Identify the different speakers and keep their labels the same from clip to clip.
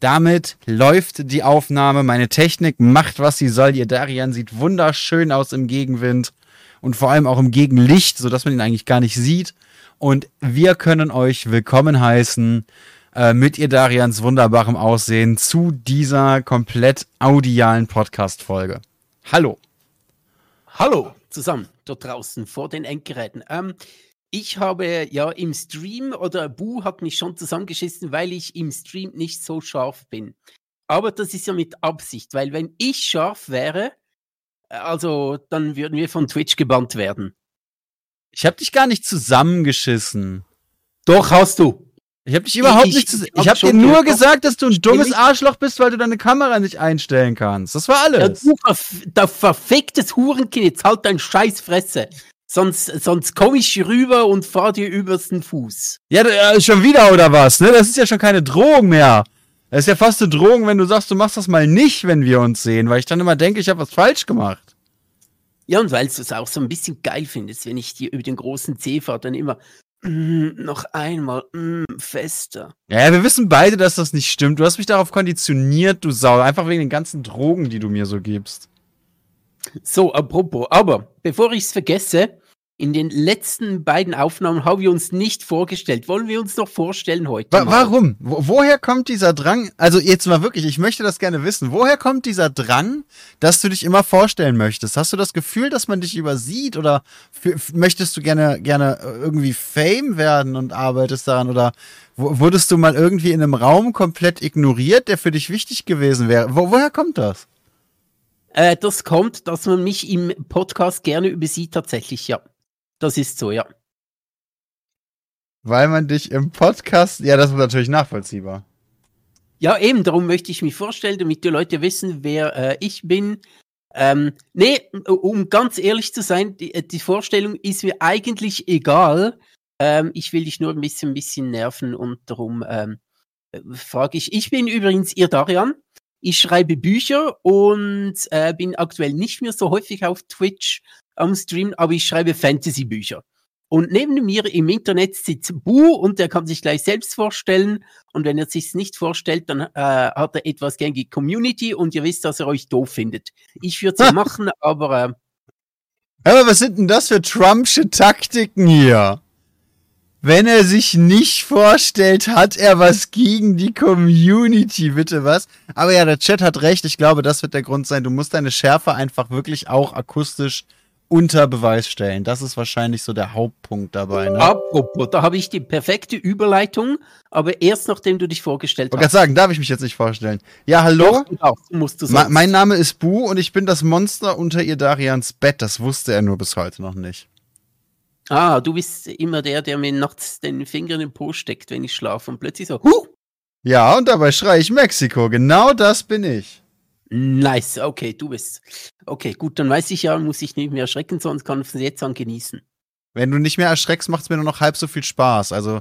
Speaker 1: Damit läuft die Aufnahme. Meine Technik macht, was sie soll. Ihr Darian sieht wunderschön aus im Gegenwind und vor allem auch im Gegenlicht, sodass man ihn eigentlich gar nicht sieht. Und wir können euch willkommen heißen äh, mit ihr Darians wunderbarem Aussehen zu dieser komplett audialen Podcast-Folge. Hallo.
Speaker 2: Hallo zusammen dort draußen vor den Endgeräten. Ähm, ich habe ja im Stream oder Bu hat mich schon zusammengeschissen, weil ich im Stream nicht so scharf bin. Aber das ist ja mit Absicht, weil wenn ich scharf wäre, äh, also dann würden wir von Twitch gebannt werden.
Speaker 1: Ich habe dich gar nicht zusammengeschissen.
Speaker 2: Doch, hast du.
Speaker 1: Ich habe dich überhaupt ich, nicht zu. Ich, habe dir nur gesagt, dass du ein dummes Arschloch bist, weil du deine Kamera nicht einstellen kannst. Das war alles.
Speaker 2: Ja, du verf verficktes Hurenkind, jetzt halt dein Scheißfresse. Sonst, sonst komme ich rüber und fahr dir übers den Fuß.
Speaker 1: Ja, äh, schon wieder oder was, ne? Das ist ja schon keine Drohung mehr. Das ist ja fast eine Drohung, wenn du sagst, du machst das mal nicht, wenn wir uns sehen, weil ich dann immer denke, ich habe was falsch gemacht.
Speaker 2: Ja, und weil du es auch so ein bisschen geil findest, wenn ich dir über den großen C fahre, dann immer mm, noch einmal mm, fester.
Speaker 1: Ja, wir wissen beide, dass das nicht stimmt. Du hast mich darauf konditioniert, du Sau. Einfach wegen den ganzen Drogen, die du mir so gibst.
Speaker 2: So, apropos, aber bevor ich es vergesse, in den letzten beiden Aufnahmen haben wir uns nicht vorgestellt. Wollen wir uns noch vorstellen heute?
Speaker 1: Wa warum? Wo woher kommt dieser Drang? Also jetzt mal wirklich, ich möchte das gerne wissen. Woher kommt dieser Drang, dass du dich immer vorstellen möchtest? Hast du das Gefühl, dass man dich übersieht oder möchtest du gerne gerne irgendwie Fame werden und arbeitest daran oder wurdest du mal irgendwie in einem Raum komplett ignoriert, der für dich wichtig gewesen wäre? Wo woher kommt das?
Speaker 2: Äh, das kommt, dass man mich im Podcast gerne übersieht, tatsächlich, ja. Das ist so, ja.
Speaker 1: Weil man dich im Podcast, ja, das ist natürlich nachvollziehbar.
Speaker 2: Ja, eben, darum möchte ich mich vorstellen, damit die Leute wissen, wer äh, ich bin. Ähm, nee, um ganz ehrlich zu sein, die, äh, die Vorstellung ist mir eigentlich egal. Ähm, ich will dich nur ein bisschen, ein bisschen nerven und darum ähm, äh, frage ich. Ich bin übrigens ihr Darian. Ich schreibe Bücher und äh, bin aktuell nicht mehr so häufig auf Twitch am Stream, aber ich schreibe Fantasy-Bücher. Und neben mir im Internet sitzt Bu und der kann sich gleich selbst vorstellen. Und wenn er sich nicht vorstellt, dann äh, hat er etwas gegen die Community und ihr wisst, dass er euch doof findet. Ich würde es machen, aber. Äh,
Speaker 1: aber was sind denn das für Trumpsche Taktiken hier? Wenn er sich nicht vorstellt, hat er was gegen die Community, bitte was? Aber ja, der Chat hat recht. Ich glaube, das wird der Grund sein. Du musst deine Schärfe einfach wirklich auch akustisch unter Beweis stellen. Das ist wahrscheinlich so der Hauptpunkt dabei. Ne?
Speaker 2: Apropos, da habe ich die perfekte Überleitung, aber erst nachdem du dich vorgestellt
Speaker 1: hast. Ich sagen, darf ich mich jetzt nicht vorstellen. Ja, hallo. Doch, musst du Ma mein Name ist Bu und ich bin das Monster unter ihr Darians Bett. Das wusste er nur bis heute noch nicht.
Speaker 2: Ah, du bist immer der, der mir nachts den Finger in den Po steckt, wenn ich schlafe und plötzlich so, huh!
Speaker 1: Ja, und dabei schreie ich Mexiko. Genau das bin ich.
Speaker 2: Nice, okay, du bist. Okay, gut, dann weiß ich ja, muss ich nicht mehr erschrecken, sonst kann ich es jetzt an genießen.
Speaker 1: Wenn du nicht mehr erschreckst, macht es mir nur noch halb so viel Spaß. Also,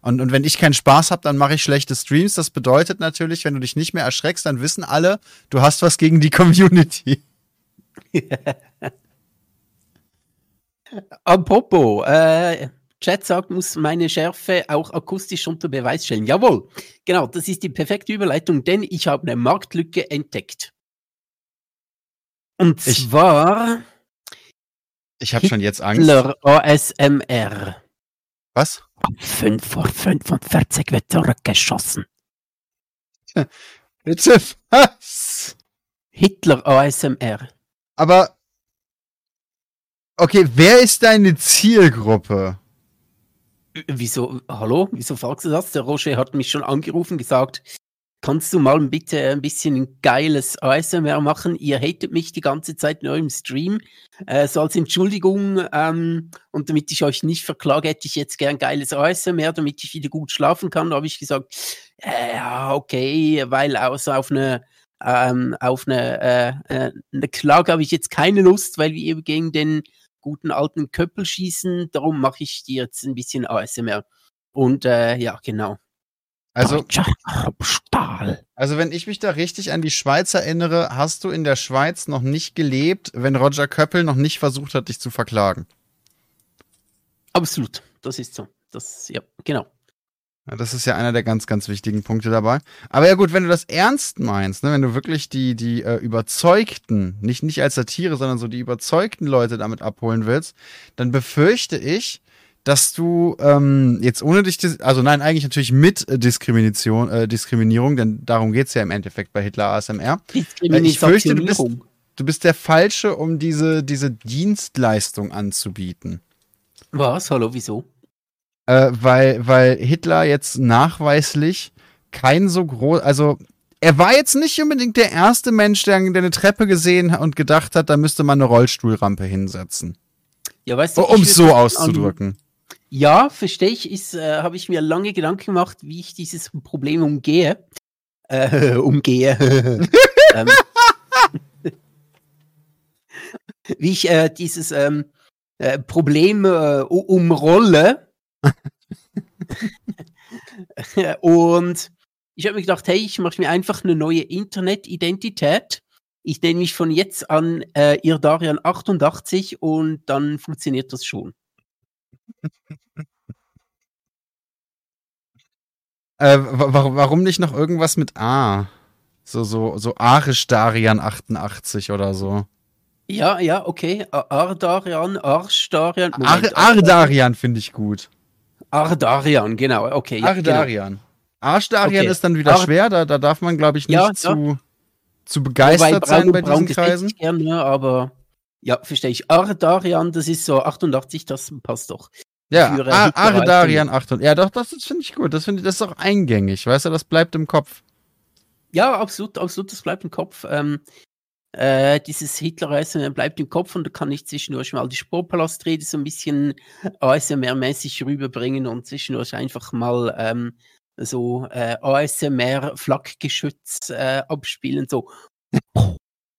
Speaker 1: und, und wenn ich keinen Spaß habe, dann mache ich schlechte Streams. Das bedeutet natürlich, wenn du dich nicht mehr erschreckst, dann wissen alle, du hast was gegen die Community.
Speaker 2: Apropos, äh, Chat sagt, muss meine Schärfe auch akustisch unter Beweis stellen. Jawohl, genau, das ist die perfekte Überleitung, denn ich habe eine Marktlücke entdeckt. Und ich, zwar.
Speaker 1: Ich habe schon jetzt Angst.
Speaker 2: Hitler ASMR.
Speaker 1: Was?
Speaker 2: Um 5 vor 45 wird zurückgeschossen.
Speaker 1: Bitte was?
Speaker 2: Hitler ASMR.
Speaker 1: Aber Okay, wer ist deine Zielgruppe?
Speaker 2: Wieso, hallo? Wieso fragst du das? Der Roger hat mich schon angerufen, gesagt, kannst du mal bitte ein bisschen geiles ASMR machen? Ihr hatet mich die ganze Zeit nur im Stream. Äh, so als Entschuldigung ähm, und damit ich euch nicht verklage, hätte ich jetzt gern geiles ASMR, damit ich wieder gut schlafen kann. Da habe ich gesagt, äh, ja, okay, weil außer auf eine ähm, auf eine, äh, äh eine Klage habe ich jetzt keine Lust, weil wir eben gegen den guten alten Köppel schießen. Darum mache ich dir jetzt ein bisschen ASMR. Und äh, ja, genau.
Speaker 1: Also, also, wenn ich mich da richtig an die Schweiz erinnere, hast du in der Schweiz noch nicht gelebt, wenn Roger Köppel noch nicht versucht hat, dich zu verklagen.
Speaker 2: Absolut, das ist so. Das, ja, genau.
Speaker 1: Das ist ja einer der ganz, ganz wichtigen Punkte dabei. Aber ja gut, wenn du das ernst meinst, ne, wenn du wirklich die, die äh, Überzeugten, nicht, nicht als Satire, sondern so die überzeugten Leute damit abholen willst, dann befürchte ich, dass du ähm, jetzt ohne dich, also nein, eigentlich natürlich mit äh, Diskrimination, äh, Diskriminierung, denn darum geht's ja im Endeffekt bei Hitler ASMR. Äh, ich fürchte, du bist, du bist der Falsche, um diese, diese Dienstleistung anzubieten.
Speaker 2: Was? Hallo, wieso?
Speaker 1: Äh, weil, weil Hitler jetzt nachweislich kein so groß, also er war jetzt nicht unbedingt der erste Mensch, der, der eine Treppe gesehen und gedacht hat, da müsste man eine Rollstuhlrampe hinsetzen.
Speaker 2: Ja, weißt du,
Speaker 1: um es so auszudrücken.
Speaker 2: Ja, verstehe ich. Ist, äh, habe ich mir lange Gedanken gemacht, wie ich dieses Problem umgehe. Äh, umgehe. ähm, wie ich äh, dieses ähm, äh, Problem äh, umrolle. und ich habe mir gedacht, hey, ich mache mir einfach eine neue Internetidentität. Ich nenne mich von jetzt an äh, Irdarian 88 und dann funktioniert das schon.
Speaker 1: äh, warum nicht noch irgendwas mit A? So, so, so Arisch Darian 88 oder so.
Speaker 2: Ja, ja, okay. Ardarian, Arschdarian.
Speaker 1: Ar Ardarian finde ich gut.
Speaker 2: Ardarian, genau, okay.
Speaker 1: Ja, Ardarian. Genau. Arschdarian okay. ist dann wieder Ar schwer, da, da darf man, glaube ich, nicht ja, zu, ja. zu begeistert Wobei, sein bei diesen Kreisen.
Speaker 2: Gerne, aber ja, verstehe ich. Ardarian, das ist so 88, das passt doch.
Speaker 1: Ja, Ardarian 88. Ja, doch, das, das finde ich gut. Das ich, das ist auch eingängig, weißt du, das bleibt im Kopf.
Speaker 2: Ja, absolut, absolut, das bleibt im Kopf. Ähm, äh, dieses Hitler-Reisen bleibt im Kopf und da kann ich zwischendurch mal die Sportpalastrede so ein bisschen ASMR-mäßig rüberbringen und zwischendurch einfach mal ähm, so äh, ASMR-Flakgeschütz äh, abspielen, so.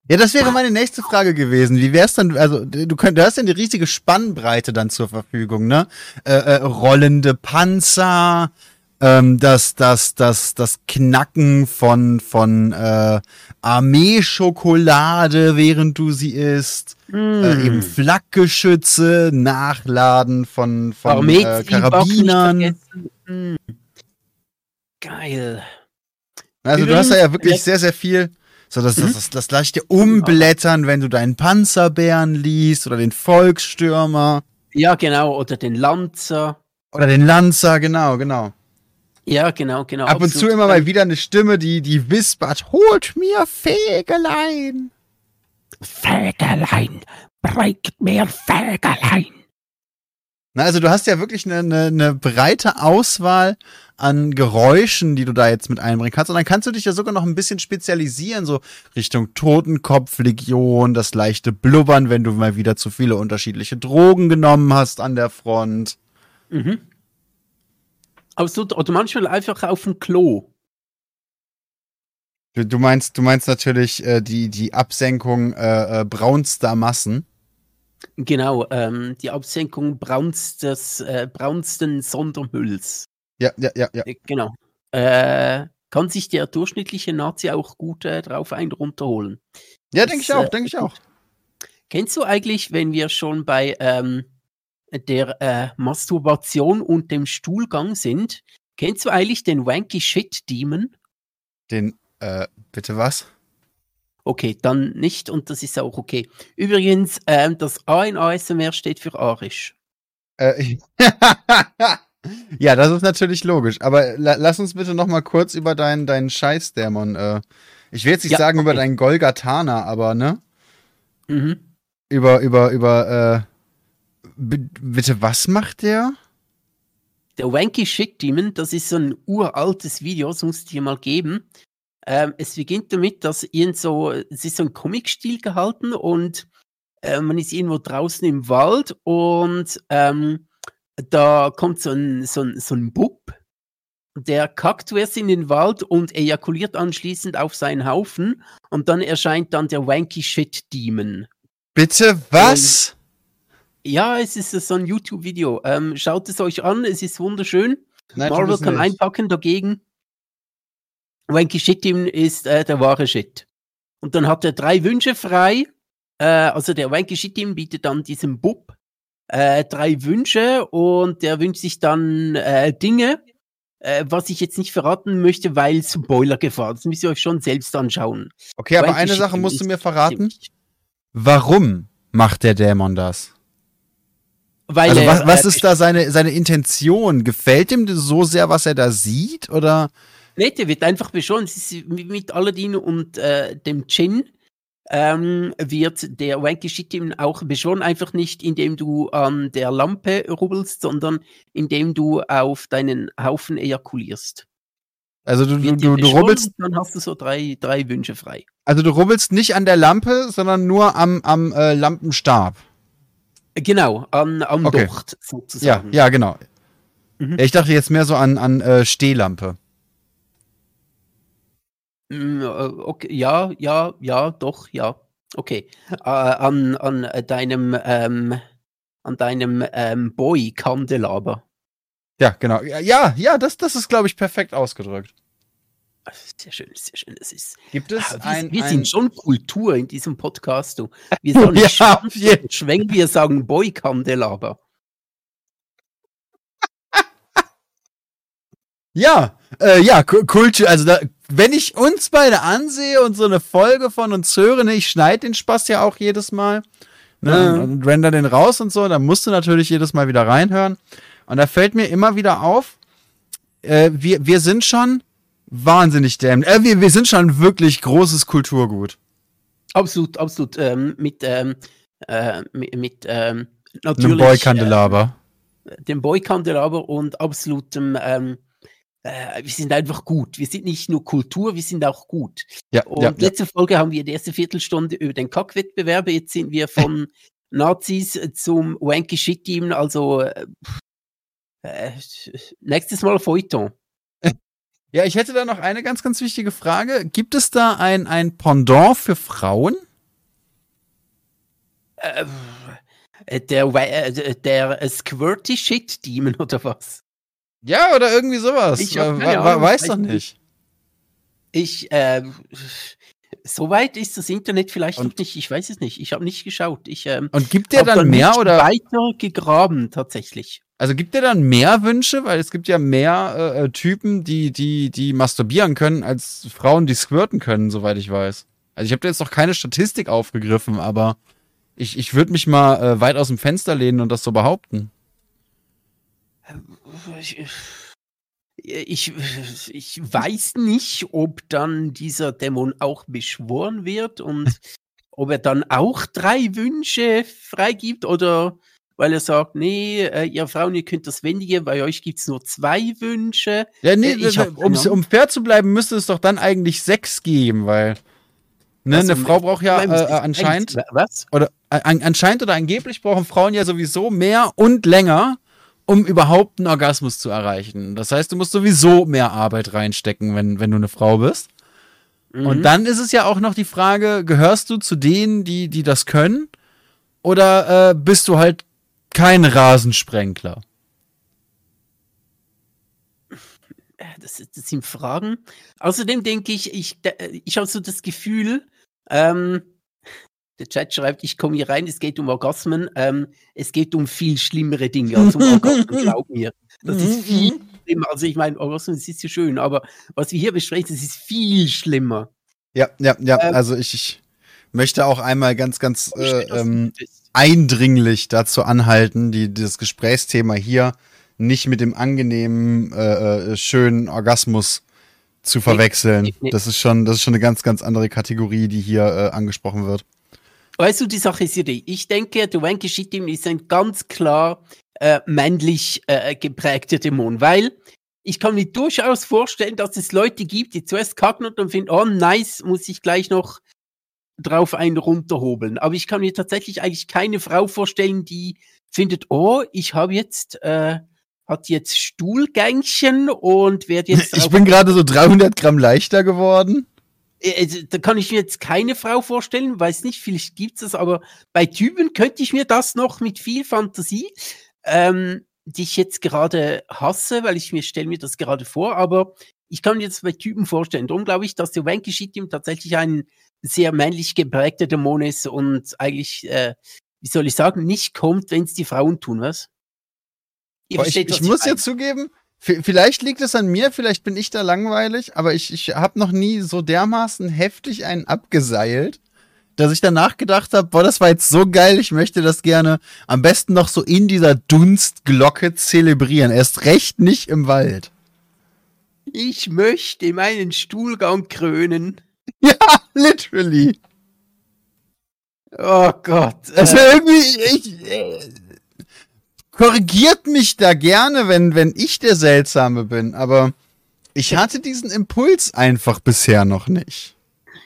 Speaker 1: Ja, das wäre meine nächste Frage gewesen. Wie wär's dann, also du, könnt, du hast ja eine riesige Spannbreite dann zur Verfügung, ne? Äh, äh, rollende Panzer, ähm, das, das, das, das Knacken von, von äh, Armeeschokolade, während du sie isst, mm. äh, eben Flakgeschütze, Nachladen von, von äh, Karabinern. Mm.
Speaker 2: Geil.
Speaker 1: Also du hast da ja wirklich sehr, sehr viel. So, das, das, mhm. das, das leichte Umblättern, wenn du deinen Panzerbären liest oder den Volksstürmer.
Speaker 2: Ja, genau, oder den Lanzer.
Speaker 1: Oder den Lanzer, genau, genau.
Speaker 2: Ja, genau, genau.
Speaker 1: Ab und zu immer mal wieder eine Stimme, die, die wispert, holt mir Fegelein.
Speaker 2: Fegelein, bringt mir Fegelein.
Speaker 1: Na, also du hast ja wirklich eine, eine, eine breite Auswahl an Geräuschen, die du da jetzt mit einbringen kannst. Und dann kannst du dich ja sogar noch ein bisschen spezialisieren, so Richtung Totenkopflegion, das leichte Blubbern, wenn du mal wieder zu viele unterschiedliche Drogen genommen hast an der Front. Mhm.
Speaker 2: Aber so, oder manchmal einfach auf dem Klo.
Speaker 1: Du, du meinst, du meinst natürlich äh, die, die Absenkung äh, äh, braunster Massen.
Speaker 2: Genau, ähm, die Absenkung braunstes, äh, braunsten Sondermülls.
Speaker 1: Ja, ja, ja, ja.
Speaker 2: Äh, genau. Äh, kann sich der durchschnittliche Nazi auch gut drauf ein runterholen.
Speaker 1: Ja, denke ich auch, denke ich auch.
Speaker 2: Kennst du eigentlich, wenn wir schon bei ähm, der äh, Masturbation und dem Stuhlgang sind, kennst du eigentlich den Wanky Shit Demon?
Speaker 1: Den, äh, bitte was?
Speaker 2: Okay, dann nicht und das ist auch okay. Übrigens, ähm, das A in ASMR steht für arisch.
Speaker 1: Äh, ja, das ist natürlich logisch. Aber la lass uns bitte noch mal kurz über deinen deinen Scheißdämon. Äh, ich will jetzt nicht ja, sagen okay. über deinen Golgatana, aber ne? Mhm. Über über über äh, bitte was macht der?
Speaker 2: Der Wanky Shit Demon, das ist so ein uraltes Video, das muss ich dir mal geben. Ähm, es beginnt damit, dass irgend so, es ist so ein Comic-Stil gehalten und äh, man ist irgendwo draußen im Wald und ähm, da kommt so ein, so ein, so ein Bub, der kackt zuerst in den Wald und ejakuliert anschließend auf seinen Haufen und dann erscheint dann der Wanky Shit Demon.
Speaker 1: Bitte was?
Speaker 2: Ja, es ist so ein YouTube-Video. Ähm, schaut es euch an, es ist wunderschön. Nein, Marvel kann nicht. einpacken dagegen. Wanky Shittim ist äh, der wahre Shit. Und dann hat er drei Wünsche frei. Äh, also der Wanky Shittim bietet dann diesem Bub äh, drei Wünsche und der wünscht sich dann äh, Dinge. äh, was ich jetzt nicht verraten möchte, weil Spoiler-Gefahr. Das müsst ihr euch schon selbst anschauen.
Speaker 1: Okay, aber eine Sache musst du mir verraten. Warum macht der Dämon das? Weil also was, was äh, ist da seine, seine Intention? Gefällt ihm so sehr, was er da sieht? Oder?
Speaker 2: Nee, der wird einfach beschworen. mit Aladdin und äh, dem Djinn ähm, wird der Wanky Shit auch beschworen. Einfach nicht, indem du an der Lampe rubbelst, sondern indem du auf deinen Haufen ejakulierst.
Speaker 1: Also du, du, du, du rubbelst.
Speaker 2: Dann hast du so drei, drei Wünsche frei.
Speaker 1: Also du rubbelst nicht an der Lampe, sondern nur am, am äh, Lampenstab.
Speaker 2: Genau, an, am okay. Docht sozusagen.
Speaker 1: Ja, ja genau. Mhm. Ich dachte jetzt mehr so an, an äh, Stehlampe.
Speaker 2: Mm, äh, okay, ja, ja, ja, doch, ja. Okay. Äh, an, an deinem, ähm, an deinem ähm, Boy Kandelaber.
Speaker 1: Ja, genau. Ja, ja, das, das ist, glaube ich, perfekt ausgedrückt.
Speaker 2: Sehr schön, sehr schön. Das ist.
Speaker 1: Gibt es
Speaker 2: ah, wir,
Speaker 1: ein,
Speaker 2: wir
Speaker 1: ein
Speaker 2: sind schon Kultur in diesem Podcast. Du. Wir sollen ja, schwenken, wir sagen Boy Kandelaber.
Speaker 1: Ja, äh, ja, Kultur, also da, wenn ich uns beide ansehe und so eine Folge von uns höre, ne, ich schneide den Spaß ja auch jedes Mal ne, mhm. und render den raus und so, dann musst du natürlich jedes Mal wieder reinhören. Und da fällt mir immer wieder auf, äh, wir, wir sind schon wahnsinnig dämlich. Äh, wir, wir sind schon wirklich großes Kulturgut.
Speaker 2: Absolut, absolut. Ähm, mit, ähm, äh, mit, ähm, natürlich.
Speaker 1: Dem Boy-Kandelaber.
Speaker 2: Äh, dem Boy-Kandelaber und absolutem ähm, äh, wir sind einfach gut. Wir sind nicht nur Kultur, wir sind auch gut. Ja, und ja, letzte ja. Folge haben wir die erste Viertelstunde über den Kackwettbewerb. Jetzt sind wir von Nazis zum Wanky Shit Team. Also äh, äh, nächstes Mal Feuilleton.
Speaker 1: Ja, ich hätte da noch eine ganz, ganz wichtige Frage. Gibt es da ein, ein Pendant für Frauen?
Speaker 2: Äh, der, äh, der Squirty Shit Demon oder was?
Speaker 1: Ja, oder irgendwie sowas. Ich hab keine Ahnung, weiß doch nicht.
Speaker 2: Ich, äh, Soweit ist das Internet vielleicht und, noch nicht. Ich weiß es nicht. Ich habe nicht geschaut. Ich, ähm,
Speaker 1: und gibt der dann, dann mehr oder
Speaker 2: weiter gegraben tatsächlich?
Speaker 1: Also gibt der dann mehr Wünsche, weil es gibt ja mehr äh, äh, Typen, die die die masturbieren können als Frauen, die squirten können, soweit ich weiß. Also ich habe da jetzt noch keine Statistik aufgegriffen, aber ich ich würde mich mal äh, weit aus dem Fenster lehnen und das so behaupten.
Speaker 2: Ich, ich, ich weiß nicht, ob dann dieser Dämon auch beschworen wird und ob er dann auch drei Wünsche freigibt oder weil er sagt, nee, äh, ihr Frauen, ihr könnt das wendige, bei euch gibt es nur zwei Wünsche.
Speaker 1: Ja, nee, äh, hab, um, um fair zu bleiben, müsste es doch dann eigentlich sechs geben, weil ne, also, eine Frau braucht ja äh, äh anscheinend
Speaker 2: was?
Speaker 1: oder äh, anscheinend oder angeblich brauchen Frauen ja sowieso mehr und länger um überhaupt einen Orgasmus zu erreichen. Das heißt, du musst sowieso mehr Arbeit reinstecken, wenn, wenn du eine Frau bist. Mhm. Und dann ist es ja auch noch die Frage, gehörst du zu denen, die, die das können? Oder äh, bist du halt kein Rasensprenkler?
Speaker 2: Das, das sind Fragen. Außerdem denke ich, ich, ich habe so das Gefühl, ähm, der Chat schreibt, ich komme hier rein, es geht um Orgasmen. Ähm, es geht um viel schlimmere Dinge als um Orgasmen, glaub mir. Das ist viel schlimmer. Also ich meine, Orgasmen, das ist ja schön, aber was wir hier besprechen, das ist viel schlimmer.
Speaker 1: Ja, ja, ja. Ähm, also ich, ich, möchte auch einmal ganz, ganz äh, ähm, eindringlich dazu anhalten, die, das Gesprächsthema hier nicht mit dem angenehmen, äh, äh schönen Orgasmus zu verwechseln. Nee, nee. Das ist schon, das ist schon eine ganz, ganz andere Kategorie, die hier äh, angesprochen wird.
Speaker 2: Weißt du, die Sache ist ja die. Ich denke, der Wanky Shittim ist ein ganz klar äh, männlich äh, geprägter Dämon, weil ich kann mir durchaus vorstellen, dass es Leute gibt, die zuerst kacken und dann finden, oh nice, muss ich gleich noch drauf einen runterhobeln. Aber ich kann mir tatsächlich eigentlich keine Frau vorstellen, die findet, oh, ich habe jetzt, äh, hat jetzt Stuhlgängchen und werde jetzt.
Speaker 1: Ich bin gerade so 300 Gramm leichter geworden.
Speaker 2: Äh, also, da kann ich mir jetzt keine Frau vorstellen, weiß nicht, vielleicht gibt es das, aber bei Typen könnte ich mir das noch mit viel Fantasie, ähm, die ich jetzt gerade hasse, weil ich mir stelle mir das gerade vor, aber ich kann mir das bei Typen vorstellen. Darum glaube ich, dass der Wanky Shittim tatsächlich ein sehr männlich geprägter Dämon ist und eigentlich, äh, wie soll ich sagen, nicht kommt, wenn es die Frauen tun, was?
Speaker 1: ich, ich muss ja zugeben, Vielleicht liegt es an mir, vielleicht bin ich da langweilig, aber ich, ich habe noch nie so dermaßen heftig einen abgeseilt, dass ich danach gedacht habe, boah, das war jetzt so geil, ich möchte das gerne am besten noch so in dieser Dunstglocke zelebrieren. Erst recht nicht im Wald.
Speaker 2: Ich möchte meinen Stuhlgang krönen.
Speaker 1: Ja, literally.
Speaker 2: Oh Gott.
Speaker 1: Also irgendwie, ich, äh, korrigiert mich da gerne, wenn, wenn ich der Seltsame bin, aber ich hatte diesen Impuls einfach bisher noch nicht.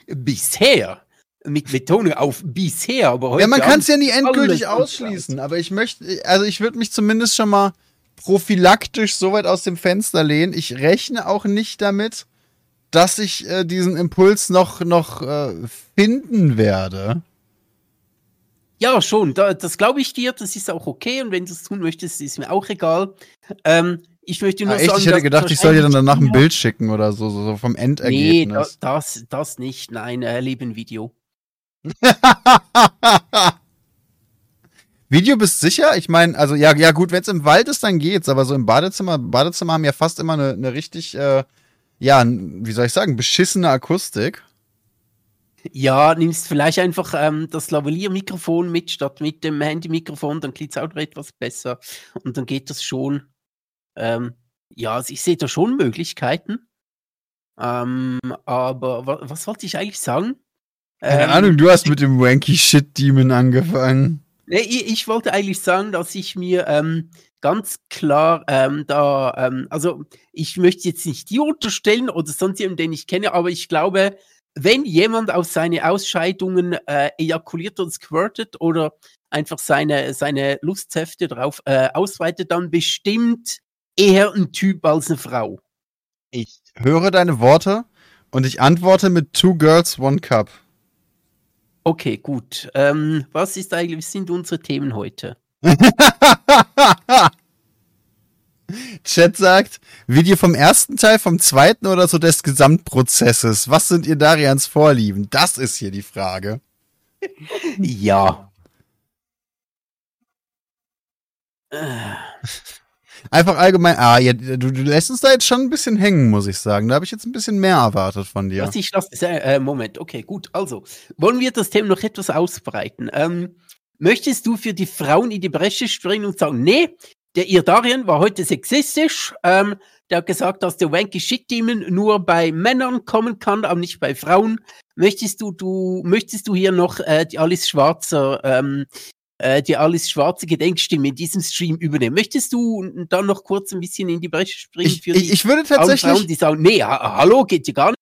Speaker 2: Bisher? Mit Betonung auf bisher, aber heute.
Speaker 1: Ja, man kann es ja nie endgültig ausschließen, aber ich möchte, also ich würde mich zumindest schon mal prophylaktisch so weit aus dem Fenster lehnen. Ich rechne auch nicht damit, dass ich äh, diesen Impuls noch, noch äh, finden werde.
Speaker 2: Ja, schon, da, das glaube ich dir, das ist auch okay und wenn du es tun möchtest, ist mir auch egal. Ähm, ich möchte nur
Speaker 1: ah, echt?
Speaker 2: sagen,
Speaker 1: ich hätte gedacht, ich soll dir dann danach ein Bild schicken oder so, so, so vom Endergebnis. Nee,
Speaker 2: das, das, das nicht, nein, äh, lieber Video.
Speaker 1: Video bist sicher? Ich meine, also ja, ja gut, wenn es im Wald ist, dann geht's, aber so im Badezimmer, Badezimmer haben ja fast immer eine, eine richtig, äh, ja, wie soll ich sagen, beschissene Akustik.
Speaker 2: Ja, nimmst vielleicht einfach ähm, das Lavalier-Mikrofon mit statt mit dem Handy-Mikrofon, dann klingt es auch etwas besser und dann geht das schon. Ähm, ja, also ich sehe da schon Möglichkeiten. Ähm, aber wa was wollte ich eigentlich sagen?
Speaker 1: Keine ähm, Ahnung, du hast mit dem Wanky Shit Demon angefangen.
Speaker 2: Nee, ich, ich, wollte eigentlich sagen, dass ich mir ähm, ganz klar ähm, da, ähm, also ich möchte jetzt nicht dir unterstellen oder sonst jemanden, den ich kenne, aber ich glaube, wenn jemand auf seine Ausscheidungen äh, ejakuliert und squirtet oder einfach seine, seine Lustsäfte drauf äh, ausweitet, dann bestimmt eher ein Typ als eine Frau.
Speaker 1: Ich höre deine Worte und ich antworte mit Two Girls, One Cup.
Speaker 2: Okay, gut. Ähm, was ist eigentlich, was sind unsere Themen heute?
Speaker 1: Chat sagt, Video vom ersten Teil, vom zweiten oder so des Gesamtprozesses. Was sind ihr Darians Vorlieben? Das ist hier die Frage.
Speaker 2: ja.
Speaker 1: Einfach allgemein, ah, ja, du, du lässt uns da jetzt schon ein bisschen hängen, muss ich sagen. Da habe ich jetzt ein bisschen mehr erwartet von dir.
Speaker 2: Was ich lasse, äh, Moment, okay, gut. Also, wollen wir das Thema noch etwas ausbreiten? Ähm, möchtest du für die Frauen in die Bresche springen und sagen, nee, der Irdarien war heute sexistisch. Ähm, der hat gesagt, dass der Wanky Shit Demon nur bei Männern kommen kann, aber nicht bei Frauen. Möchtest du, du, möchtest du hier noch äh, die Alice Schwarzer, ähm, äh, die Alice Schwarze Gedenkstimme in diesem Stream übernehmen? Möchtest du dann noch kurz ein bisschen in die Bresche springen
Speaker 1: ich, für die ich würde tatsächlich
Speaker 2: Frauen, die sagen, nee, ha hallo, geht ja gar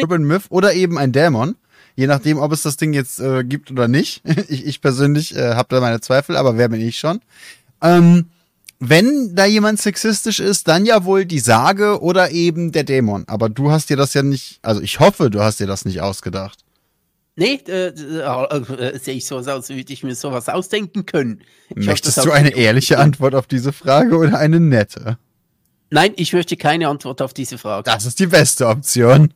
Speaker 1: Urban Myth oder eben ein Dämon. Je nachdem, ob es das Ding jetzt äh, gibt oder nicht. ich, ich persönlich äh, habe da meine Zweifel, aber wer bin ich schon? Ähm, wenn da jemand sexistisch ist, dann ja wohl die Sage oder eben der Dämon. Aber du hast dir das ja nicht, also ich hoffe, du hast dir das nicht ausgedacht.
Speaker 2: Nee, äh, äh, äh, sehe ich so aus, als würde ich mir sowas ausdenken können.
Speaker 1: Ich Möchtest du eine ehrliche Antwort auf diese Frage oder eine nette?
Speaker 2: Nein, ich möchte keine Antwort auf diese Frage.
Speaker 1: Das ist die beste Option.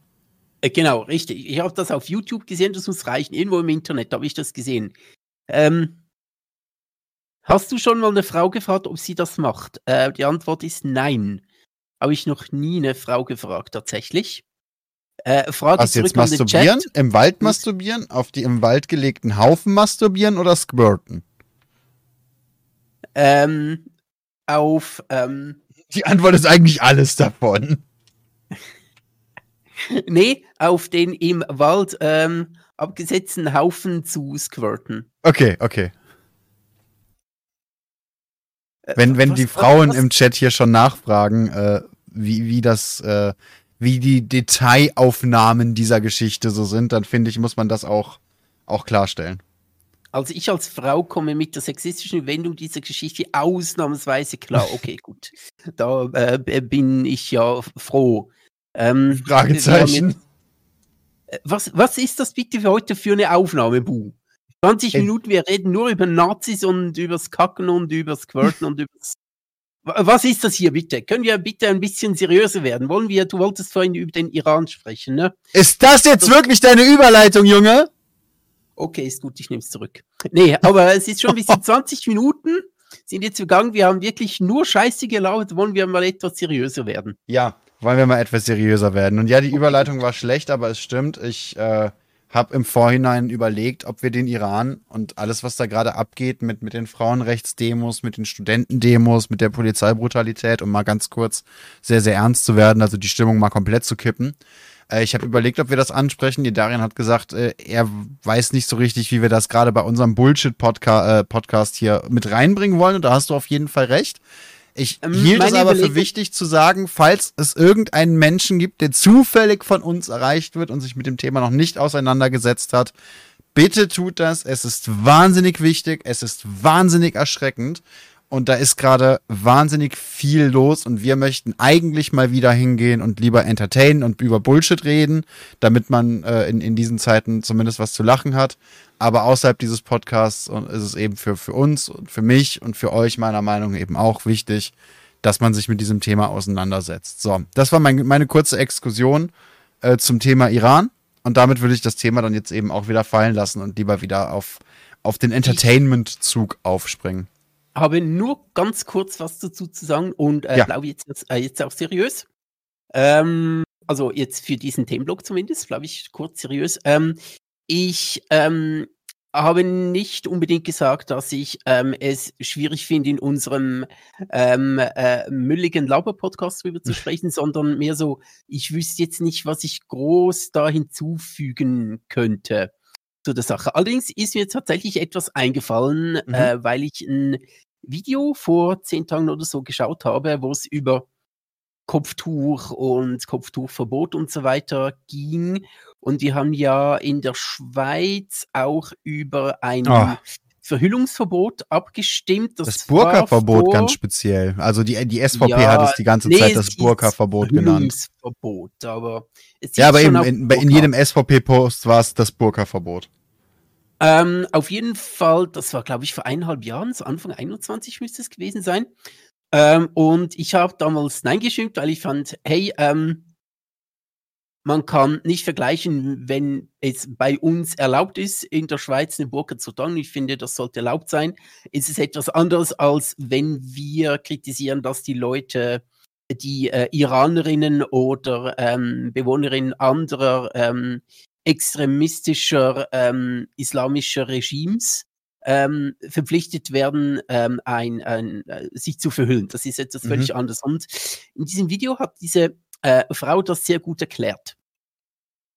Speaker 2: Äh, genau, richtig. Ich habe das auf YouTube gesehen, das muss reichen. Irgendwo im Internet habe ich das gesehen. Ähm, hast du schon mal eine Frau gefragt, ob sie das macht? Äh, die Antwort ist nein. Habe ich noch nie eine Frau gefragt, tatsächlich.
Speaker 1: Äh, Frage Was jetzt masturbieren? Im Wald masturbieren? Auf die im Wald gelegten Haufen masturbieren oder squirten?
Speaker 2: Ähm, auf. Ähm,
Speaker 1: die Antwort ist eigentlich alles davon.
Speaker 2: nee, auf den im Wald ähm, abgesetzten Haufen zu squirten.
Speaker 1: Okay, okay. Äh, wenn, wenn was, die Frauen was? im Chat hier schon nachfragen, äh, wie, wie das, äh, wie die Detailaufnahmen dieser Geschichte so sind, dann finde ich, muss man das auch, auch klarstellen.
Speaker 2: Also ich als Frau komme mit der sexistischen Wendung dieser Geschichte ausnahmsweise klar. Okay, gut. Da äh, bin ich ja froh.
Speaker 1: Ähm, Fragezeichen.
Speaker 2: Äh, was, was ist das bitte für heute für eine Aufnahme, Bu? 20 Minuten, wir reden nur über Nazis und übers Kacken und übers Quirten und übers. Was ist das hier bitte? Können wir bitte ein bisschen seriöser werden? Wollen wir, du wolltest vorhin über den Iran sprechen, ne?
Speaker 1: Ist das jetzt das wirklich deine Überleitung, Junge?
Speaker 2: Okay, ist gut, ich nehme es zurück. Nee, aber es ist schon ein bisschen 20 Minuten sind jetzt gegangen. Wir haben wirklich nur Scheiße gelaufen. Wollen wir mal etwas seriöser werden?
Speaker 1: Ja, wollen wir mal etwas seriöser werden. Und ja, die Überleitung war schlecht, aber es stimmt. Ich äh, habe im Vorhinein überlegt, ob wir den Iran und alles, was da gerade abgeht mit, mit den Frauenrechtsdemos, mit den Studentendemos, mit der Polizeibrutalität, um mal ganz kurz sehr, sehr ernst zu werden, also die Stimmung mal komplett zu kippen. Äh, ich habe überlegt, ob wir das ansprechen. Die Darian hat gesagt, äh, er weiß nicht so richtig, wie wir das gerade bei unserem Bullshit-Podcast äh, hier mit reinbringen wollen. Und da hast du auf jeden Fall recht. Ich ähm, hielt es aber für wichtig zu sagen, falls es irgendeinen Menschen gibt, der zufällig von uns erreicht wird und sich mit dem Thema noch nicht auseinandergesetzt hat, bitte tut das. Es ist wahnsinnig wichtig, es ist wahnsinnig erschreckend und da ist gerade wahnsinnig viel los und wir möchten eigentlich mal wieder hingehen und lieber entertainen und über Bullshit reden, damit man äh, in, in diesen Zeiten zumindest was zu lachen hat. Aber außerhalb dieses Podcasts ist es eben für, für uns und für mich und für euch meiner Meinung nach eben auch wichtig, dass man sich mit diesem Thema auseinandersetzt. So, das war mein, meine kurze Exkursion äh, zum Thema Iran. Und damit würde ich das Thema dann jetzt eben auch wieder fallen lassen und lieber wieder auf, auf den Entertainment-Zug aufspringen.
Speaker 2: Habe nur ganz kurz was dazu zu sagen und äh, ja. glaube jetzt, äh, jetzt auch seriös. Ähm, also jetzt für diesen Themenblock zumindest, glaube ich, kurz seriös. Ähm, ich ähm, habe nicht unbedingt gesagt, dass ich ähm, es schwierig finde, in unserem ähm, äh, mülligen Lauber-Podcast darüber zu sprechen, sondern mehr so, ich wüsste jetzt nicht, was ich groß da hinzufügen könnte zu der Sache. Allerdings ist mir tatsächlich etwas eingefallen, mhm. äh, weil ich ein Video vor zehn Tagen oder so geschaut habe, wo es über Kopftuch und Kopftuchverbot und so weiter ging. Und die haben ja in der Schweiz auch über ein oh. Verhüllungsverbot abgestimmt.
Speaker 1: Das, das Burka-Verbot ganz speziell. Also die, die SVP ja, hat es die ganze nee, Zeit das Burka-Verbot genannt.
Speaker 2: Verbot, aber
Speaker 1: ja, aber eben in, in, jedem SVP-Post war es das Burka-Verbot.
Speaker 2: Ähm, auf jeden Fall, das war, glaube ich, vor eineinhalb Jahren, so Anfang 21 müsste es gewesen sein. Ähm, und ich habe damals Nein gestimmt, weil ich fand, hey, ähm, man kann nicht vergleichen, wenn es bei uns erlaubt ist, in der Schweiz eine Burka zu tragen. Ich finde, das sollte erlaubt sein. Es ist etwas anderes, als wenn wir kritisieren, dass die Leute, die äh, Iranerinnen oder ähm, Bewohnerinnen anderer ähm, extremistischer ähm, islamischer Regimes ähm, verpflichtet werden, ähm, ein, ein, äh, sich zu verhüllen. Das ist etwas völlig mhm. anderes. Und in diesem Video hat diese äh, Frau das sehr gut erklärt.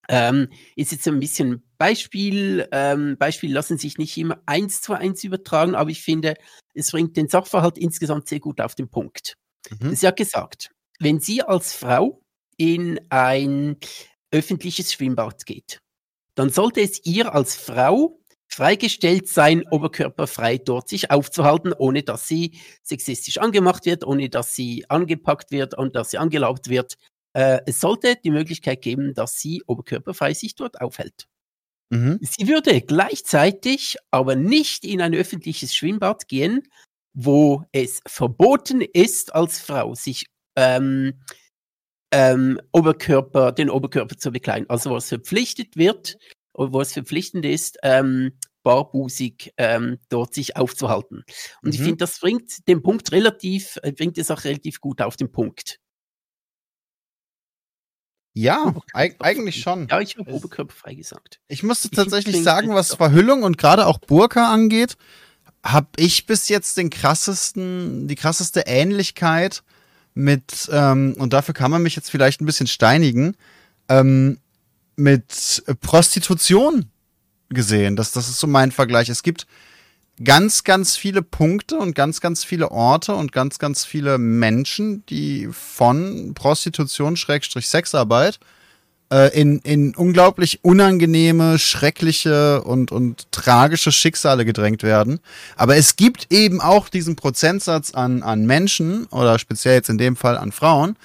Speaker 2: Ähm, ist jetzt ein bisschen Beispiel. Ähm, Beispiel lassen sich nicht immer eins zu eins übertragen, aber ich finde, es bringt den Sachverhalt insgesamt sehr gut auf den Punkt. Mhm. Sie hat gesagt, wenn Sie als Frau in ein öffentliches Schwimmbad geht, dann sollte es ihr als Frau freigestellt sein, oberkörperfrei dort sich aufzuhalten, ohne dass sie sexistisch angemacht wird, ohne dass sie angepackt wird und dass sie angelaubt wird. Äh, es sollte die Möglichkeit geben, dass sie oberkörperfrei sich dort aufhält. Mhm. Sie würde gleichzeitig aber nicht in ein öffentliches Schwimmbad gehen, wo es verboten ist, als Frau sich ähm, ähm, Oberkörper, den Oberkörper zu bekleiden. Also wo es verpflichtet wird, wo es verpflichtend ist, ähm, barbusig ähm, dort sich aufzuhalten. Und mhm. ich finde, das bringt den Punkt relativ, äh, bringt es auch relativ gut auf den Punkt.
Speaker 1: Ja, eigentlich schon.
Speaker 2: Ja, ich habe oberkörperfrei gesagt.
Speaker 1: Ich musste tatsächlich sagen, was Verhüllung und gerade auch Burka angeht, habe ich bis jetzt den krassesten, die krasseste Ähnlichkeit mit, ähm, und dafür kann man mich jetzt vielleicht ein bisschen steinigen, ähm, mit Prostitution gesehen. Das, das ist so mein Vergleich. Es gibt ganz, ganz viele Punkte und ganz, ganz viele Orte und ganz, ganz viele Menschen, die von Prostitution, Schrägstrich Sexarbeit, äh, in, in unglaublich unangenehme, schreckliche und, und tragische Schicksale gedrängt werden. Aber es gibt eben auch diesen Prozentsatz an, an Menschen oder speziell jetzt in dem Fall an Frauen,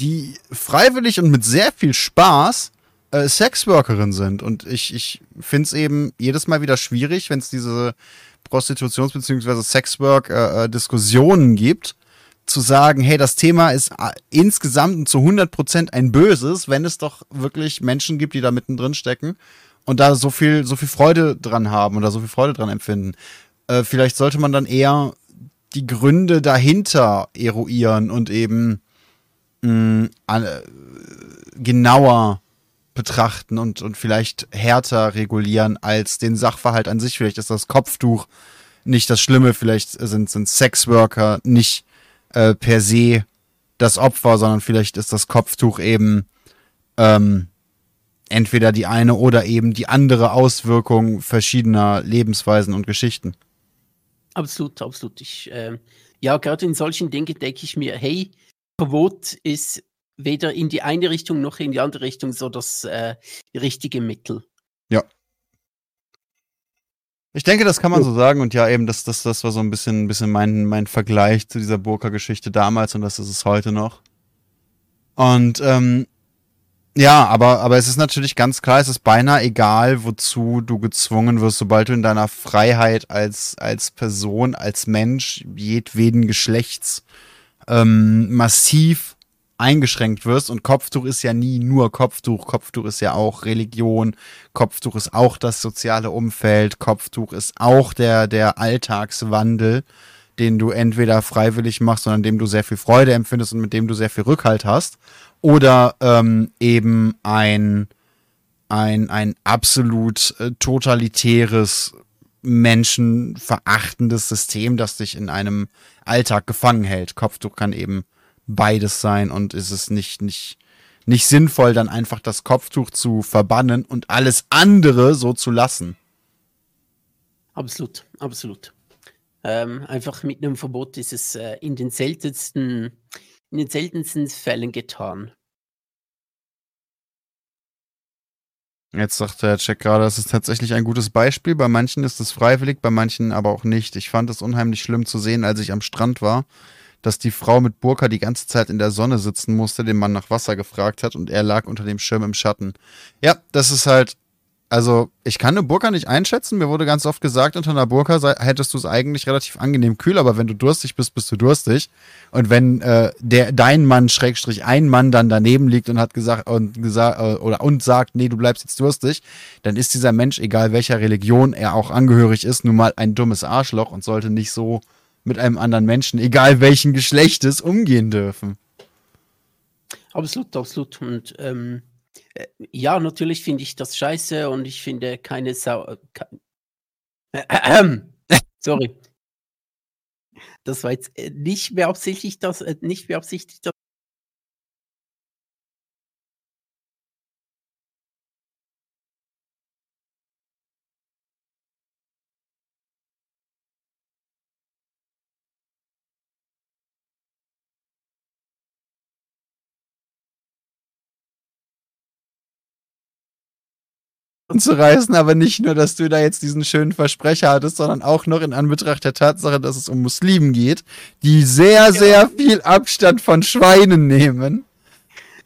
Speaker 1: die freiwillig und mit sehr viel Spaß äh, Sexworkerin sind. Und ich, ich finde es eben jedes Mal wieder schwierig, wenn es diese Prostitutions- bzw. Sexwork-Diskussionen äh, gibt, zu sagen, hey, das Thema ist äh, insgesamt zu 100% ein böses, wenn es doch wirklich Menschen gibt, die da mittendrin stecken und da so viel, so viel Freude dran haben da so viel Freude dran empfinden. Äh, vielleicht sollte man dann eher die Gründe dahinter eruieren und eben mh, äh, genauer betrachten und, und vielleicht härter regulieren als den Sachverhalt an sich. Vielleicht ist das Kopftuch nicht das Schlimme, vielleicht sind, sind Sexworker nicht äh, per se das Opfer, sondern vielleicht ist das Kopftuch eben ähm, entweder die eine oder eben die andere Auswirkung verschiedener Lebensweisen und Geschichten.
Speaker 2: Absolut, absolut. Ich, äh, ja, gerade in solchen Dingen denke ich mir, hey, Verbot ist weder in die eine Richtung noch in die andere Richtung so das äh, richtige Mittel.
Speaker 1: Ja. Ich denke, das kann man so sagen und ja, eben, das, das, das war so ein bisschen, ein bisschen mein, mein Vergleich zu dieser Burka-Geschichte damals und das ist es heute noch. Und ähm, ja, aber, aber es ist natürlich ganz klar, es ist beinahe egal, wozu du gezwungen wirst, sobald du in deiner Freiheit als, als Person, als Mensch jedweden Geschlechts ähm, massiv eingeschränkt wirst. Und Kopftuch ist ja nie nur Kopftuch. Kopftuch ist ja auch Religion. Kopftuch ist auch das soziale Umfeld. Kopftuch ist auch der, der Alltagswandel, den du entweder freiwillig machst, sondern dem du sehr viel Freude empfindest und mit dem du sehr viel Rückhalt hast. Oder ähm, eben ein, ein, ein absolut äh, totalitäres, menschenverachtendes System, das dich in einem Alltag gefangen hält. Kopftuch kann eben beides sein und ist es nicht, nicht, nicht sinnvoll, dann einfach das Kopftuch zu verbannen und alles andere so zu lassen.
Speaker 2: Absolut, absolut. Ähm, einfach mit einem Verbot ist es äh, in den seltensten, in den seltensten Fällen getan.
Speaker 1: Jetzt sagt der Check gerade, das ist tatsächlich ein gutes Beispiel. Bei manchen ist es freiwillig, bei manchen aber auch nicht. Ich fand es unheimlich schlimm zu sehen, als ich am Strand war dass die Frau mit Burka die ganze Zeit in der Sonne sitzen musste, den Mann nach Wasser gefragt hat und er lag unter dem Schirm im Schatten. Ja, das ist halt, also ich kann eine Burka nicht einschätzen. Mir wurde ganz oft gesagt, unter einer Burka sei, hättest du es eigentlich relativ angenehm kühl, aber wenn du durstig bist, bist du durstig. Und wenn äh, der dein Mann Schrägstrich ein Mann dann daneben liegt und hat gesagt und gesagt äh, oder und sagt, nee, du bleibst jetzt durstig, dann ist dieser Mensch, egal welcher Religion er auch angehörig ist, nun mal ein dummes Arschloch und sollte nicht so mit einem anderen Menschen, egal welchen Geschlechtes, umgehen dürfen.
Speaker 2: Absolut, absolut. Und ähm, äh, ja, natürlich finde ich das scheiße und ich finde keine Sau. Äh, äh, sorry. Das war jetzt äh, nicht beabsichtigt, das, äh, nicht beabsichtigt,
Speaker 1: zu reißen, aber nicht nur, dass du da jetzt diesen schönen Versprecher hattest, sondern auch noch in Anbetracht der Tatsache, dass es um Muslimen geht, die sehr, sehr viel Abstand von Schweinen nehmen.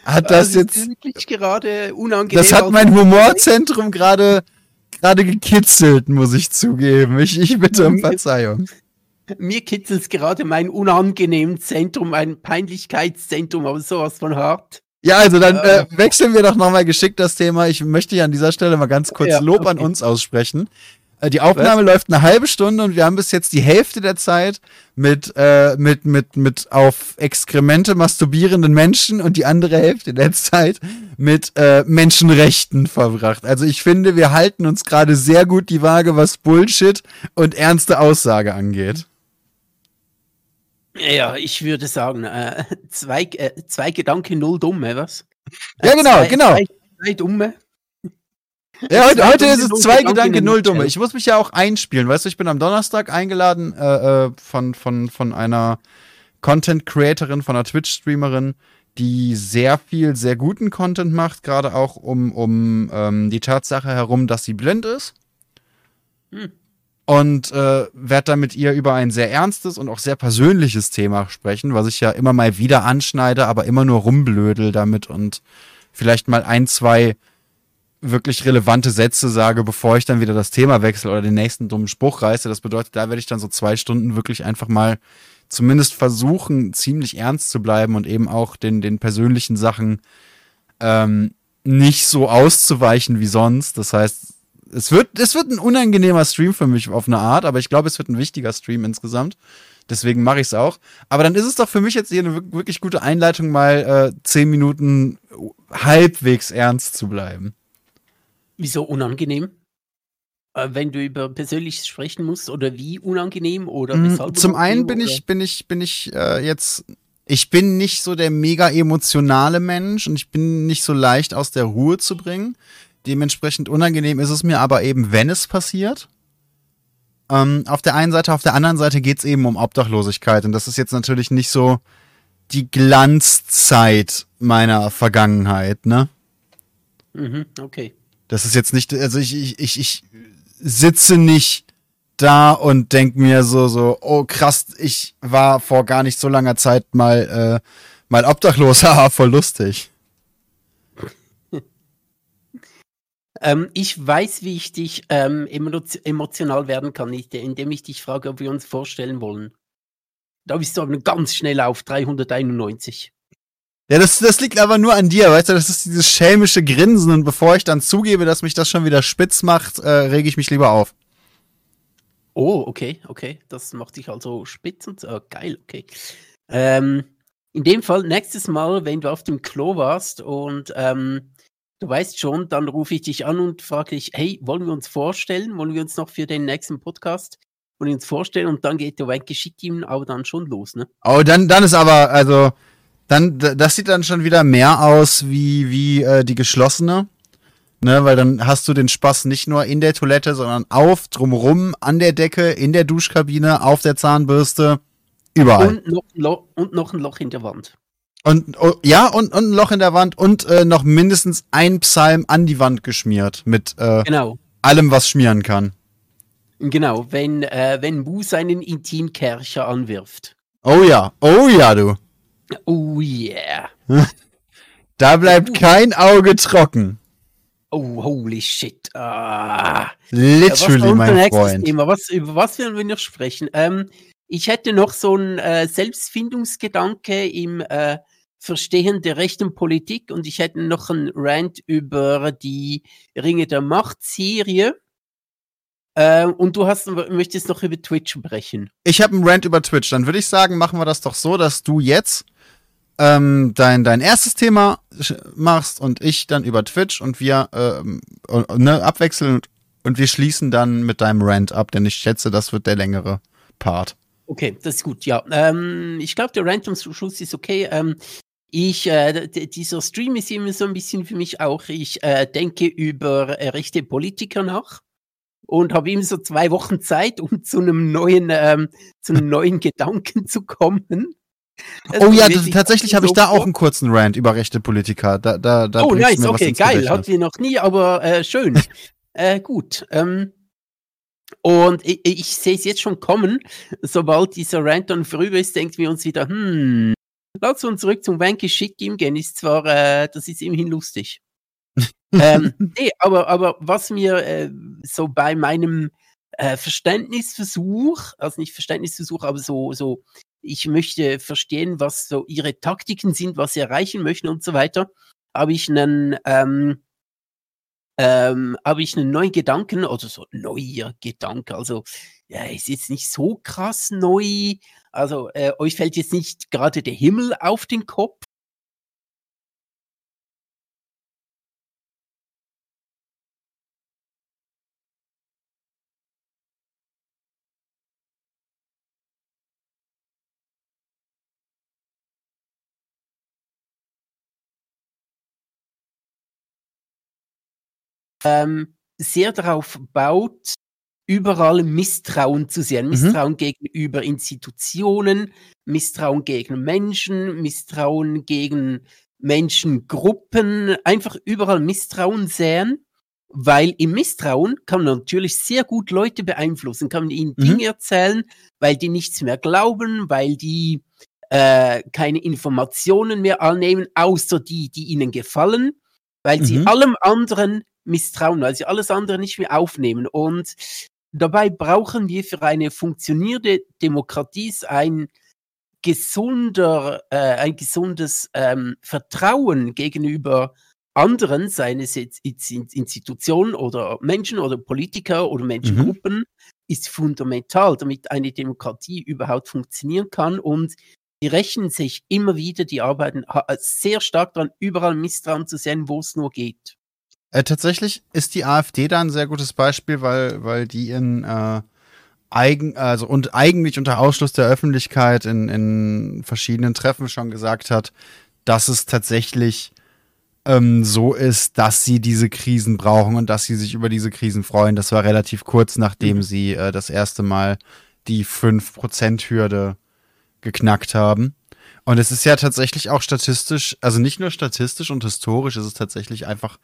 Speaker 1: Hat das, das jetzt
Speaker 2: gerade unangenehm.
Speaker 1: Das hat mein Humorzentrum gerade gerade gekitzelt, muss ich zugeben. Ich, ich bitte um Verzeihung.
Speaker 2: Mir kitzelt gerade mein unangenehmes Zentrum, ein Peinlichkeitszentrum, aber sowas von hart.
Speaker 1: Ja, also dann äh, wechseln wir doch nochmal geschickt das Thema. Ich möchte ja an dieser Stelle mal ganz kurz ja, Lob okay. an uns aussprechen. Äh, die Aufnahme Was? läuft eine halbe Stunde und wir haben bis jetzt die Hälfte der Zeit mit, äh, mit, mit, mit auf Exkremente masturbierenden Menschen und die andere Hälfte der Zeit mit äh, Menschenrechten verbracht. Also ich finde, wir halten uns gerade sehr gut die Waage, was Bullshit und ernste Aussage angeht.
Speaker 2: Ja, ich würde sagen, äh, zwei, äh, zwei Gedanken, null dumme, was?
Speaker 1: Ja, genau, zwei, genau. Zwei,
Speaker 2: zwei dumme.
Speaker 1: Ja, heute, heute ist es zwei Gedanken, null dumme. Ich muss mich ja auch einspielen, weißt du, ich bin am Donnerstag eingeladen äh, äh von, von, von einer Content-Creatorin, von einer Twitch-Streamerin, die sehr viel, sehr guten Content macht, gerade auch um, um ähm, die Tatsache herum, dass sie blind ist. Hm und äh, werde dann mit ihr über ein sehr ernstes und auch sehr persönliches Thema sprechen, was ich ja immer mal wieder anschneide, aber immer nur rumblödel damit und vielleicht mal ein, zwei wirklich relevante Sätze sage, bevor ich dann wieder das Thema wechsle oder den nächsten dummen Spruch reiße. Das bedeutet, da werde ich dann so zwei Stunden wirklich einfach mal zumindest versuchen, ziemlich ernst zu bleiben und eben auch den, den persönlichen Sachen ähm, nicht so auszuweichen wie sonst. Das heißt, es wird, es wird ein unangenehmer Stream für mich auf eine Art, aber ich glaube, es wird ein wichtiger Stream insgesamt. Deswegen mache ich es auch. Aber dann ist es doch für mich jetzt hier eine wirklich gute Einleitung, mal äh, zehn Minuten halbwegs ernst zu bleiben.
Speaker 2: Wieso unangenehm? Äh, wenn du über Persönliches sprechen musst oder wie unangenehm oder
Speaker 1: mm, weshalb? Zum einen bin oder? ich, bin ich, bin ich äh, jetzt, ich bin nicht so der mega emotionale Mensch und ich bin nicht so leicht aus der Ruhe zu bringen. Dementsprechend unangenehm ist es mir aber eben, wenn es passiert. Ähm, auf der einen Seite, auf der anderen Seite geht es eben um Obdachlosigkeit und das ist jetzt natürlich nicht so die Glanzzeit meiner Vergangenheit, ne?
Speaker 2: Mhm, okay.
Speaker 1: Das ist jetzt nicht, also ich, ich, ich, ich sitze nicht da und denk mir so, so, oh krass, ich war vor gar nicht so langer Zeit mal, äh, mal obdachlos, haha, voll lustig.
Speaker 2: Ähm, ich weiß, wie ich dich ähm, emotional werden kann, indem ich dich frage, ob wir uns vorstellen wollen. Da bist du aber ganz schnell auf 391.
Speaker 1: Ja, das, das liegt aber nur an dir, weißt du, das ist dieses schelmische Grinsen und bevor ich dann zugebe, dass mich das schon wieder spitz macht, äh, rege ich mich lieber auf.
Speaker 2: Oh, okay, okay. Das macht dich also spitz und oh, geil, okay. Ähm, in dem Fall, nächstes Mal, wenn du auf dem Klo warst und ähm, du weißt schon, dann rufe ich dich an und frage dich, hey, wollen wir uns vorstellen? Wollen wir uns noch für den nächsten Podcast wollen wir uns vorstellen? Und dann geht der Wank geschickt ihm aber dann schon los, ne?
Speaker 1: Oh, dann, dann ist aber, also, dann, das sieht dann schon wieder mehr aus wie, wie äh, die geschlossene. Ne, weil dann hast du den Spaß nicht nur in der Toilette, sondern auf, drumrum, an der Decke, in der Duschkabine, auf der Zahnbürste, überall.
Speaker 2: Und noch, Loch, und noch ein Loch in der Wand.
Speaker 1: Und oh, ja, und, und ein Loch in der Wand und äh, noch mindestens ein Psalm an die Wand geschmiert mit äh, genau. allem, was schmieren kann.
Speaker 2: Genau, wenn, äh, wenn Bu seinen Intimkercher anwirft.
Speaker 1: Oh ja, oh ja, du.
Speaker 2: Oh yeah.
Speaker 1: da bleibt kein Auge trocken.
Speaker 2: Oh, holy shit. Ah.
Speaker 1: Literally, ja, mein Freund.
Speaker 2: Thema? Was, über was werden wir noch sprechen? Ähm, ich hätte noch so einen äh, Selbstfindungsgedanke im äh, Verstehen der rechten Politik und ich hätte noch einen Rant über die Ringe der Macht-Serie. Äh, und du hast, möchtest noch über Twitch sprechen.
Speaker 1: Ich habe einen Rant über Twitch. Dann würde ich sagen, machen wir das doch so, dass du jetzt ähm, dein, dein erstes Thema machst und ich dann über Twitch und wir ähm, ne, abwechseln und wir schließen dann mit deinem Rant ab, denn ich schätze, das wird der längere Part.
Speaker 2: Okay, das ist gut, ja. Ähm, ich glaube, der Rant zum Schluss ist okay. Ähm, ich, äh, dieser Stream ist immer so ein bisschen für mich auch, ich äh, denke über äh, rechte Politiker nach und habe ihm so zwei Wochen Zeit, um zu einem neuen, ähm, zu einem neuen Gedanken zu kommen.
Speaker 1: Also oh ja, tatsächlich habe ich da auch einen kurzen Rant über rechte Politiker. Da, da, da
Speaker 2: oh, nice, okay, geil. Hat sie noch nie, aber äh, schön. äh, gut. Ähm, und ich, ich sehe es jetzt schon kommen. Sobald dieser Rant dann vorüber ist, denken wir uns wieder, hm, lass uns zurück zum Wanky Shit Game gehen. Ist zwar, äh, das ist immerhin lustig. ähm, nee, aber, aber was mir äh, so bei meinem äh, Verständnisversuch, also nicht Verständnisversuch, aber so, so ich möchte verstehen, was so ihre Taktiken sind, was sie erreichen möchten und so weiter, habe ich einen, ähm, ähm, habe ich einen neuen Gedanken, oder so neuer Gedanke, also ja, ist jetzt nicht so krass neu, also äh, euch fällt jetzt nicht gerade der Himmel auf den Kopf, ähm, sehr darauf baut, überall Misstrauen zu sehen. Mhm. Misstrauen gegenüber Institutionen, Misstrauen gegen Menschen, Misstrauen gegen Menschengruppen, einfach überall Misstrauen sehen, weil im Misstrauen kann man natürlich sehr gut Leute beeinflussen, kann man ihnen mhm. Dinge erzählen, weil die nichts mehr glauben, weil die äh, keine Informationen mehr annehmen, außer die, die ihnen gefallen, weil sie mhm. allem anderen misstrauen, weil sie alles andere nicht mehr aufnehmen. Und dabei brauchen wir für eine funktionierende Demokratie ein gesunder, äh, ein gesundes ähm, Vertrauen gegenüber anderen, seien es jetzt Institutionen oder Menschen oder Politiker oder Menschengruppen, mhm. ist fundamental, damit eine Demokratie überhaupt funktionieren kann. Und die rechnen sich immer wieder, die arbeiten sehr stark daran, überall Misstrauen zu sehen, wo es nur geht.
Speaker 1: Äh, tatsächlich ist die AfD da ein sehr gutes Beispiel, weil, weil die in äh, eigen, also und eigentlich unter Ausschluss der Öffentlichkeit in, in verschiedenen Treffen schon gesagt hat, dass es tatsächlich ähm, so ist, dass sie diese Krisen brauchen und dass sie sich über diese Krisen freuen. Das war relativ kurz, nachdem mhm. sie äh, das erste Mal die 5%-Hürde geknackt haben. Und es ist ja tatsächlich auch statistisch, also nicht nur statistisch und historisch, es ist tatsächlich einfach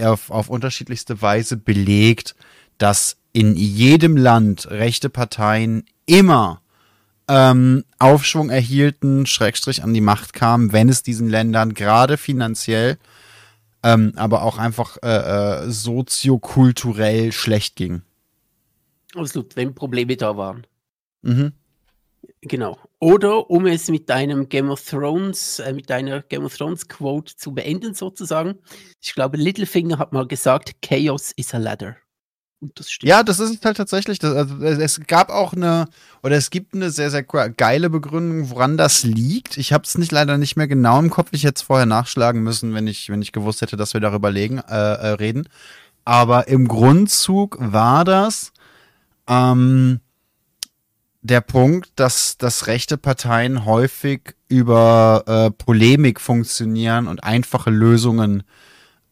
Speaker 1: auf, auf unterschiedlichste Weise belegt, dass in jedem Land rechte Parteien immer ähm, Aufschwung erhielten, Schrägstrich an die Macht kamen, wenn es diesen Ländern gerade finanziell, ähm, aber auch einfach äh, äh, soziokulturell schlecht ging.
Speaker 2: Absolut, wenn Probleme da waren. Mhm. Genau. Oder um es mit einem Game of Thrones, äh, mit einer Game of Thrones Quote zu beenden sozusagen. Ich glaube, Littlefinger hat mal gesagt, Chaos is a ladder.
Speaker 1: Das ja, das ist halt tatsächlich. Das, also es gab auch eine, oder es gibt eine sehr, sehr geile Begründung, woran das liegt. Ich habe es nicht leider nicht mehr genau im Kopf. Ich hätte es vorher nachschlagen müssen, wenn ich, wenn ich gewusst hätte, dass wir darüber legen, äh, äh, reden. Aber im Grundzug war das, ähm, der Punkt, dass, dass rechte Parteien häufig über äh, Polemik funktionieren und einfache Lösungen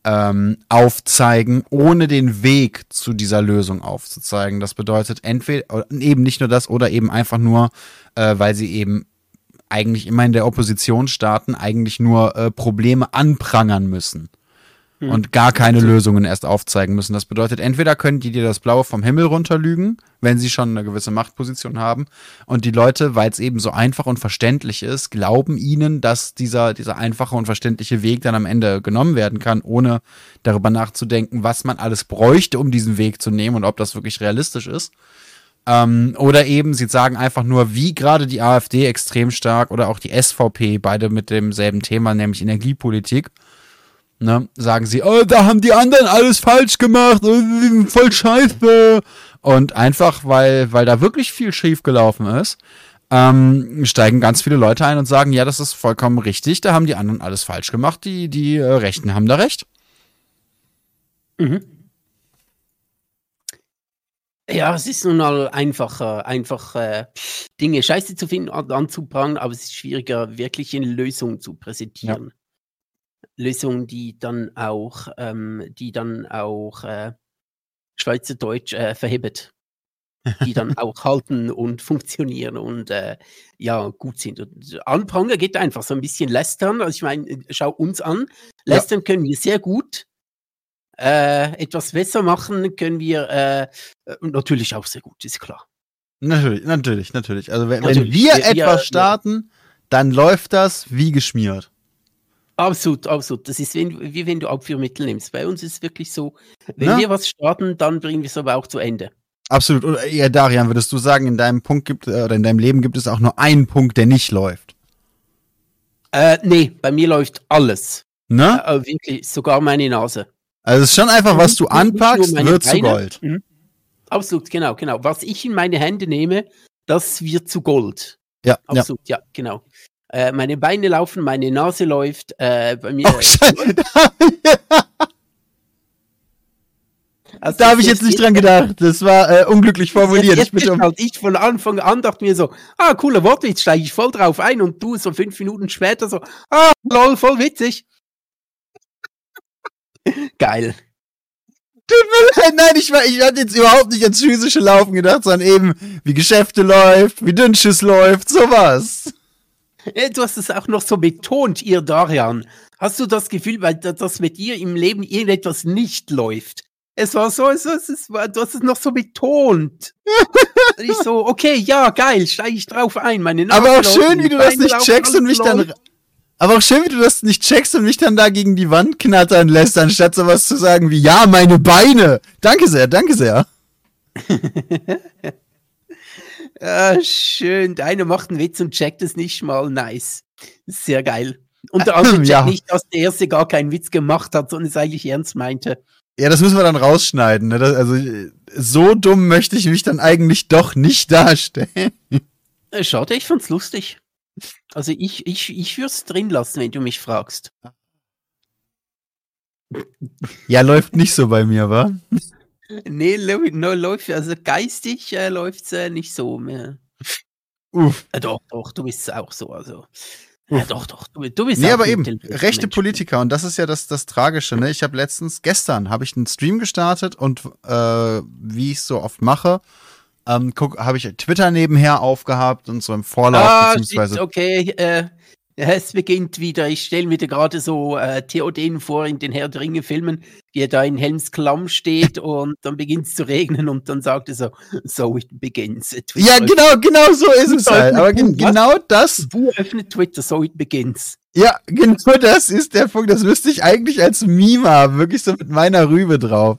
Speaker 1: ähm, aufzeigen, ohne den Weg zu dieser Lösung aufzuzeigen. Das bedeutet entweder eben nicht nur das oder eben einfach nur, äh, weil sie eben eigentlich immer in der Opposition starten, eigentlich nur äh, Probleme anprangern müssen. Hm. und gar keine Lösungen erst aufzeigen müssen. Das bedeutet, entweder können die dir das Blaue vom Himmel runterlügen, wenn sie schon eine gewisse Machtposition haben, und die Leute, weil es eben so einfach und verständlich ist, glauben ihnen, dass dieser, dieser einfache und verständliche Weg dann am Ende genommen werden kann, ohne darüber nachzudenken, was man alles bräuchte, um diesen Weg zu nehmen und ob das wirklich realistisch ist. Ähm, oder eben, sie sagen einfach nur, wie gerade die AfD extrem stark oder auch die SVP, beide mit demselben Thema, nämlich Energiepolitik, ne, sagen sie, oh, da haben die anderen alles falsch gemacht, oh, voll scheiße. Und einfach, weil, weil da wirklich viel schief gelaufen ist, ähm, steigen ganz viele Leute ein und sagen, ja, das ist vollkommen richtig, da haben die anderen alles falsch gemacht, die, die äh, Rechten haben da recht.
Speaker 2: Mhm. Ja, es ist nun mal einfacher, einfach äh, Dinge scheiße zu finden, anzuprangern, aber es ist schwieriger, wirklich eine Lösung zu präsentieren. Ja. Lösung, die dann auch, ähm, die dann auch äh, Schweizerdeutsch äh, verhebt. die dann auch halten und funktionieren und äh, ja, gut sind. Und Anpranger geht einfach so ein bisschen lästern. Also ich meine, schau uns an. Lästern ja. können wir sehr gut. Äh, etwas besser machen können wir äh, natürlich auch sehr gut, ist klar.
Speaker 1: Natürlich, natürlich, natürlich. Also wenn, natürlich. wenn wir, wir etwas starten, dann läuft das wie geschmiert.
Speaker 2: Absolut, absolut. Das ist wie, wie wenn du Abführmittel nimmst. Bei uns ist es wirklich so, wenn ja. wir was starten, dann bringen wir es aber auch zu Ende.
Speaker 1: Absolut. Oder ja, Darian, würdest du sagen, in deinem Punkt gibt äh, oder in deinem Leben gibt es auch nur einen Punkt, der nicht läuft?
Speaker 2: Äh, nee, bei mir läuft alles. Ne? Äh, wirklich, sogar meine Nase.
Speaker 1: Also es ist schon einfach, was du anpackst, wird zu Gold. Mhm.
Speaker 2: Absolut, genau, genau. Was ich in meine Hände nehme, das wird zu Gold.
Speaker 1: Ja,
Speaker 2: absolut, ja, ja genau. Äh, meine Beine laufen, meine Nase läuft. Äh, bei mir. Oh,
Speaker 1: Also da habe ich jetzt nicht dran gedacht. Das war äh, unglücklich formuliert.
Speaker 2: Jetzt, jetzt ich, halt ich von Anfang an dachte mir so, ah, cooler Wortwitz, steige ich voll drauf ein und du so fünf Minuten später so, ah, lol, voll witzig. Geil.
Speaker 1: Nein, ich, war, ich hatte jetzt überhaupt nicht ans physische Laufen gedacht, sondern eben, wie Geschäfte läuft, wie Dünnschiss läuft, sowas.
Speaker 2: Äh, du hast es auch noch so betont, ihr Darian. Hast du das Gefühl, weil das mit dir im Leben irgendetwas nicht läuft? Es war so, es, es, es war, du hast es noch so betont. ich so, okay, ja, geil, steige ich drauf ein. Meine
Speaker 1: Nase Aber auch schön, wie du das nicht checkst und mich dann. Aber auch schön, wie du das nicht checkst und mich dann da gegen die Wand knattern lässt, anstatt sowas zu sagen wie, ja, meine Beine. Danke sehr, danke sehr.
Speaker 2: ah, schön. Der eine macht einen Witz und checkt es nicht mal. Nice. Sehr geil. Und der andere checkt ja. nicht, dass der erste gar keinen Witz gemacht hat, sondern es eigentlich ernst meinte.
Speaker 1: Ja, das müssen wir dann rausschneiden. Ne? Das, also so dumm möchte ich mich dann eigentlich doch nicht darstellen.
Speaker 2: Äh, schade, ich fand's lustig. Also ich, ich, ich würde es drin lassen, wenn du mich fragst.
Speaker 1: Ja, läuft nicht so bei mir, wa?
Speaker 2: Nee, no, läuft, also geistig äh, läuft es äh, nicht so mehr. Uff. Äh, doch, doch, du bist auch so, also. Ja, doch, doch, du, du bist
Speaker 1: Nee, aber eben, rechte Mensch. Politiker, und das ist ja das, das Tragische, ne? Ich habe letztens, gestern, habe ich einen Stream gestartet und äh, wie ich so oft mache, ähm, habe ich Twitter nebenher aufgehabt und so im Vorlauf,
Speaker 2: ah, beziehungsweise. Okay, äh, es beginnt wieder. Ich stelle mir gerade so äh, Theoden vor in den Herr der Ringe Filmen, wie er da in Helms Klamm steht und dann beginnt es zu regnen und dann sagt er so, so it begins.
Speaker 1: Twitter ja, genau, genau so ist es halt. Aber gen genau das.
Speaker 2: Du öffnet Twitter, so it begins.
Speaker 1: Ja, genau das ist der Punkt. Das müsste ich eigentlich als Meme haben, wirklich so mit meiner Rübe drauf.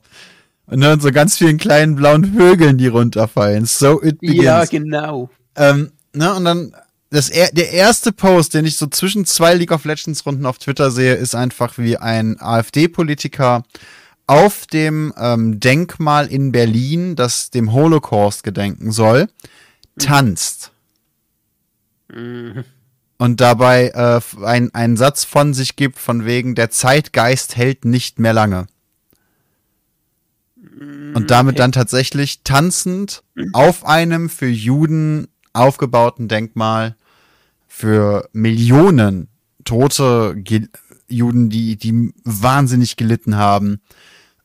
Speaker 1: Und dann so ganz vielen kleinen blauen Vögeln, die runterfallen. So it begins.
Speaker 2: Ja, genau.
Speaker 1: Ähm, ne, und dann das, der erste Post, den ich so zwischen zwei League of Legends Runden auf Twitter sehe, ist einfach wie ein AfD-Politiker auf dem ähm, Denkmal in Berlin, das dem Holocaust gedenken soll, tanzt. Mhm. Und dabei äh, ein, einen Satz von sich gibt, von wegen, der Zeitgeist hält nicht mehr lange. Mhm, Und damit dann tatsächlich tanzend auf einem für Juden aufgebauten Denkmal für Millionen tote Ge Juden, die, die wahnsinnig gelitten haben,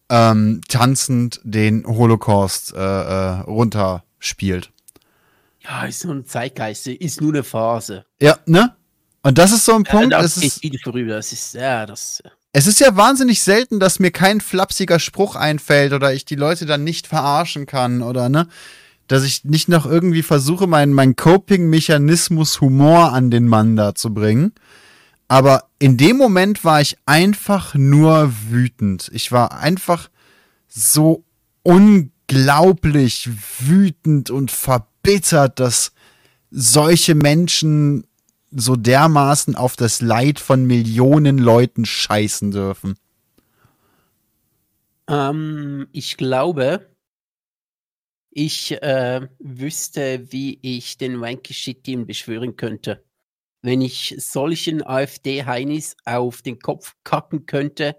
Speaker 1: ähm, tanzend den Holocaust äh, äh, runterspielt.
Speaker 2: Ja, ist nur ein Zeitgeist, ist nur eine Phase.
Speaker 1: Ja, ne? Und das ist so ein Punkt. Ja,
Speaker 2: das ist wieder vorüber. Das ist, ja, das.
Speaker 1: Es ist ja wahnsinnig selten, dass mir kein flapsiger Spruch einfällt oder ich die Leute dann nicht verarschen kann oder ne dass ich nicht noch irgendwie versuche, meinen mein Coping-Mechanismus Humor an den Mann da zu bringen. Aber in dem Moment war ich einfach nur wütend. Ich war einfach so unglaublich wütend und verbittert, dass solche Menschen so dermaßen auf das Leid von Millionen Leuten scheißen dürfen.
Speaker 2: Ähm, ich glaube, ich äh, wüsste, wie ich den Wanky Shit Team beschwören könnte. Wenn ich solchen AfD-Heinis auf den Kopf kacken könnte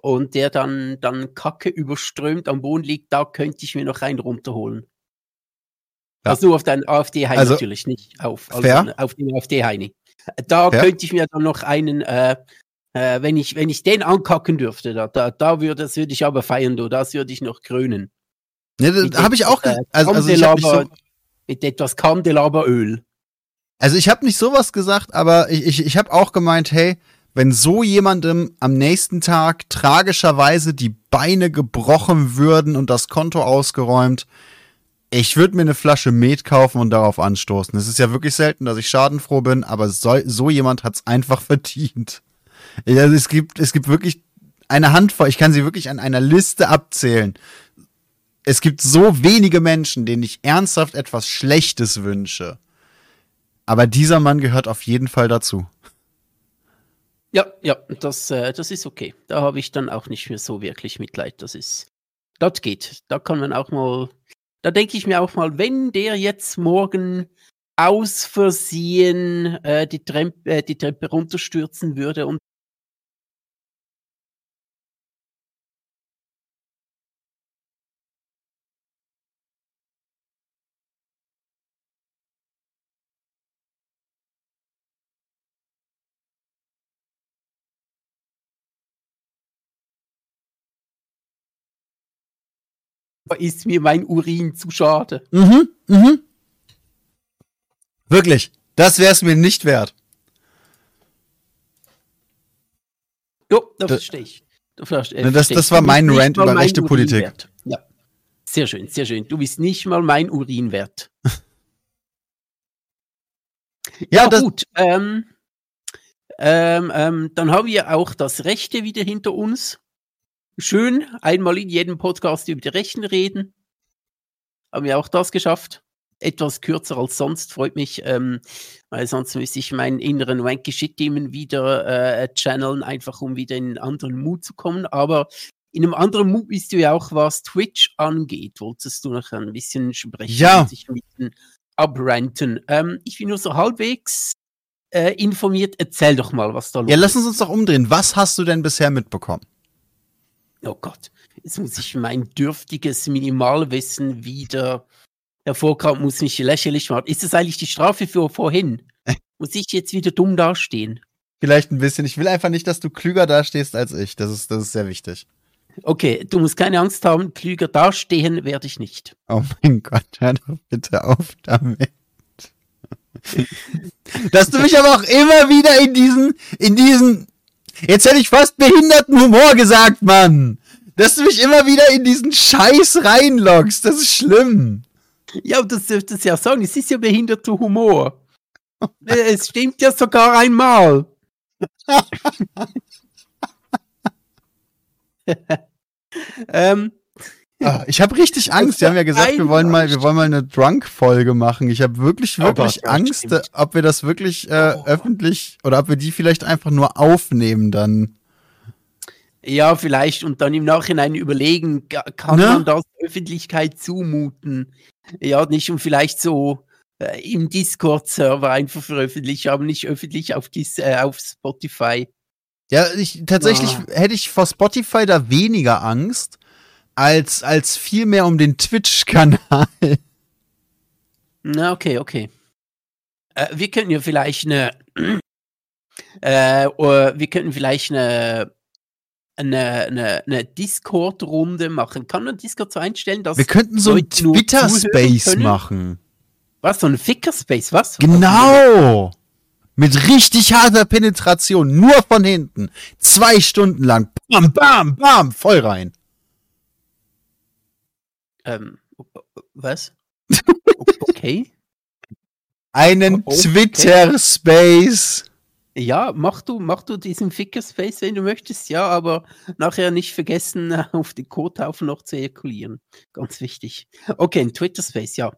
Speaker 2: und der dann, dann Kacke überströmt am Boden liegt, da könnte ich mir noch einen runterholen. Ja. Also nur auf den AfD-Heini also, natürlich, nicht auf, also auf den AfD-Heini. Da fair. könnte ich mir dann noch einen, äh, äh, wenn, ich, wenn ich den ankacken dürfte, da, da, da würde, das würde ich aber feiern, du, das würde ich noch krönen.
Speaker 1: Ne, da habe ich auch. Äh, also, also ich hab so,
Speaker 2: mit etwas Kandelaberöl.
Speaker 1: Also ich habe nicht sowas gesagt, aber ich, ich, ich habe auch gemeint, hey, wenn so jemandem am nächsten Tag tragischerweise die Beine gebrochen würden und das Konto ausgeräumt, ich würde mir eine Flasche Met kaufen und darauf anstoßen. Es ist ja wirklich selten, dass ich schadenfroh bin, aber so, so jemand hat's einfach verdient. Also es gibt, es gibt wirklich eine Handvoll, ich kann sie wirklich an einer Liste abzählen es gibt so wenige Menschen, denen ich ernsthaft etwas Schlechtes wünsche. Aber dieser Mann gehört auf jeden Fall dazu.
Speaker 2: Ja, ja, das, äh, das ist okay. Da habe ich dann auch nicht mehr so wirklich Mitleid. Das ist, das geht. Da kann man auch mal, da denke ich mir auch mal, wenn der jetzt morgen aus Versehen äh, die, Treppe, äh, die Treppe runterstürzen würde und ist mir mein Urin zu schade.
Speaker 1: Mhm, mhm. Wirklich, das wäre es mir nicht wert.
Speaker 2: Jo, das verstehe ich.
Speaker 1: Du versteh, äh, das, das war mein Rant über rechte Politik.
Speaker 2: Wert. Ja. Sehr schön, sehr schön. Du bist nicht mal mein Urin wert.
Speaker 1: ja, ja gut. Ähm,
Speaker 2: Ähm, ähm, dann haben wir auch das Rechte wieder hinter uns. Schön, einmal in jedem Podcast über die Rechten reden. Haben wir auch das geschafft. Etwas kürzer als sonst, freut mich, ähm, weil sonst müsste ich meinen inneren wanky shit themen wieder äh, channeln, einfach um wieder in einen anderen Mut zu kommen. Aber in einem anderen Mut bist du ja auch, was Twitch angeht. Wolltest du noch ein bisschen sprechen?
Speaker 1: Ja.
Speaker 2: Sich ein bisschen abranten. Ähm, ich bin nur so halbwegs äh, informiert. Erzähl doch mal, was da los
Speaker 1: Ja, lass uns uns doch umdrehen. Was hast du denn bisher mitbekommen?
Speaker 2: Oh Gott, jetzt muss ich mein dürftiges Minimalwissen wieder hervorkramen, muss mich lächerlich machen. Ist das eigentlich die Strafe für vorhin? Muss ich jetzt wieder dumm dastehen?
Speaker 1: Vielleicht ein bisschen. Ich will einfach nicht, dass du klüger dastehst als ich. Das ist, das ist sehr wichtig.
Speaker 2: Okay, du musst keine Angst haben, klüger dastehen werde ich nicht.
Speaker 1: Oh mein Gott, hör doch bitte auf damit. Dass du mich aber auch immer wieder in diesen, in diesen, jetzt hätte ich fast behinderten Humor gesagt, Mann. Dass du mich immer wieder in diesen Scheiß reinlockst, das ist schlimm.
Speaker 2: Ja, das dürftest du ja sagen, es ist ja behinderter Humor. Äh, es stimmt ja sogar einmal. ähm,
Speaker 1: Ah, Ich habe richtig Angst. Wir haben ja gesagt, wir wollen mal, wir wollen mal eine Drunk-Folge machen. Ich habe wirklich,
Speaker 2: Oh
Speaker 1: wirklich
Speaker 2: Gott, ja,
Speaker 1: Angst,
Speaker 2: stimmt.
Speaker 1: ob wir das wirklich äh,
Speaker 2: Oh.
Speaker 1: öffentlich oder ob wir die vielleicht einfach nur aufnehmen dann.
Speaker 2: Ja, vielleicht und dann im Nachhinein überlegen, kann
Speaker 1: Ne?
Speaker 2: man das der Öffentlichkeit zumuten? Ja, nicht und vielleicht so äh, im Discord-Server einfach veröffentlichen, aber nicht öffentlich auf, Dis äh, auf Spotify.
Speaker 1: Ja, ich, tatsächlich
Speaker 2: Ah.
Speaker 1: hätte ich vor Spotify da weniger Angst, als, als viel mehr um den Twitch-Kanal.
Speaker 2: Na, okay, okay. Äh, wir könnten ja vielleicht eine, äh, oder wir könnten vielleicht eine, eine, eine, eine Discord-Runde machen. Kann man Discord so einstellen, dass
Speaker 1: Wir könnten so ein Twitter-Space machen.
Speaker 2: was so ein Ficker-Space, was?
Speaker 1: Genau! Mit richtig harter Penetration, nur von hinten. Zwei Stunden lang. Bam, bam, bam, voll rein.
Speaker 2: Ähm, was? okay.
Speaker 1: Einen
Speaker 2: okay.
Speaker 1: Twitter-Space.
Speaker 2: Ja, mach du, mach du diesen Ficker-Space, wenn du möchtest, ja, aber nachher nicht vergessen, auf den Kothaufen noch zu ejakulieren. Ganz wichtig. Okay, ein Twitter-Space, ja.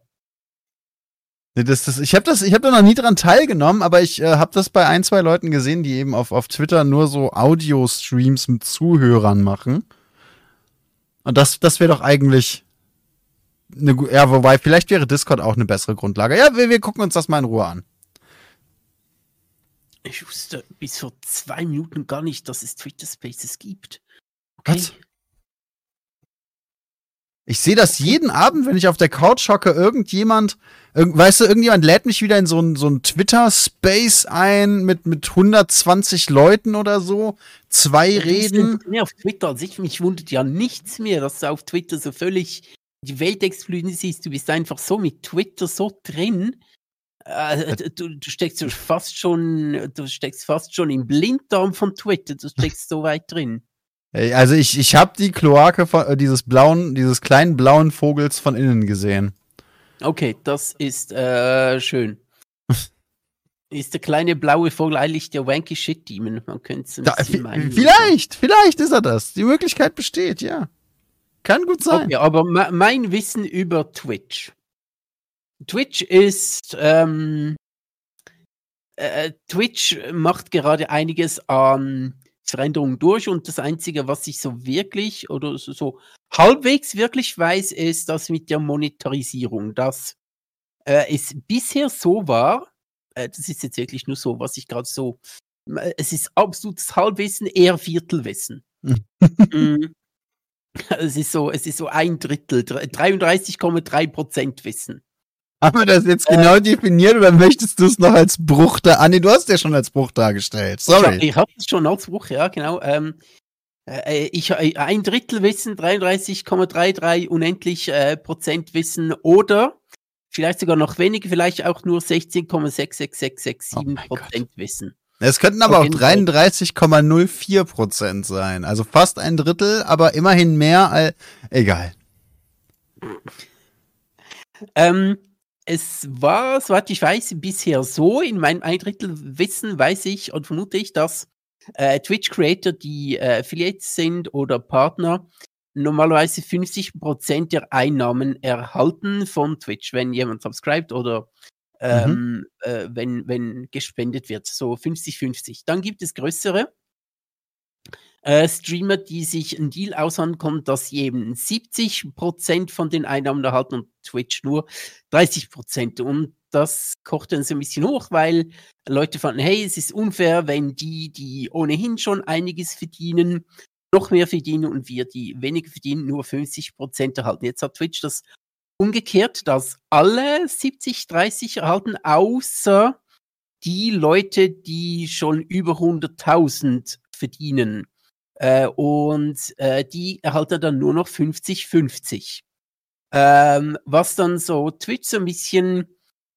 Speaker 1: Das, das, ich habe das, ich habe da noch nie dran teilgenommen, aber ich äh, habe das bei ein, zwei Leuten gesehen, die eben auf, auf Twitter nur so Audio-Streams mit Zuhörern machen. Und das, das wäre doch eigentlich eine, ja, wobei, vielleicht wäre Discord auch eine bessere Grundlage. Ja, wir, wir gucken uns das mal in Ruhe an.
Speaker 2: Ich wusste bis vor zwei Minuten gar nicht, dass es Twitter-Spaces gibt. Okay.
Speaker 1: Was? Ich sehe das jeden Abend, wenn ich auf der Couch hocke, irgendjemand, irg weißt du, irgendjemand lädt mich wieder in so ein, so ein Twitter-Space ein mit, mit 120 Leuten oder so, zwei
Speaker 2: Ja,
Speaker 1: Reden.
Speaker 2: mehr auf Twitter als ich. Mich wundert ja nichts mehr, dass du auf Twitter so völlig die Welt explodieren siehst. Du bist einfach so mit Twitter so drin. Äh, du, du steckst fast schon, du steckst fast schon im Blinddarm von Twitter. Du steckst so weit drin.
Speaker 1: Ey, Also ich, ich habe die Kloake von, äh, dieses blauen, dieses kleinen blauen Vogels von innen gesehen.
Speaker 2: Okay, das ist äh, schön. ist der kleine blaue Vogel eigentlich der Wanky Shit Demon? Man könnte es ein
Speaker 1: Da,
Speaker 2: meinen.
Speaker 1: vielleicht, vielleicht ist er das. Die Möglichkeit besteht, ja. Kann gut sein.
Speaker 2: Okay, aber me- mein Wissen über Twitch. Twitch ist, ähm, äh, Twitch macht gerade einiges an Veränderungen durch und das Einzige, was ich so wirklich oder so, so halbwegs wirklich weiß, ist das mit der Monetarisierung, dass äh, es bisher so war, äh, das ist jetzt wirklich nur so, was ich gerade so, äh, es ist absolutes Halbwissen, eher Viertelwissen. Mm. Es ist so, es ist so ein Drittel, dre- 33,3 Prozent Wissen.
Speaker 1: Haben wir das jetzt
Speaker 2: Äh.
Speaker 1: genau definiert oder möchtest du es noch als Bruch da? Ah, nee, du hast ja schon als Bruch dargestellt.
Speaker 2: Ich,
Speaker 1: Sorry.
Speaker 2: ich habe es schon als Bruch, ja, genau. Ähm, äh, ich, äh, ein Drittel Wissen, 33,33 unendlich äh, Prozent Wissen oder vielleicht sogar noch weniger, vielleicht auch nur 16,66667
Speaker 1: Oh mein Gott.
Speaker 2: Prozent Wissen.
Speaker 1: Es könnten aber auch
Speaker 2: jeden Fall.
Speaker 1: 33,04 Prozent sein. Also fast ein Drittel, aber immerhin mehr als. Egal.
Speaker 2: Ähm, es war, soweit ich weiß, bisher so. In meinem ein Drittel Wissen weiß ich und vermute ich, dass äh, Twitch-Creator, die äh, Affiliates sind oder Partner, normalerweise 50% der Einnahmen erhalten von Twitch, wenn jemand subscribt oder ähm, mhm. äh, wenn, wenn gespendet wird. So 50-50. Dann gibt es größere äh, Streamer, die sich einen Deal aushandeln, dass sie eben 70% von den Einnahmen erhalten und Twitch nur 30%. Und das kocht dann so ein bisschen hoch, weil Leute fanden, hey, es ist unfair, wenn die, die ohnehin schon einiges verdienen, noch mehr verdienen und wir, die weniger verdienen, nur 50% erhalten. Jetzt hat Twitch das umgekehrt, dass alle 70, 30 erhalten, außer die Leute, die schon über 100.000 verdienen. Äh, und äh, die erhalten dann nur noch 50-50. Ähm, was dann so Twitch so ein bisschen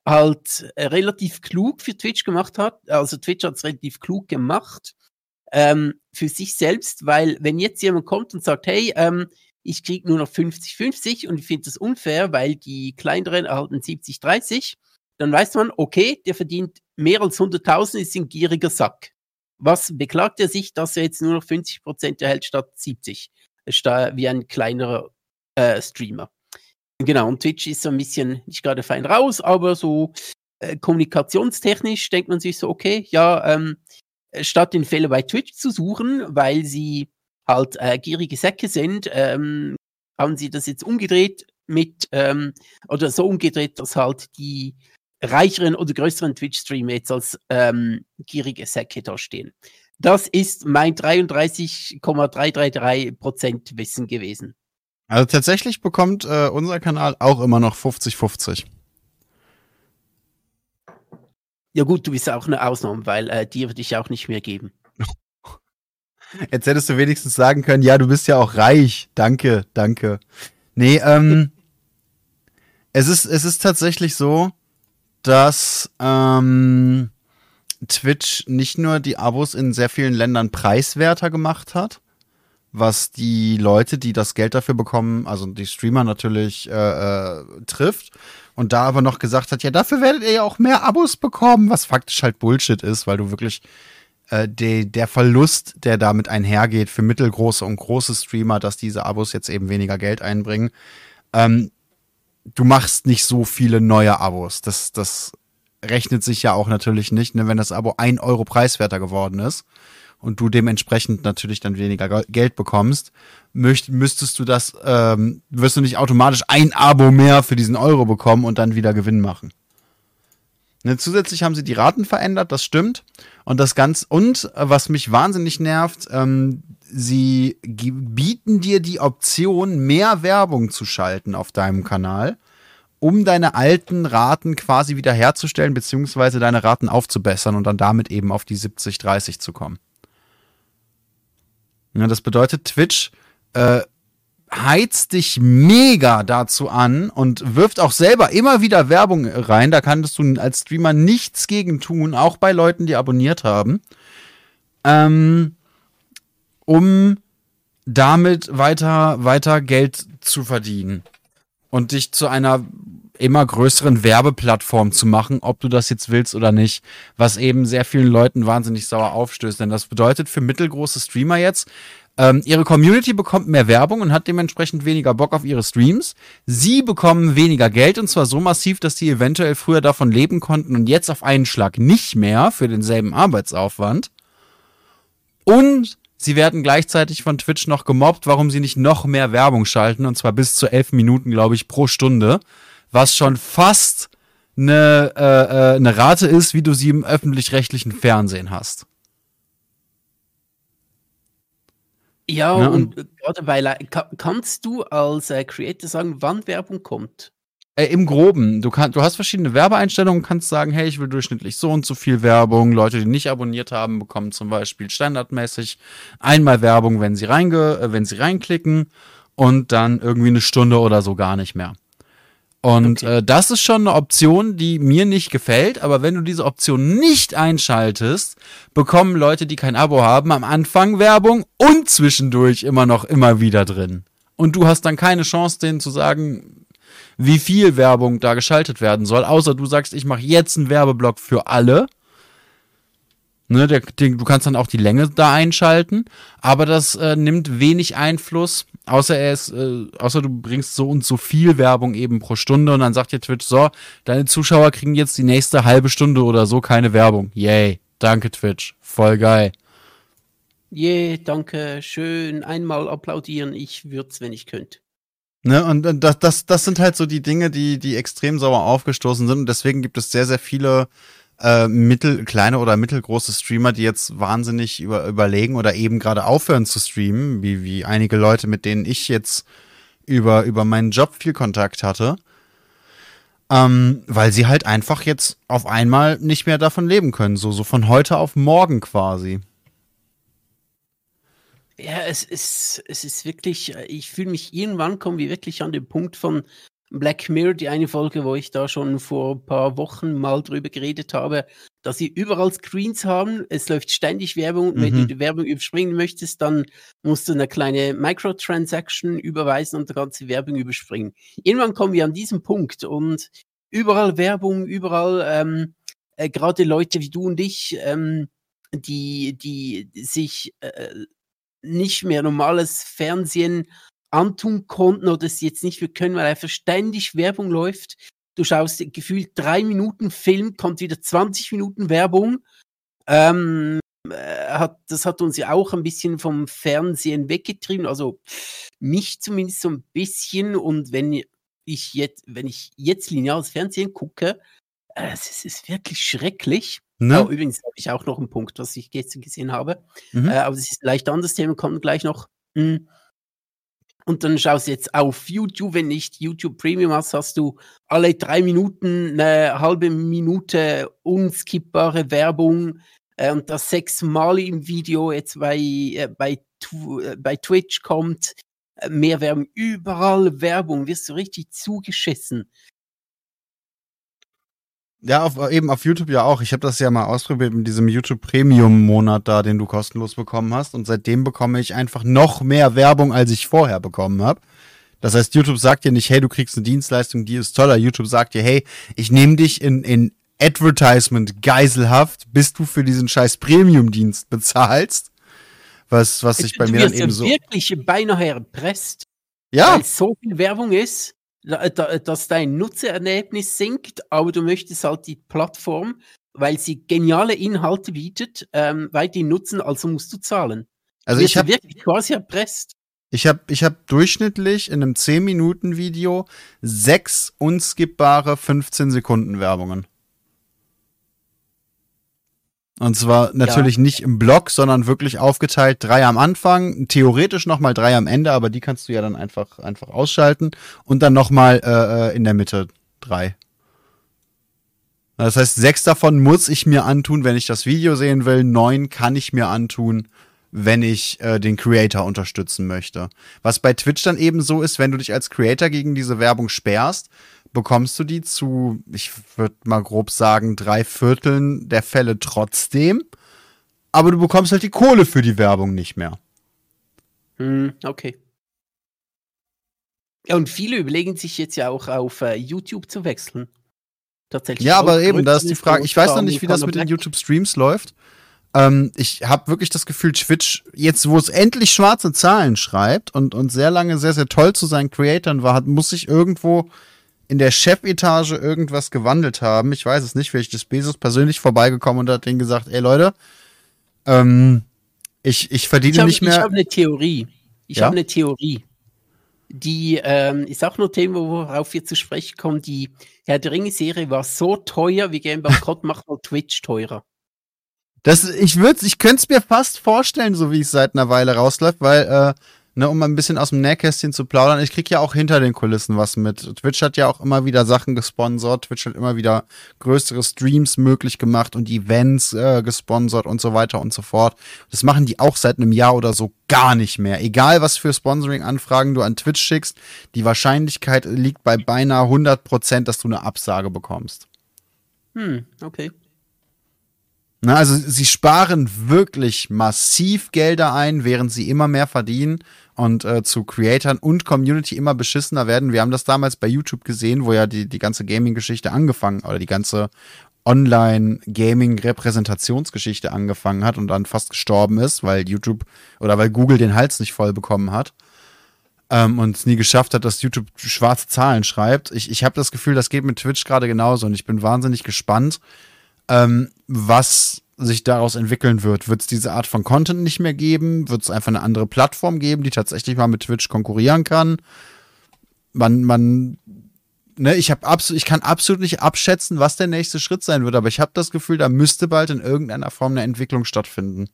Speaker 2: halt äh, relativ klug für Twitch gemacht hat. Also Twitch hat es relativ klug gemacht ähm, für sich selbst, weil wenn jetzt jemand kommt und sagt, hey, ähm, ich kriege nur noch 50-50 und ich finde das unfair, weil die kleineren erhalten 70-30, dann weiß man, okay, der verdient mehr als 100.000, ist ein gieriger Sack. Was beklagt er sich, dass er jetzt nur noch 50% erhält statt 70? Wie ein kleinerer äh, Streamer. Genau, und Twitch ist so ein bisschen nicht gerade fein raus, aber so äh, kommunikationstechnisch denkt man sich so, okay, ja, ähm, statt den Fehler bei Twitch zu suchen, weil sie halt äh, gierige Säcke sind, ähm, haben sie das jetzt umgedreht mit, ähm, oder so umgedreht, dass halt die reicheren oder größeren Twitch-Streamer jetzt als ähm, gierige Säcke da stehen. Das ist mein 33,333% Wissen gewesen.
Speaker 1: Also tatsächlich bekommt äh, unser Kanal auch immer noch 50-50.
Speaker 2: Ja gut, du bist auch eine Ausnahme, weil äh, dir würde ich auch nicht mehr geben.
Speaker 1: Jetzt hättest du wenigstens sagen können, ja, du bist ja auch reich. Danke, danke. Nee, ähm, es ist, es ist tatsächlich so, dass ähm, Twitch nicht nur die Abos in sehr vielen Ländern preiswerter gemacht hat, was die Leute, die das Geld dafür bekommen, also die Streamer natürlich äh, äh, trifft. Und da aber noch gesagt hat, ja, dafür werdet ihr ja auch mehr Abos bekommen, was faktisch halt Bullshit ist, weil du wirklich äh, de, der Verlust, der damit einhergeht für mittelgroße und große Streamer, dass diese Abos jetzt eben weniger Geld einbringen, ähm, du machst nicht so viele neue Abos. Das, das rechnet sich ja auch natürlich nicht, ne, wenn das Abo ein Euro preiswerter geworden ist und du dementsprechend natürlich dann weniger Geld bekommst, müsstest du das, ähm, wirst du nicht automatisch ein Abo mehr für diesen Euro bekommen und dann wieder Gewinn machen. Ne, zusätzlich haben sie die Raten verändert, das stimmt. Und das ganz und äh, was mich wahnsinnig nervt, ähm, sie bieten dir die Option, mehr Werbung zu schalten auf deinem Kanal, um deine alten Raten quasi wiederherzustellen, beziehungsweise deine Raten aufzubessern und dann damit eben auf die 70-30 zu kommen. Ja, das bedeutet, Twitch äh, heizt dich mega dazu an und wirft auch selber immer wieder Werbung rein. Da kannst du als Streamer nichts gegen tun, auch bei Leuten, die abonniert haben. Ähm, um damit weiter, weiter Geld zu verdienen und dich zu einer immer größeren Werbeplattform zu machen, ob du das jetzt willst oder nicht, was eben sehr vielen Leuten wahnsinnig sauer aufstößt. Denn das bedeutet für mittelgroße Streamer jetzt, ähm, ihre Community bekommt mehr Werbung und hat dementsprechend weniger Bock auf ihre Streams. Sie bekommen weniger Geld und zwar so massiv, dass sie eventuell früher davon leben konnten und jetzt auf einen Schlag nicht mehr für denselben Arbeitsaufwand. Und Sie werden gleichzeitig von Twitch noch gemobbt, warum sie nicht noch mehr Werbung schalten, und zwar bis zu elf Minuten, glaube ich, pro Stunde, was schon fast eine, äh, äh, eine Rate ist, wie du sie im öffentlich-rechtlichen Fernsehen hast.
Speaker 2: Ja, ja und, und gerade weil kannst du als äh, Creator sagen, wann Werbung kommt?
Speaker 1: Äh, Im Groben. Du, kann, du hast verschiedene Werbeeinstellungen, kannst sagen, hey, ich will durchschnittlich so und so viel Werbung. Leute, die nicht abonniert haben, bekommen zum Beispiel standardmäßig einmal Werbung, wenn sie, reinge äh, wenn sie reinklicken und dann irgendwie eine Stunde oder so gar nicht mehr. Und okay. äh, das ist schon eine Option, die mir nicht gefällt, aber wenn du diese Option nicht einschaltest, bekommen Leute, die kein Abo haben, am Anfang Werbung und zwischendurch immer noch immer wieder drin. Und du hast dann keine Chance, denen zu sagen, wie viel Werbung da geschaltet werden soll, außer du sagst, ich mache jetzt einen Werbeblock für alle. Ne, der, der, du kannst dann auch die Länge da einschalten, aber das äh, nimmt wenig Einfluss, außer er ist, äh, außer du bringst so und so viel Werbung eben pro Stunde und dann sagt dir Twitch, so, deine Zuschauer kriegen jetzt die nächste halbe Stunde oder so keine Werbung. Yay, danke Twitch, voll geil.
Speaker 2: Yeah, danke, schön, einmal applaudieren, ich würd's, wenn ich könnte.
Speaker 1: Ne, und das, das, das sind halt so die Dinge, die, die extrem sauer aufgestoßen sind und deswegen gibt es sehr, sehr viele äh, mittel, kleine oder mittelgroße Streamer, die jetzt wahnsinnig über, überlegen oder eben gerade aufhören zu streamen, wie, wie einige Leute, mit denen ich jetzt über, über meinen Job viel Kontakt hatte. Ähm, weil sie halt einfach jetzt auf einmal nicht mehr davon leben können, so, so von heute auf morgen quasi.
Speaker 2: Ja, es ist, es ist wirklich, äh, ich fühle mich irgendwann kommen wir wirklich an den Punkt von, Black Mirror, die eine Folge, wo ich da schon vor ein paar Wochen mal drüber geredet habe, dass sie überall Screens haben. Es läuft ständig Werbung. Mhm. Wenn du die Werbung überspringen möchtest, dann musst du eine kleine Microtransaction überweisen und die ganze Werbung überspringen. Irgendwann kommen wir an diesen Punkt und überall Werbung, überall ähm, äh, gerade Leute wie du und ich, ähm, die, die sich äh, nicht mehr normales Fernsehen antun konnten oder es jetzt nicht mehr können, weil einfach ständig Werbung läuft. Du schaust gefühlt drei Minuten Film, kommt wieder 20 Minuten Werbung. Ähm, äh, hat, das hat uns ja auch ein bisschen vom Fernsehen weggetrieben, also mich zumindest so ein bisschen. Und wenn ich jetzt, wenn ich jetzt lineares Fernsehen gucke, äh, es ist wirklich schrecklich. Ne? Oh, übrigens habe ich auch noch einen Punkt, was ich gestern gesehen habe. Mhm. Äh, aber es ist leicht anderes Thema, kommt gleich noch. Mhm. Und dann schaust du jetzt auf YouTube, wenn nicht YouTube Premium hast, hast du alle drei Minuten eine halbe Minute unskippbare Werbung äh, und das sechsmal im Video jetzt bei, äh, bei, äh, bei Twitch kommt. Äh, mehr Werbung, überall Werbung, wirst du richtig zugeschissen.
Speaker 1: Ja, auf, eben auf YouTube ja auch. Ich habe das ja mal ausprobiert mit diesem YouTube Premium Monat da, den du kostenlos bekommen hast. Und seitdem bekomme ich einfach noch mehr Werbung, als ich vorher bekommen habe. Das heißt, YouTube sagt dir nicht, hey, du kriegst eine Dienstleistung, die ist toller. YouTube sagt dir, hey, ich nehme dich in, in Advertisement geiselhaft, bis du für diesen scheiß Premium-Dienst bezahlst. Was, was sich bei mir dann eben so.
Speaker 2: wirklich beinahe erpresst.
Speaker 1: Ja.
Speaker 2: Weil so viel Werbung ist dass dein Nutzererlebnis sinkt, aber du möchtest halt die Plattform, weil sie geniale Inhalte bietet, ähm, weiterhin nutzen, also musst du zahlen.
Speaker 1: Also ich habe
Speaker 2: wirklich quasi erpresst.
Speaker 1: Ich habe ich hab durchschnittlich in einem 10-Minuten-Video sechs unskippbare 15-Sekunden-Werbungen. Und zwar natürlich ja. nicht im Block, sondern wirklich aufgeteilt. Drei am Anfang, theoretisch nochmal drei am Ende, aber die kannst du ja dann einfach, einfach ausschalten. Und dann nochmal äh, äh, in der Mitte drei. Das heißt, sechs davon muss ich mir antun, wenn ich das Video sehen will. Neun kann ich mir antun, wenn ich äh, den Creator unterstützen möchte. Was bei Twitch dann eben so ist, wenn du dich als Creator gegen diese Werbung sperrst, bekommst du die zu, ich würde mal grob sagen, drei Vierteln der Fälle trotzdem. Aber du bekommst halt die Kohle für die Werbung nicht mehr.
Speaker 2: Hm, okay. Ja, und viele überlegen sich jetzt ja auch auf uh, YouTube zu wechseln.
Speaker 1: Tatsächlich. Ja, aber eben, da ist die Frage, ich weiß noch nicht, wie das mit den YouTube-Streams läuft. Ähm, ich habe wirklich das Gefühl, Twitch, jetzt wo es endlich schwarze Zahlen schreibt und, und sehr lange sehr, sehr toll zu seinen Creatoren war, hat, muss sich irgendwo in der Chefetage irgendwas gewandelt haben. Ich weiß es nicht, vielleicht ist Bezos persönlich vorbeigekommen und hat denen gesagt, ey Leute, ähm, ich, ich verdiene ich hab, nicht mehr.
Speaker 2: Ich habe eine Theorie. Ich ja? habe eine Theorie. Die ähm, ist auch nur Thema, worauf wir zu sprechen kommen. Die Herr der Ringe-Serie war so teuer, wie Game Bankrott macht mal Twitch teurer.
Speaker 1: Das, ich würde, ich könnte es mir fast vorstellen, so wie es seit einer Weile rausläuft, weil äh, ne, um ein bisschen aus dem Nähkästchen zu plaudern, ich krieg ja auch hinter den Kulissen was mit. Twitch hat ja auch immer wieder Sachen gesponsert, Twitch hat immer wieder größere Streams möglich gemacht und Events äh, gesponsert und so weiter und so fort. Das machen die auch seit einem Jahr oder so gar nicht mehr. Egal, was für Sponsoring-Anfragen du an Twitch schickst, die Wahrscheinlichkeit liegt bei beinahe 100 Prozent, dass du eine Absage bekommst.
Speaker 2: Hm, okay.
Speaker 1: Na, also sie sparen wirklich massiv Gelder ein, während sie immer mehr verdienen. und äh, zu Creatern und Community immer beschissener werden. Wir haben das damals bei YouTube gesehen, wo ja die, die ganze Gaming-Geschichte angefangen oder die ganze Online-Gaming-Repräsentationsgeschichte angefangen hat und dann fast gestorben ist, weil YouTube oder weil Google den Hals nicht voll bekommen hat ähm, und es nie geschafft hat, dass YouTube schwarze Zahlen schreibt. Ich, ich habe das Gefühl, das geht mit Twitch gerade genauso und ich bin wahnsinnig gespannt, ähm, was sich daraus entwickeln wird. Wird es diese Art von Content nicht mehr geben? Wird es einfach eine andere Plattform geben, die tatsächlich mal mit Twitch konkurrieren kann? Man, man, ne, ich habe absolut, ich kann absolut nicht abschätzen, was der nächste Schritt sein wird, aber ich habe das Gefühl, da müsste bald in irgendeiner Form eine Entwicklung stattfinden.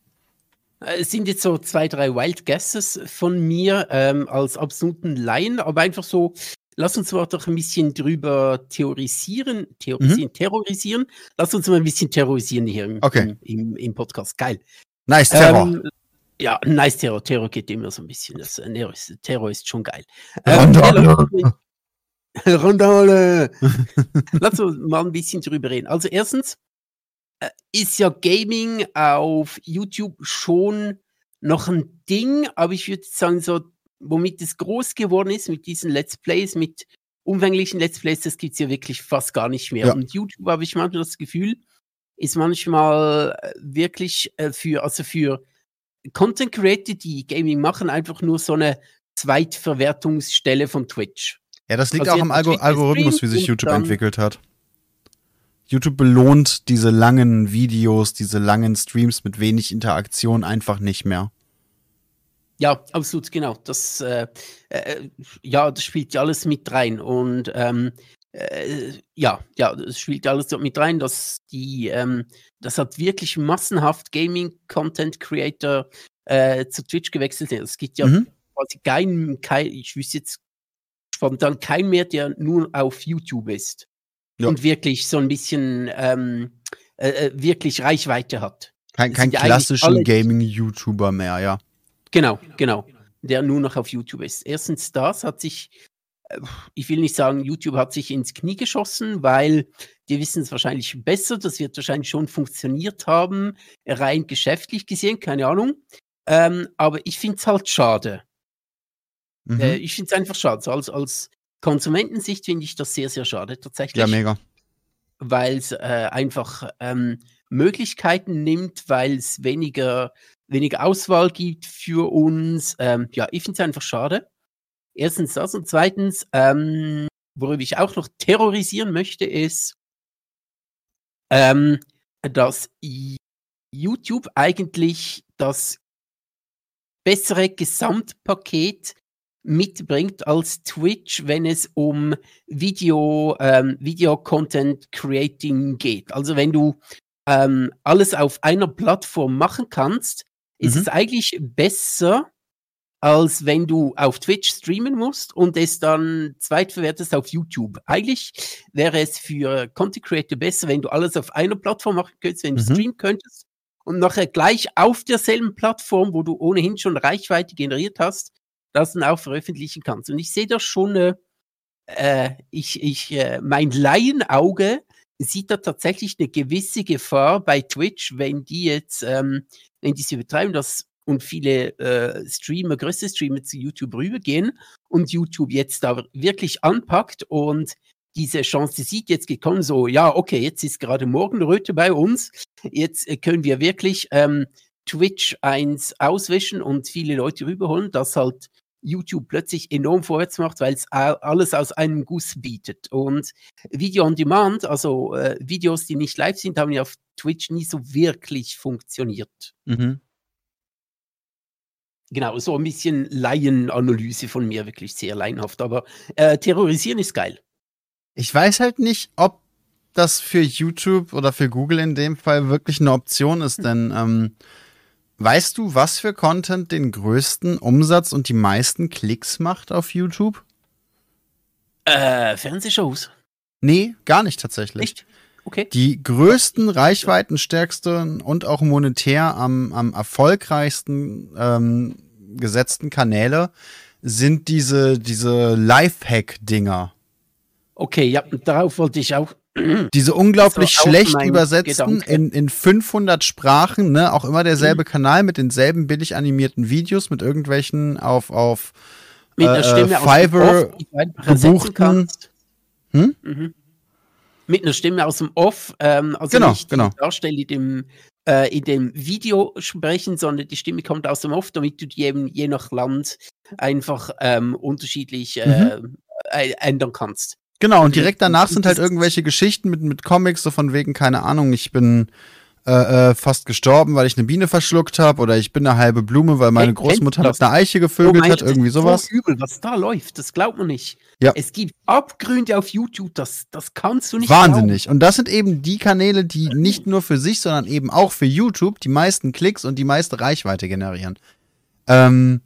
Speaker 2: Es sind jetzt so zwei, drei Wild Guesses von mir ähm, als absoluten Laien, aber einfach so, lass uns mal doch ein bisschen drüber theorisieren, theorisieren, mhm. terrorisieren. Lass uns mal ein bisschen terrorisieren hier im,
Speaker 1: okay.
Speaker 2: im, im, Podcast. Geil.
Speaker 1: Nice Terror. Ähm,
Speaker 2: ja, nice Terror. Terror geht immer so ein bisschen. Das, äh, Terror ist schon geil. Ähm, Randale. lass uns mal ein bisschen drüber reden. Also erstens, äh, ist ja Gaming auf YouTube schon noch ein Ding, aber ich würde sagen, so, womit es groß geworden ist, mit diesen Let's Plays, mit umfänglichen Let's Plays, das gibt es ja wirklich fast gar nicht mehr. Ja. Und YouTube habe ich manchmal das Gefühl, ist manchmal äh, wirklich äh, für, also für Content Creator, die Gaming machen, einfach nur so eine Zweitverwertungsstelle von Twitch.
Speaker 1: Ja, das liegt also auch am Algo Algorithmus, wie sich YouTube entwickelt hat. YouTube belohnt diese langen Videos, diese langen Streams mit wenig Interaktion einfach nicht mehr.
Speaker 2: Ja, absolut, genau. Das, äh, äh, ja, das spielt ja alles mit rein. Und ähm, äh, ja, ja, das spielt alles mit rein, dass die, ähm, das hat wirklich massenhaft Gaming-Content-Creator äh, zu Twitch gewechselt. Es gibt ja mhm. quasi keinen, kein, ich wüsste jetzt spontan keinen mehr, der nur auf YouTube ist ja. und wirklich so ein bisschen ähm, äh, äh wirklich Reichweite hat.
Speaker 1: Kein, kein klassischen Gaming-YouTuber mehr, ja.
Speaker 2: Genau, genau. Der nur noch auf YouTube ist. Erstens das hat sich, äh, ich will nicht sagen, YouTube hat sich ins Knie geschossen, weil die wissen es wahrscheinlich besser. Das wird wahrscheinlich schon funktioniert haben, rein geschäftlich gesehen, keine Ahnung. Ähm, aber ich finde es halt schade. Mhm. Äh, ich finde es einfach schade. So als, als Konsumentensicht finde ich das sehr, sehr schade tatsächlich.
Speaker 1: Ja, mega.
Speaker 2: Weil es äh, einfach ähm, Möglichkeiten nimmt, weil es weniger, weniger Auswahl gibt für uns. Ähm, ja, ich finde es einfach schade. Erstens das und zweitens, ähm, worüber ich auch noch terrorisieren möchte, ist, ähm, dass YouTube eigentlich das bessere Gesamtpaket mitbringt als Twitch, wenn es um Video, ähm, Video Content Creating geht. Also wenn du ähm, alles auf einer Plattform machen kannst, ist mhm. es eigentlich besser, als wenn du auf Twitch streamen musst und es dann zweitverwertest auf YouTube. Eigentlich wäre es für Content Creator besser, wenn du alles auf einer Plattform machen könntest, wenn du mhm. streamen könntest und nachher gleich auf derselben Plattform, wo du ohnehin schon Reichweite generiert hast, das dann auch veröffentlichen kannst. Und ich sehe das schon, äh, äh, ich, ich, äh, mein Laienauge sieht da tatsächlich eine gewisse Gefahr bei Twitch, wenn die jetzt, ähm, wenn die sie betreiben, dass und viele äh, Streamer, größte Streamer zu YouTube rübergehen und YouTube jetzt da wirklich anpackt und diese Chance sieht jetzt gekommen, so, ja, okay, jetzt ist gerade Morgenröte bei uns, jetzt äh, können wir wirklich ähm, Twitch eins auswischen und viele Leute rüberholen, dass halt YouTube plötzlich enorm vorwärts macht, weil es alles aus einem Guss bietet. Und Video on Demand, also äh, Videos, die nicht live sind, haben ja auf Twitch nie so wirklich funktioniert. Mhm. Genau, so ein bisschen Laienanalyse von mir, wirklich sehr laienhaft. Aber äh, terrorisieren ist geil.
Speaker 1: Ich weiß halt nicht, ob das für YouTube oder für Google in dem Fall wirklich eine Option ist, denn ähm, Weißt du, was für Content den größten Umsatz und die meisten Klicks macht auf YouTube?
Speaker 2: Äh, Fernsehshows.
Speaker 1: Nee, gar nicht tatsächlich.
Speaker 2: Echt? Okay.
Speaker 1: Die größten, reichweitenstärksten und auch monetär am, am erfolgreichsten ähm, gesetzten Kanäle sind diese, diese Lifehack-Dinger.
Speaker 2: Okay, ja, darauf wollte ich auch
Speaker 1: diese unglaublich schlecht übersetzten in, in 500 Sprachen, ne, auch immer derselbe mhm. Kanal mit denselben billig animierten Videos mit irgendwelchen auf auf
Speaker 2: mit einer Stimme äh,
Speaker 1: Fiverr gebuchten.
Speaker 2: Hm? Mhm. Mit einer Stimme aus dem Off, ähm, also
Speaker 1: genau,
Speaker 2: nicht
Speaker 1: genau.
Speaker 2: die Darsteller, die dem äh, in dem Video sprechen, sondern die Stimme kommt aus dem Off, damit du die eben je nach Land einfach ähm, unterschiedlich äh, mhm. äh, ändern kannst.
Speaker 1: Genau, und direkt danach sind halt irgendwelche Geschichten mit, mit Comics, so von wegen, keine Ahnung, ich bin äh, äh, fast gestorben, weil ich eine Biene verschluckt habe oder ich bin eine halbe Blume, weil meine Großmutter mit einer Eiche gevögelt oh, hat, irgendwie sowas.
Speaker 2: So übel, was da läuft, das glaubt man nicht.
Speaker 1: Ja.
Speaker 2: Es gibt Abgründe auf YouTube, das, das kannst du nicht
Speaker 1: Wahnsinnig. Glauben. Und das sind eben die Kanäle, die nicht nur für sich, sondern eben auch für YouTube die meisten Klicks und die meiste Reichweite generieren. Ähm,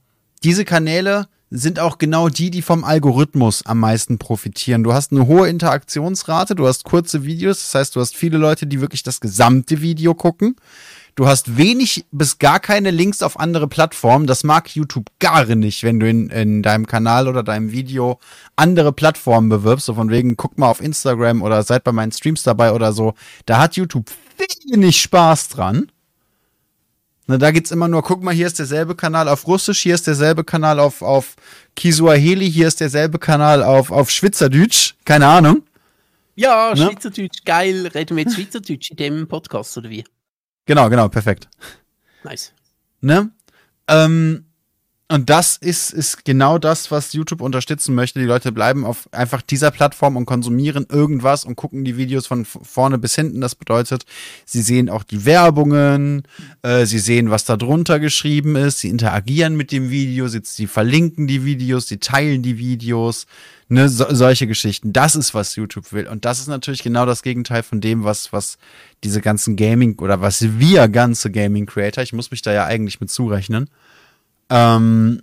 Speaker 1: diese Kanäle sind auch genau die, die vom Algorithmus am meisten profitieren. Du hast eine hohe Interaktionsrate, du hast kurze Videos, das heißt, du hast viele Leute, die wirklich das gesamte Video gucken. Du hast wenig bis gar keine Links auf andere Plattformen. Das mag YouTube gar nicht, wenn du in, in deinem Kanal oder deinem Video andere Plattformen bewirbst. So von wegen, guck mal auf Instagram oder seid bei meinen Streams dabei oder so. Da hat YouTube wenig Spaß dran. Ne, da geht's immer nur, guck mal, hier ist derselbe Kanal auf Russisch, hier ist derselbe Kanal auf, auf Kisuaheli, hier ist derselbe Kanal auf, auf Schweizerdeutsch, keine Ahnung.
Speaker 2: Ja, ne? Schweizerdeutsch, geil. Reden wir jetzt Schweizerdeutsch in dem Podcast, oder wie?
Speaker 1: Genau, genau, perfekt.
Speaker 2: Nice.
Speaker 1: Ne? Ähm, und das ist, ist genau das, was YouTube unterstützen möchte. Die Leute bleiben auf einfach dieser Plattform und konsumieren irgendwas und gucken die Videos von vorne bis hinten. Das bedeutet, sie sehen auch die Werbungen, äh, sie sehen, was da drunter geschrieben ist, sie interagieren mit dem Video, sie, sie verlinken die Videos, sie teilen die Videos, ne, so, solche Geschichten. Das ist, was YouTube will. Und das ist natürlich genau das Gegenteil von dem, was, was diese ganzen Gaming oder was wir ganze Gaming Creator, ich muss mich da ja eigentlich mit zurechnen, ähm,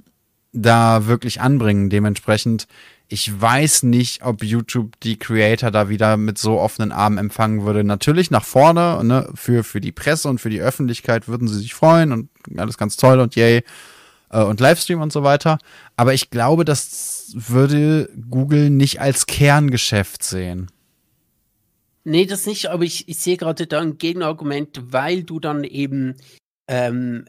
Speaker 1: da wirklich anbringen. Dementsprechend, ich weiß nicht, ob YouTube die Creator da wieder mit so offenen Armen empfangen würde. Natürlich nach vorne, ne, für, für die Presse und für die Öffentlichkeit würden sie sich freuen und alles ganz toll und yay äh, und Livestream und so weiter. Aber ich glaube, das würde Google nicht als Kerngeschäft sehen.
Speaker 2: Nee, das nicht, aber ich, ich sehe gerade da ein Gegenargument, weil du dann eben ähm,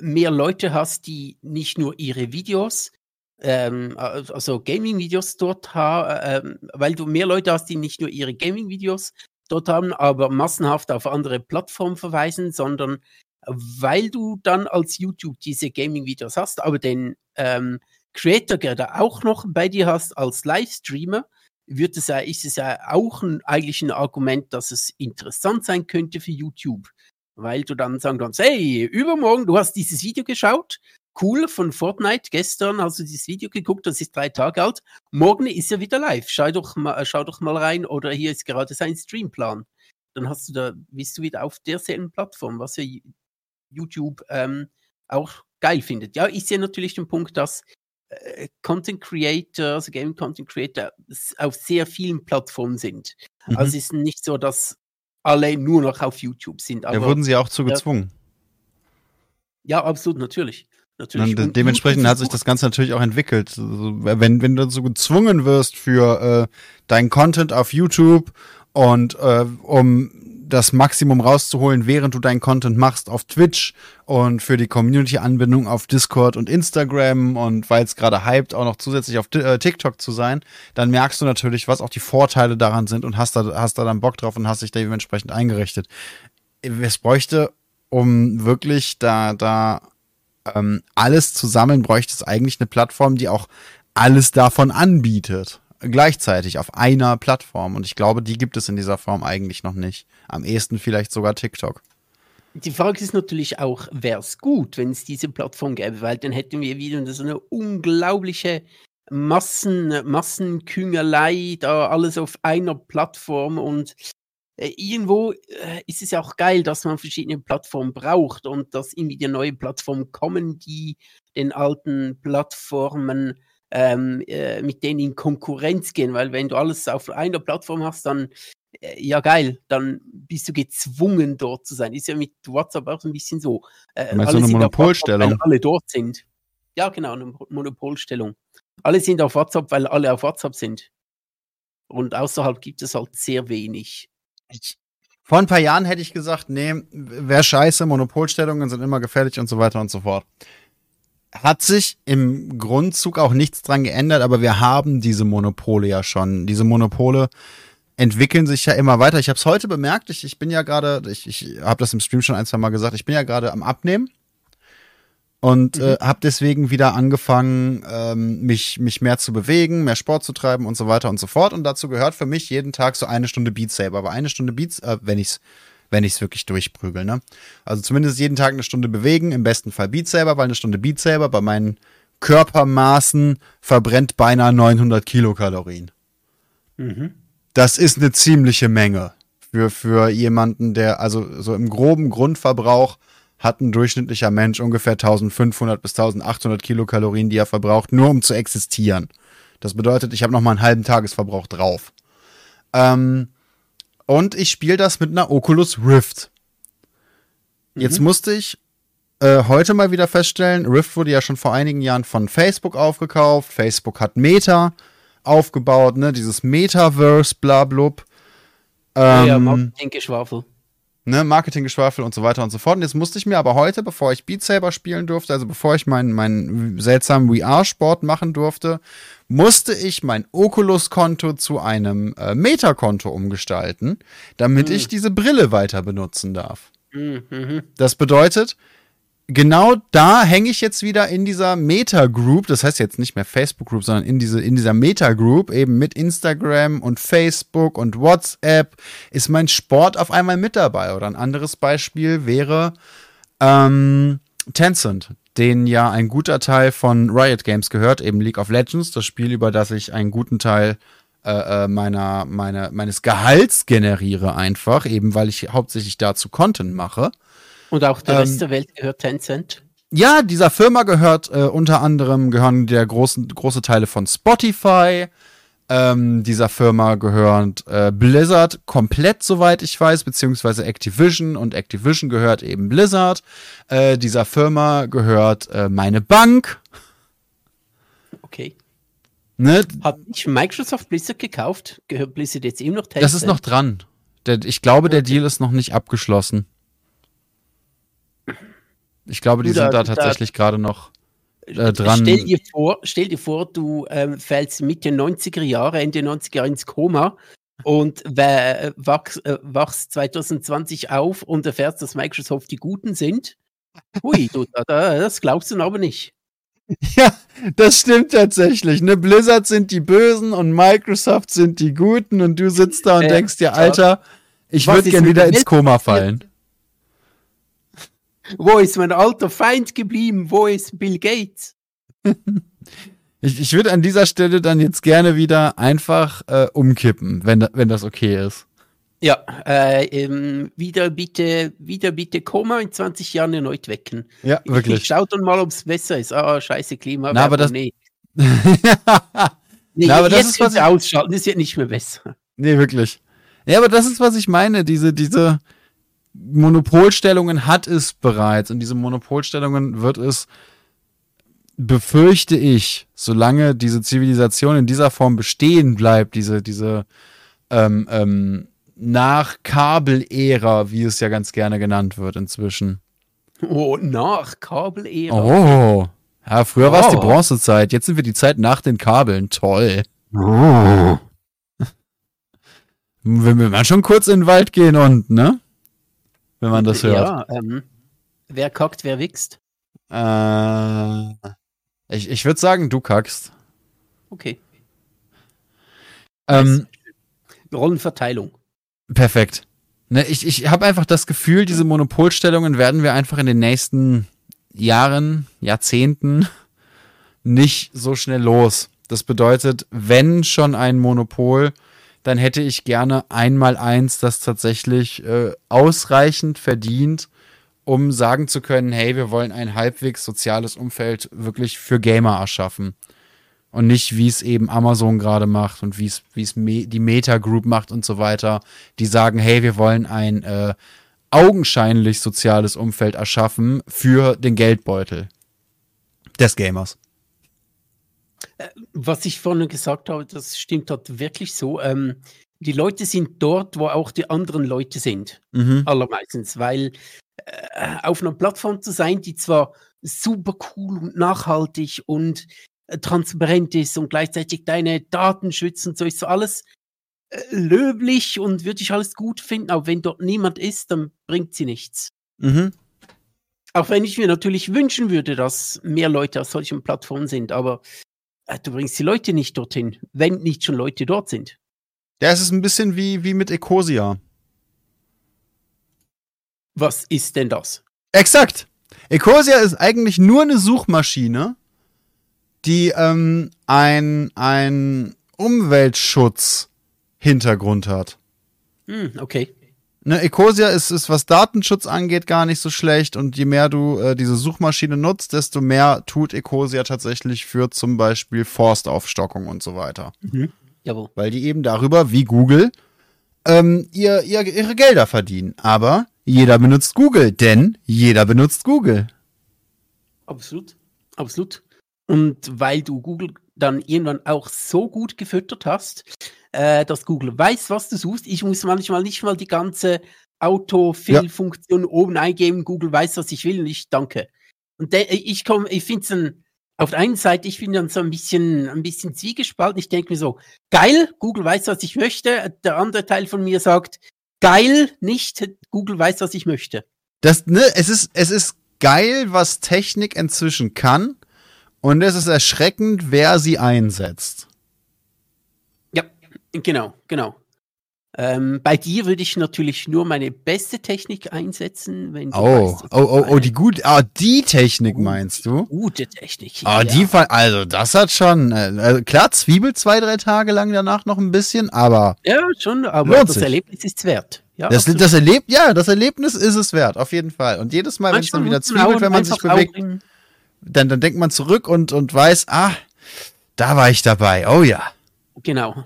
Speaker 2: mehr Leute hast, die nicht nur ihre Videos, ähm, also Gaming-Videos dort haben, ähm, weil du mehr Leute hast, die nicht nur ihre Gaming-Videos dort haben, aber massenhaft auf andere Plattformen verweisen, sondern weil du dann als YouTube diese Gaming-Videos hast, aber den ähm, Creator gerade auch noch bei dir hast als Livestreamer, wird es ja, ist es ja auch ein, eigentlich ein Argument, dass es interessant sein könnte für YouTube weil du dann sagen kannst, hey, übermorgen, du hast dieses Video geschaut, cool, von Fortnite, gestern hast du dieses Video geguckt, das ist drei Tage alt, morgen ist er wieder live, schau doch mal, schau doch mal rein oder hier ist gerade sein Streamplan. Dann hast du da, bist du wieder auf derselben Plattform, was ja YouTube ähm, auch geil findet. Ja, ich sehe natürlich den Punkt, dass äh, Content Creator, also Game Content Creator auf sehr vielen Plattformen sind. Mhm. Also es ist nicht so, dass alle nur noch auf YouTube sind.
Speaker 1: Aber, ja, wurden sie auch zu gezwungen.
Speaker 2: Ja, absolut, natürlich. natürlich.
Speaker 1: Und dementsprechend hat sich das Ganze natürlich auch entwickelt. Also, wenn, wenn du so gezwungen wirst für äh, deinen Content auf YouTube und äh, um das Maximum rauszuholen, während du deinen Content machst auf Twitch und für die Community-Anbindung auf Discord und Instagram und weil es gerade hypt, auch noch zusätzlich auf äh, TikTok zu sein, dann merkst du natürlich, was auch die Vorteile daran sind und hast da, hast da dann Bock drauf und hast dich dementsprechend eingerichtet. Es bräuchte, um wirklich da, da ähm, alles zu sammeln, bräuchte es eigentlich eine Plattform, die auch alles davon anbietet gleichzeitig auf einer Plattform. Und ich glaube, die gibt es in dieser Form eigentlich noch nicht. Am ehesten vielleicht sogar TikTok.
Speaker 2: Die Frage ist natürlich auch, wäre es gut, wenn es diese Plattform gäbe, weil dann hätten wir wieder so eine unglaubliche Massen, Massenküngerlei, da alles auf einer Plattform und äh, irgendwo äh, ist es ja auch geil, dass man verschiedene Plattformen braucht und dass irgendwie die neue Plattformen kommen, die den alten Plattformen ähm, äh, mit denen in Konkurrenz gehen, weil wenn du alles auf einer Plattform hast, dann äh, ja geil, dann bist du gezwungen dort zu sein. Ist ja mit WhatsApp auch so ein bisschen so.
Speaker 1: Äh, alle so eine Monopolstellung.
Speaker 2: WhatsApp, alle dort sind. Ja, genau, eine Monopolstellung. Alle sind auf WhatsApp, weil alle auf WhatsApp sind. Und außerhalb gibt es halt sehr wenig.
Speaker 1: Vor ein paar Jahren hätte ich gesagt, nee, wäre scheiße, Monopolstellungen sind immer gefährlich und so weiter und so fort. Hat sich im Grundzug auch nichts dran geändert, aber wir haben diese Monopole ja schon. Diese Monopole entwickeln sich ja immer weiter. Ich habe es heute bemerkt, ich, ich bin ja gerade, ich, ich habe das im Stream schon ein, zwei Mal gesagt, ich bin ja gerade am Abnehmen und mhm. äh, habe deswegen wieder angefangen, ähm, mich, mich mehr zu bewegen, mehr Sport zu treiben und so weiter und so fort. Und dazu gehört für mich jeden Tag so eine Stunde Beat Saber. Aber eine Stunde Beats, äh, wenn ich's wenn ich's wirklich durchprügel, ne? Also zumindest jeden Tag eine Stunde bewegen, im besten Fall Beat Saber, weil eine Stunde Beat Saber bei meinen Körpermaßen verbrennt beinahe 900 Kilokalorien. Mhm. Das ist eine ziemliche Menge für, für jemanden, der also so im groben Grundverbrauch hat ein durchschnittlicher Mensch ungefähr 1500 bis 1800 Kilokalorien, die er verbraucht, nur um zu existieren. Das bedeutet, ich habe noch mal einen halben Tagesverbrauch drauf. Ähm, und ich spiele das mit einer Oculus Rift. Mhm. Jetzt musste ich äh, heute mal wieder feststellen, Rift wurde ja schon vor einigen Jahren von Facebook aufgekauft. Facebook hat Meta aufgebaut, ne, dieses Metaverse, bla blub.
Speaker 2: Ähm, ja, Marketing-Geschwafel
Speaker 1: ne, Marketinggeschwafel und so weiter und so fort. Und jetzt musste ich mir aber heute, bevor ich Beat Saber spielen durfte, also bevor ich meinen, meinen seltsamen VR-Sport machen durfte, musste ich mein Oculus-Konto zu einem äh, Meta-Konto umgestalten, damit mhm. ich diese Brille weiter benutzen darf. Mhm. Das bedeutet, genau da hänge ich jetzt wieder in dieser Meta-Group, das heißt jetzt nicht mehr Facebook-Group, sondern in, diese, in dieser Meta-Group, eben mit Instagram und Facebook und WhatsApp, ist mein Sport auf einmal mit dabei. Oder ein anderes Beispiel wäre ähm, Tencent, denen ja ein guter Teil von Riot Games gehört, eben League of Legends, das Spiel, über das ich einen guten Teil äh, äh meiner, meiner, meines Gehalts generiere einfach, eben weil ich hauptsächlich dazu Content mache.
Speaker 2: Und auch der ähm, Rest der Welt gehört Tencent?
Speaker 1: Ja, dieser Firma gehört äh, unter anderem gehören der großen, große Teile von Spotify. Ähm, dieser Firma gehört äh, Blizzard komplett, soweit ich weiß, beziehungsweise Activision und Activision gehört eben Blizzard. Äh, dieser Firma gehört äh, meine Bank.
Speaker 2: Okay. Ne? Hat nicht Microsoft Blizzard gekauft? Gehört Blizzard jetzt eben noch
Speaker 1: Tencent? Das ist noch dran. Der, ich glaube, okay. der Deal ist noch nicht abgeschlossen. Ich glaube, die du, sind da, da tatsächlich gerade noch äh, dran.
Speaker 2: Stell dir vor, stell dir vor du ähm, fällst Mitte 90er Jahre, Ende 90er Jahre ins Koma und äh, wachst, äh, wachst 2020 auf und erfährst, dass Microsoft die Guten sind. Hui, du, das glaubst du aber nicht.
Speaker 1: Ja, das stimmt tatsächlich. Ne, Blizzard sind die Bösen und Microsoft sind die Guten und du sitzt da und äh, denkst dir, Alter, ich würde gern wieder ins Koma fallen.
Speaker 2: Wo ist mein alter Feind geblieben? Wo ist Bill Gates?
Speaker 1: ich ich würde an dieser Stelle dann jetzt gerne wieder einfach äh, umkippen, wenn, wenn das okay ist.
Speaker 2: Ja, äh, ähm, wieder bitte, wieder bitte Koma in 20 Jahren erneut wecken.
Speaker 1: Ja, wirklich.
Speaker 2: Ich, schau dann mal, ob es besser ist. Ah, scheiße Klima.
Speaker 1: Na, aber das, nee.
Speaker 2: nee, Na, aber das ist was ich ausschalten, das wird nicht mehr besser.
Speaker 1: Nee, wirklich. Ja, aber das ist, was ich meine, diese, diese, Monopolstellungen hat es bereits und diese Monopolstellungen wird es, befürchte ich, solange diese Zivilisation in dieser Form bestehen bleibt, diese, diese ähm, ähm, nach Kabel-Ära, wie es ja ganz gerne genannt wird inzwischen.
Speaker 2: Oh, nach Kabel-Ära.
Speaker 1: Oh. Ja, früher oh. war es die Bronzezeit, jetzt sind wir die Zeit nach den Kabeln. Toll. Oh. Wenn wir mal schon kurz in den Wald gehen und, ne? Wenn man das hört.
Speaker 2: Ja, ähm, wer kackt, wer wichst?
Speaker 1: Äh, ich ich würde sagen, du kackst.
Speaker 2: Okay.
Speaker 1: Ähm,
Speaker 2: Rollenverteilung.
Speaker 1: Perfekt. Ne, ich ich habe einfach das Gefühl, diese Monopolstellungen werden wir einfach in den nächsten Jahren, Jahrzehnten nicht so schnell los. Das bedeutet, wenn schon ein Monopol, dann hätte ich gerne einmal eins, das tatsächlich äh, ausreichend verdient, um sagen zu können, hey, wir wollen ein halbwegs soziales Umfeld wirklich für Gamer erschaffen. Und nicht, wie es eben Amazon gerade macht und wie es, wie es Me die Meta Group macht und so weiter. Die sagen, hey, wir wollen ein äh, augenscheinlich soziales Umfeld erschaffen für den Geldbeutel des Gamers.
Speaker 2: Was ich vorhin gesagt habe, das stimmt halt wirklich so. Ähm, die Leute sind dort, wo auch die anderen Leute sind.
Speaker 1: Mhm.
Speaker 2: Allermeistens, weil äh, auf einer Plattform zu sein, die zwar super cool und nachhaltig und äh, transparent ist und gleichzeitig deine Daten schützt und so ist so alles äh, löblich und würde ich alles gut finden, aber wenn dort niemand ist, dann bringt sie nichts.
Speaker 1: Mhm.
Speaker 2: Auch wenn ich mir natürlich wünschen würde, dass mehr Leute auf solchen Plattformen sind, aber äh, du bringst die Leute nicht dorthin, wenn nicht schon Leute dort sind.
Speaker 1: Ja, es ist ein bisschen wie, wie mit Ecosia.
Speaker 2: Was ist denn das?
Speaker 1: Exakt. Ecosia ist eigentlich nur eine Suchmaschine, die ähm, ein, ein Umweltschutz-Hintergrund hat.
Speaker 2: Hm, okay.
Speaker 1: Ne, Ecosia ist, ist, was Datenschutz angeht, gar nicht so schlecht. Und je mehr du äh, diese Suchmaschine nutzt, desto mehr tut Ecosia tatsächlich für zum Beispiel Forstaufstockung und so weiter.
Speaker 2: Mhm. Jawohl.
Speaker 1: Weil die eben darüber, wie Google, ähm, ihr, ihr, ihre Gelder verdienen. Aber jeder benutzt Google, denn jeder benutzt Google.
Speaker 2: Absolut. Absolut. Und weil du Google dann irgendwann auch so gut gefüttert hast, äh, dass Google weiß, was du suchst. Ich muss manchmal nicht mal die ganze Autofill-Funktion ja. oben eingeben. Google weiß, was ich will und ich danke. Und ich komme, ich finde es dann auf der einen Seite, ich bin dann so ein bisschen, ein bisschen zwiegespalten. Ich denke mir so, geil, Google weiß, was ich möchte. Der andere Teil von mir sagt, geil, nicht, Google weiß, was ich möchte.
Speaker 1: Das, ne, es ist, es ist geil, was Technik inzwischen kann. Und es ist erschreckend, wer sie einsetzt.
Speaker 2: Ja, genau, genau. Ähm, bei dir würde ich natürlich nur meine beste Technik einsetzen, wenn du
Speaker 1: Oh, weißt, oh, oh, oh, die gut, ah, die Technik
Speaker 2: Gut,
Speaker 1: meinst du?
Speaker 2: Gute Technik.
Speaker 1: Ah, die, Fall- also das hat schon, äh, also klar, Zwiebel zwei, drei Tage lang danach noch ein bisschen, aber
Speaker 2: Ja, schon, aber das
Speaker 1: sich.
Speaker 2: Erlebnis ist wert. Ja,
Speaker 1: das,
Speaker 2: absolut.
Speaker 1: das Erleb ja, das Erlebnis ist es wert, auf jeden Fall. Und jedes Mal, wenn es dann wieder zwiebelt, wenn man sich bewegt, dann, dann denkt man zurück und, und weiß, ah, da war ich dabei, oh ja.
Speaker 2: Genau,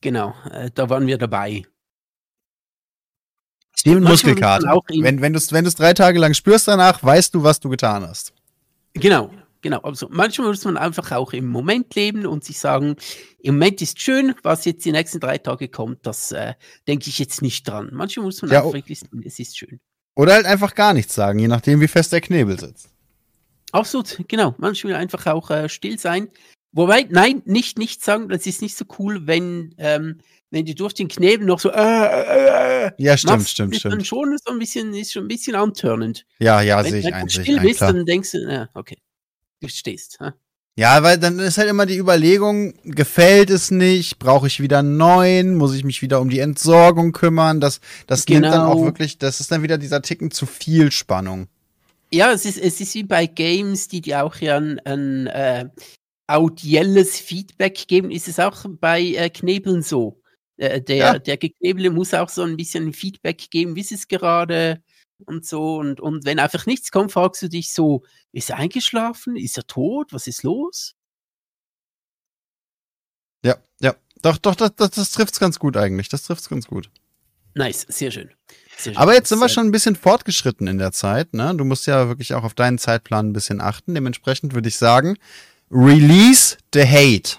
Speaker 2: genau, äh, da waren wir dabei. Muss man
Speaker 1: Muskelkater. Wenn, wenn du es wenn du's drei Tage lang spürst danach, weißt du, was du getan hast.
Speaker 2: Genau, genau. Also manchmal muss man einfach auch im Moment leben und sich sagen, im Moment ist schön, was jetzt die nächsten drei Tage kommt, das äh, denke ich jetzt nicht dran. Manchmal muss man
Speaker 1: Ja,
Speaker 2: einfach wirklich sagen, es ist schön.
Speaker 1: Oder halt einfach gar nichts sagen, je nachdem, wie fest der Knebel sitzt.
Speaker 2: Absolut, genau. Manchmal einfach auch äh, still sein. Wobei, nein, nicht nichts sagen, das ist nicht so cool, wenn, ähm, wenn du durch den Knebel noch so äh, äh, äh,
Speaker 1: Ja, stimmt,
Speaker 2: machst,
Speaker 1: stimmt,
Speaker 2: ist dann
Speaker 1: stimmt.
Speaker 2: schon so ein bisschen, ist schon ein bisschen antörnend.
Speaker 1: Ja, ja,
Speaker 2: wenn
Speaker 1: sehe
Speaker 2: du
Speaker 1: ich ein, sehe ich
Speaker 2: still
Speaker 1: ein,
Speaker 2: bist,
Speaker 1: klar.
Speaker 2: dann denkst du, ja, okay, du stehst. hä?
Speaker 1: Ja, weil dann ist halt immer die Überlegung, gefällt es nicht, brauche ich wieder einen neuen, muss ich mich wieder um die Entsorgung kümmern, das, das nimmt dann auch
Speaker 2: Genau.
Speaker 1: wirklich, das ist dann wieder dieser Ticken zu viel Spannung.
Speaker 2: Ja, es ist, es ist wie bei Games, die dir auch ja ein, ein äh, audielles Feedback geben, ist es auch bei äh, Knebeln so. Äh, der,
Speaker 1: Ja.
Speaker 2: der Geknebele muss auch so ein bisschen Feedback geben, wie ist es gerade und so. Und, und wenn einfach nichts kommt, fragst du dich so, ist er eingeschlafen? Ist er tot? Was ist los?
Speaker 1: Ja, ja. Doch, doch, das, das, das trifft's ganz gut eigentlich. Das trifft's ganz gut.
Speaker 2: Nice, sehr schön. Sehr schön.
Speaker 1: Aber jetzt sind wir schon ein bisschen fortgeschritten in der Zeit, ne? Du musst ja wirklich auch auf deinen Zeitplan ein bisschen achten. Dementsprechend würde ich sagen, release the hate.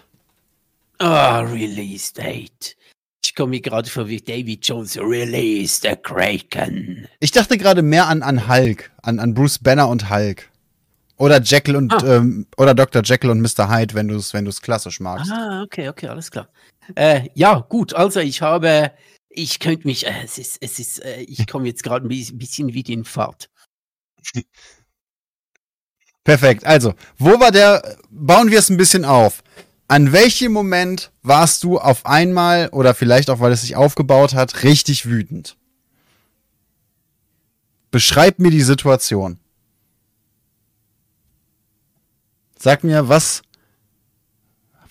Speaker 2: Ah, Release Date. Ich komme mir gerade vor wie David Jones. Release the Kraken.
Speaker 1: Ich dachte gerade mehr an, an Hulk, an, an Bruce Banner und Hulk. Oder Jekyll und,
Speaker 2: Ah.
Speaker 1: ähm, oder Dr. Jekyll und Mr. Hyde, wenn du es wenn du's klassisch magst.
Speaker 2: Ah, okay, okay, alles klar. Äh, ja, gut, also ich habe, ich könnte mich, äh, es ist, es ist, äh, ich komme jetzt gerade ein bi- bisschen wieder in Fahrt.
Speaker 1: Perfekt. Also, wo war der, bauen wir es ein bisschen auf. An welchem Moment warst du auf einmal, oder vielleicht auch, weil es sich aufgebaut hat, richtig wütend? Beschreib mir die Situation. Sag mir, was,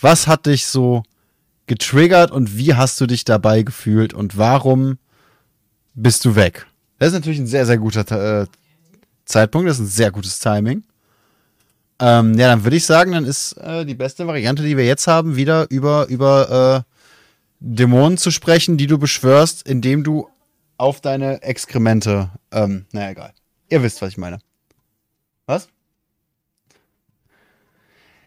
Speaker 1: was hat dich so getriggert und wie hast du dich dabei gefühlt und warum bist du weg? Das ist natürlich ein sehr, sehr guter äh, Zeitpunkt, das ist ein sehr gutes Timing. Ähm, ja, dann würde ich sagen, dann ist äh, die beste Variante, die wir jetzt haben, wieder über, über äh, Dämonen zu sprechen, die du beschwörst, indem du auf deine Exkremente, ähm, naja, egal. Ihr wisst, was ich meine. Was?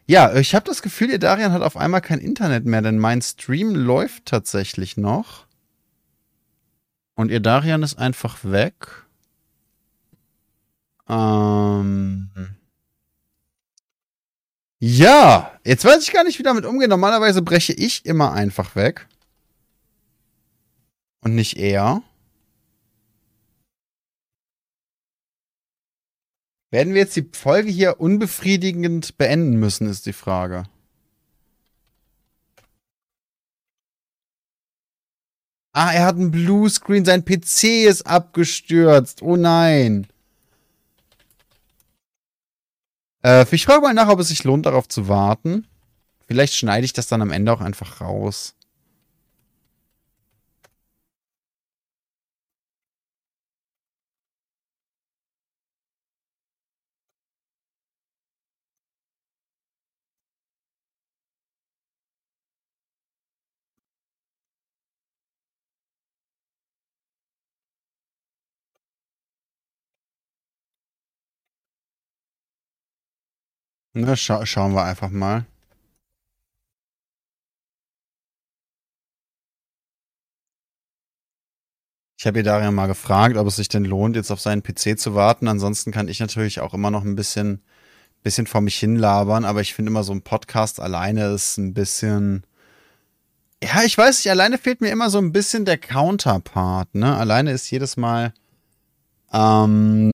Speaker 1: Ja, ich habe das Gefühl, ihr Darian hat auf einmal kein Internet mehr, denn mein Stream läuft tatsächlich noch. Und ihr Darian ist einfach weg. Ähm. Ja, jetzt weiß ich gar nicht, wie damit umgehen. Normalerweise breche ich immer einfach weg. Und nicht er. Werden wir jetzt die Folge hier unbefriedigend beenden müssen, ist die Frage. Ah, er hat einen Bluescreen, sein PC ist abgestürzt. Oh nein. Äh, ich frage mal nach, ob es sich lohnt, darauf zu warten. Vielleicht schneide ich das dann am Ende auch einfach raus. Na, scha schauen wir einfach mal. Ich habe ihr Daria mal gefragt, ob es sich denn lohnt, jetzt auf seinen PC zu warten. Ansonsten kann ich natürlich auch immer noch ein bisschen, bisschen vor mich hinlabern, aber ich finde immer so ein Podcast alleine ist ein bisschen. Ja, ich weiß nicht, alleine fehlt mir immer so ein bisschen der Counterpart, ne? Alleine ist jedes Mal ähm,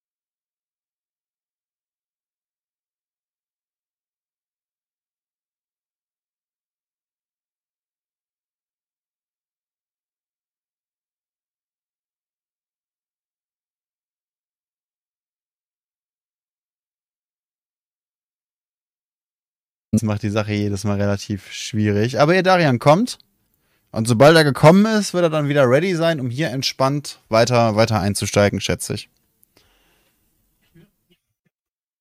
Speaker 1: Das macht die Sache jedes Mal relativ schwierig. Aber ihr Darian kommt. Und sobald er gekommen ist, wird er dann wieder ready sein, um hier entspannt weiter, weiter einzusteigen, schätze ich.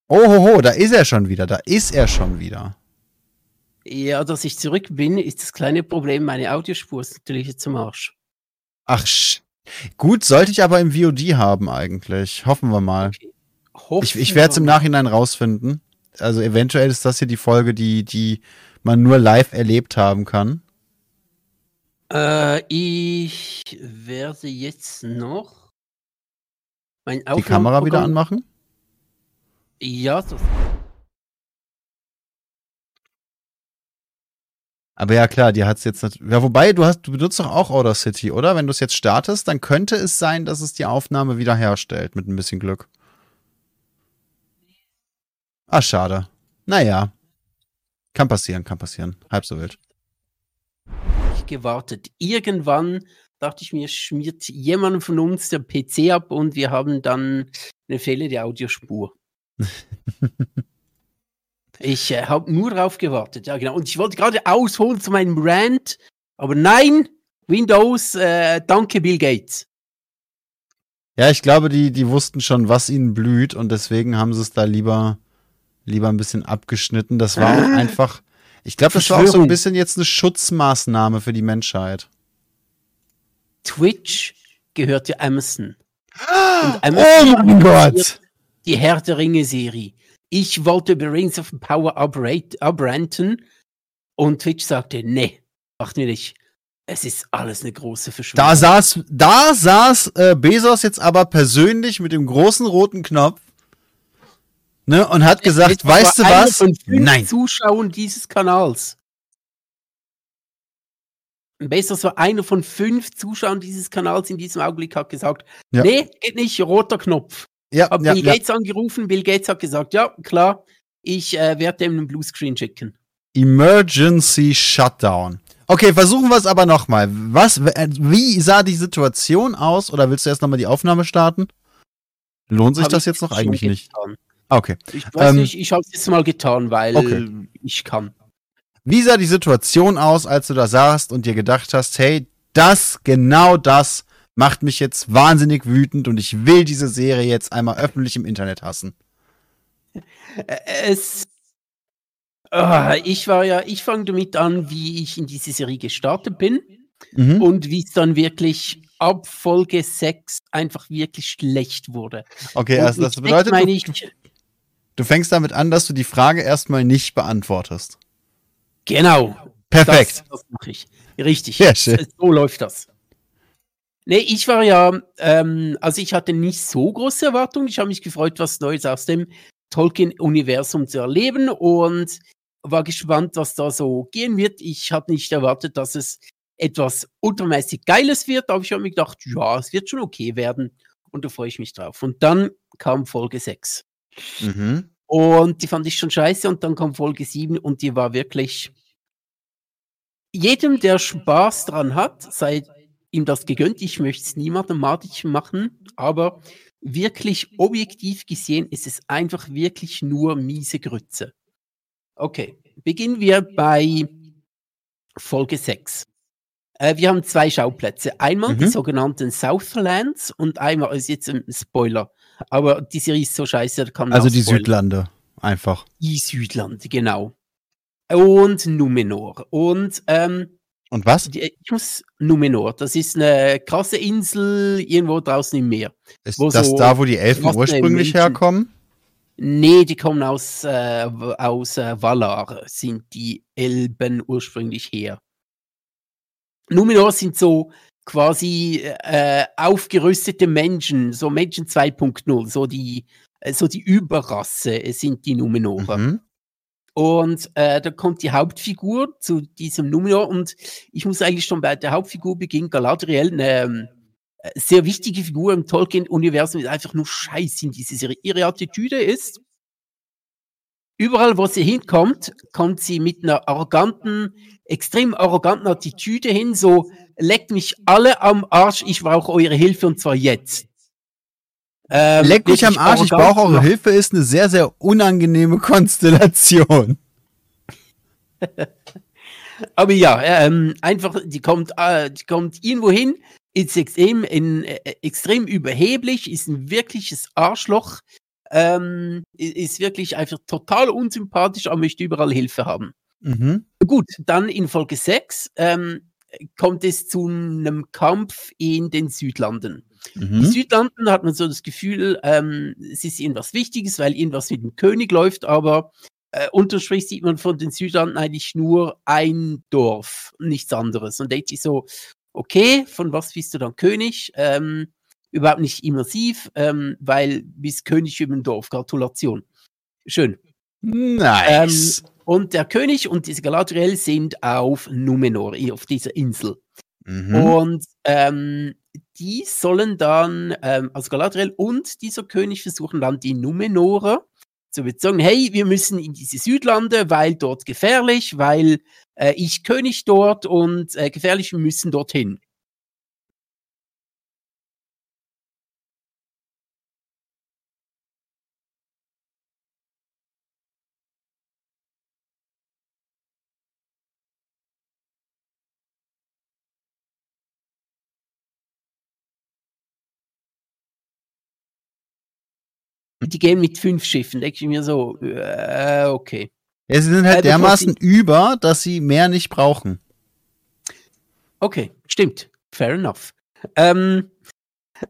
Speaker 1: Ohoho, da ist er schon wieder. Da ist er schon wieder.
Speaker 2: Ja, dass ich zurück bin, ist das kleine Problem. Meine Audiospur ist natürlich jetzt zum Arsch.
Speaker 1: Ach, gut, sollte ich aber im VOD haben eigentlich. Hoffen wir mal. Okay. Hoffen ich ich werde es im Nachhinein rausfinden also eventuell ist das hier die Folge, die, die man nur live erlebt haben kann.
Speaker 2: Äh, ich werde jetzt noch
Speaker 1: mein die Kamera wieder anmachen.
Speaker 2: Ja, so.
Speaker 1: Aber ja klar, die hat es jetzt nicht. Ja, wobei du hast, du benutzt doch auch Outer City, oder? Wenn du es jetzt startest, dann könnte es sein, dass es die Aufnahme wiederherstellt mit ein bisschen Glück. Ah, schade. Naja. Kann passieren, kann passieren. Halb so wild.
Speaker 2: Ich gewartet. Irgendwann dachte ich mir, schmiert jemand von uns der PC ab und wir haben dann eine fehlende Audiospur. ich äh, habe nur drauf gewartet, ja genau. Und ich wollte gerade ausholen zu meinem Rant, aber nein, Windows, äh, danke Bill Gates.
Speaker 1: Ja, ich glaube, die, die wussten schon, was ihnen blüht und deswegen haben sie es da lieber lieber ein bisschen abgeschnitten. Das war auch einfach, ich glaube, das war auch so ein bisschen jetzt eine Schutzmaßnahme für die Menschheit.
Speaker 2: Twitch gehört zu Amazon.
Speaker 1: Und Amazon oh mein Gott!
Speaker 2: Die Herr der Ringe-Serie. Ich wollte über Rings of Power abranten und Twitch sagte, nee, macht mir nicht. Es ist alles eine große Verschwörung.
Speaker 1: Da saß, da saß äh, Bezos jetzt aber persönlich mit dem großen roten Knopf Ne, und hat gesagt, weißt du was?
Speaker 2: Nein. Zuschauern dieses Kanals. Besser war einer von fünf Zuschauern dieses Kanals in diesem Augenblick hat gesagt, ja. nee, geht nicht, roter Knopf. Ja, Hab ja, Bill Gates ja. angerufen, Bill Gates hat gesagt, ja, klar, ich äh, werde ihm einen Bluescreen schicken.
Speaker 1: Emergency Shutdown. Okay, versuchen wir es aber nochmal. Was, wie sah die Situation aus? Oder willst du erst nochmal die Aufnahme starten? Lohnt sich das jetzt noch eigentlich nicht? Okay.
Speaker 2: Ich weiß ähm, nicht, ich habe es jetzt mal getan, weil okay. ich kann.
Speaker 1: Wie sah die Situation aus, als du da saßt und dir gedacht hast, hey, das, genau das macht mich jetzt wahnsinnig wütend und ich will diese Serie jetzt einmal öffentlich im Internet hassen?
Speaker 2: Es. Oh, ich war ja, ich fange damit an, wie ich in diese Serie gestartet bin mhm. und wie es dann wirklich ab Folge 6 einfach wirklich schlecht wurde.
Speaker 1: Okay, also das bedeutet,
Speaker 2: ich,
Speaker 1: Du fängst damit an, dass du die Frage erstmal nicht beantwortest.
Speaker 2: Genau.
Speaker 1: Perfekt.
Speaker 2: Das, das mache ich. Richtig.
Speaker 1: Schön.
Speaker 2: So läuft das. Nee, ich war ja, ähm, also ich hatte nicht so große Erwartungen. Ich habe mich gefreut, was Neues aus dem Tolkien-Universum zu erleben und war gespannt, was da so gehen wird. Ich hatte nicht erwartet, dass es etwas ultramäßig Geiles wird, aber ich habe mir gedacht, ja, es wird schon okay werden und da freue ich mich drauf. Und dann kam Folge 6.
Speaker 1: Mhm.
Speaker 2: Und die fand ich schon scheiße und dann kam Folge 7 und die war wirklich jedem, der Spaß dran hat, sei ihm das gegönnt. Ich möchte es niemandem madig machen, aber wirklich objektiv gesehen ist es einfach wirklich nur miese Grütze. Okay, beginnen wir bei Folge 6. Äh, wir haben zwei Schauplätze. Einmal
Speaker 1: Mhm.
Speaker 2: die sogenannten Southlands und einmal, ist jetzt ein Spoiler, aber die Serie ist so scheiße, da kann man
Speaker 1: Also die
Speaker 2: spoilern.
Speaker 1: Südlande. Einfach.
Speaker 2: Die Südlande, genau. Und Numenor. Und ähm,
Speaker 1: Und was?
Speaker 2: die, ich muss Numenor, das ist eine krasse Insel irgendwo draußen im Meer.
Speaker 1: Ist das
Speaker 2: so
Speaker 1: da, wo die Elfen ursprünglich
Speaker 2: Menschen-
Speaker 1: herkommen?
Speaker 2: Nee, die kommen aus, äh, aus äh, Valar, sind die Elben ursprünglich her. Numenor sind so quasi äh, aufgerüstete Menschen, so Menschen 2.0, so die, äh, so die Überrasse sind die Numenorer.
Speaker 1: Mhm.
Speaker 2: Und äh, da kommt die Hauptfigur zu diesem Numenor und ich muss eigentlich schon bei der Hauptfigur beginnen, Galadriel, eine ähm, äh, sehr wichtige Figur im Tolkien-Universum, ist einfach nur scheiße in dieser Serie. Ihre Attitüde ist, überall wo sie hinkommt, kommt sie mit einer arroganten, extrem arroganten Attitüde hin, so leckt mich alle am Arsch, ich brauche eure Hilfe und zwar jetzt. Ähm,
Speaker 1: Leck mich am Arsch, ich brauche eure Hilfe, ist eine sehr, sehr unangenehme Konstellation.
Speaker 2: Aber ja, ähm, einfach, die kommt, äh, die kommt irgendwo hin, ist extrem, in, äh, extrem überheblich, ist ein wirkliches Arschloch, ähm, ist wirklich einfach total unsympathisch, aber möchte überall Hilfe haben.
Speaker 1: Mhm.
Speaker 2: Gut, dann in Folge 6 ähm, kommt es zu einem Kampf in den Südlanden. Die
Speaker 1: Mhm.
Speaker 2: Südlanden hat man so das Gefühl, ähm, es ist irgendwas Wichtiges, weil irgendwas mit dem König läuft, aber äh, unterm Strich sieht man von den Südlanden eigentlich nur ein Dorf, nichts anderes. Und denkt sich so, okay, von was bist du dann König? Ähm, überhaupt nicht immersiv, ähm, weil bist König über ein Dorf. Gratulation. Schön.
Speaker 1: Nice.
Speaker 2: Und der König und diese Galadriel sind auf Numenor, auf dieser Insel.
Speaker 1: mhm.
Speaker 2: Und ähm, die sollen dann, ähm, also Galadriel und dieser König versuchen dann die Numenorer zu bezeugen, hey, wir müssen in diese Südlande, weil dort gefährlich, weil äh, ich König dort und äh, gefährlich, wir müssen dorthin. Die gehen mit fünf Schiffen, denke ich mir so, äh, okay.
Speaker 1: ja, sie sind halt
Speaker 2: äh,
Speaker 1: dermaßen über, dass sie mehr nicht brauchen.
Speaker 2: Okay, stimmt. Fair enough. Ähm,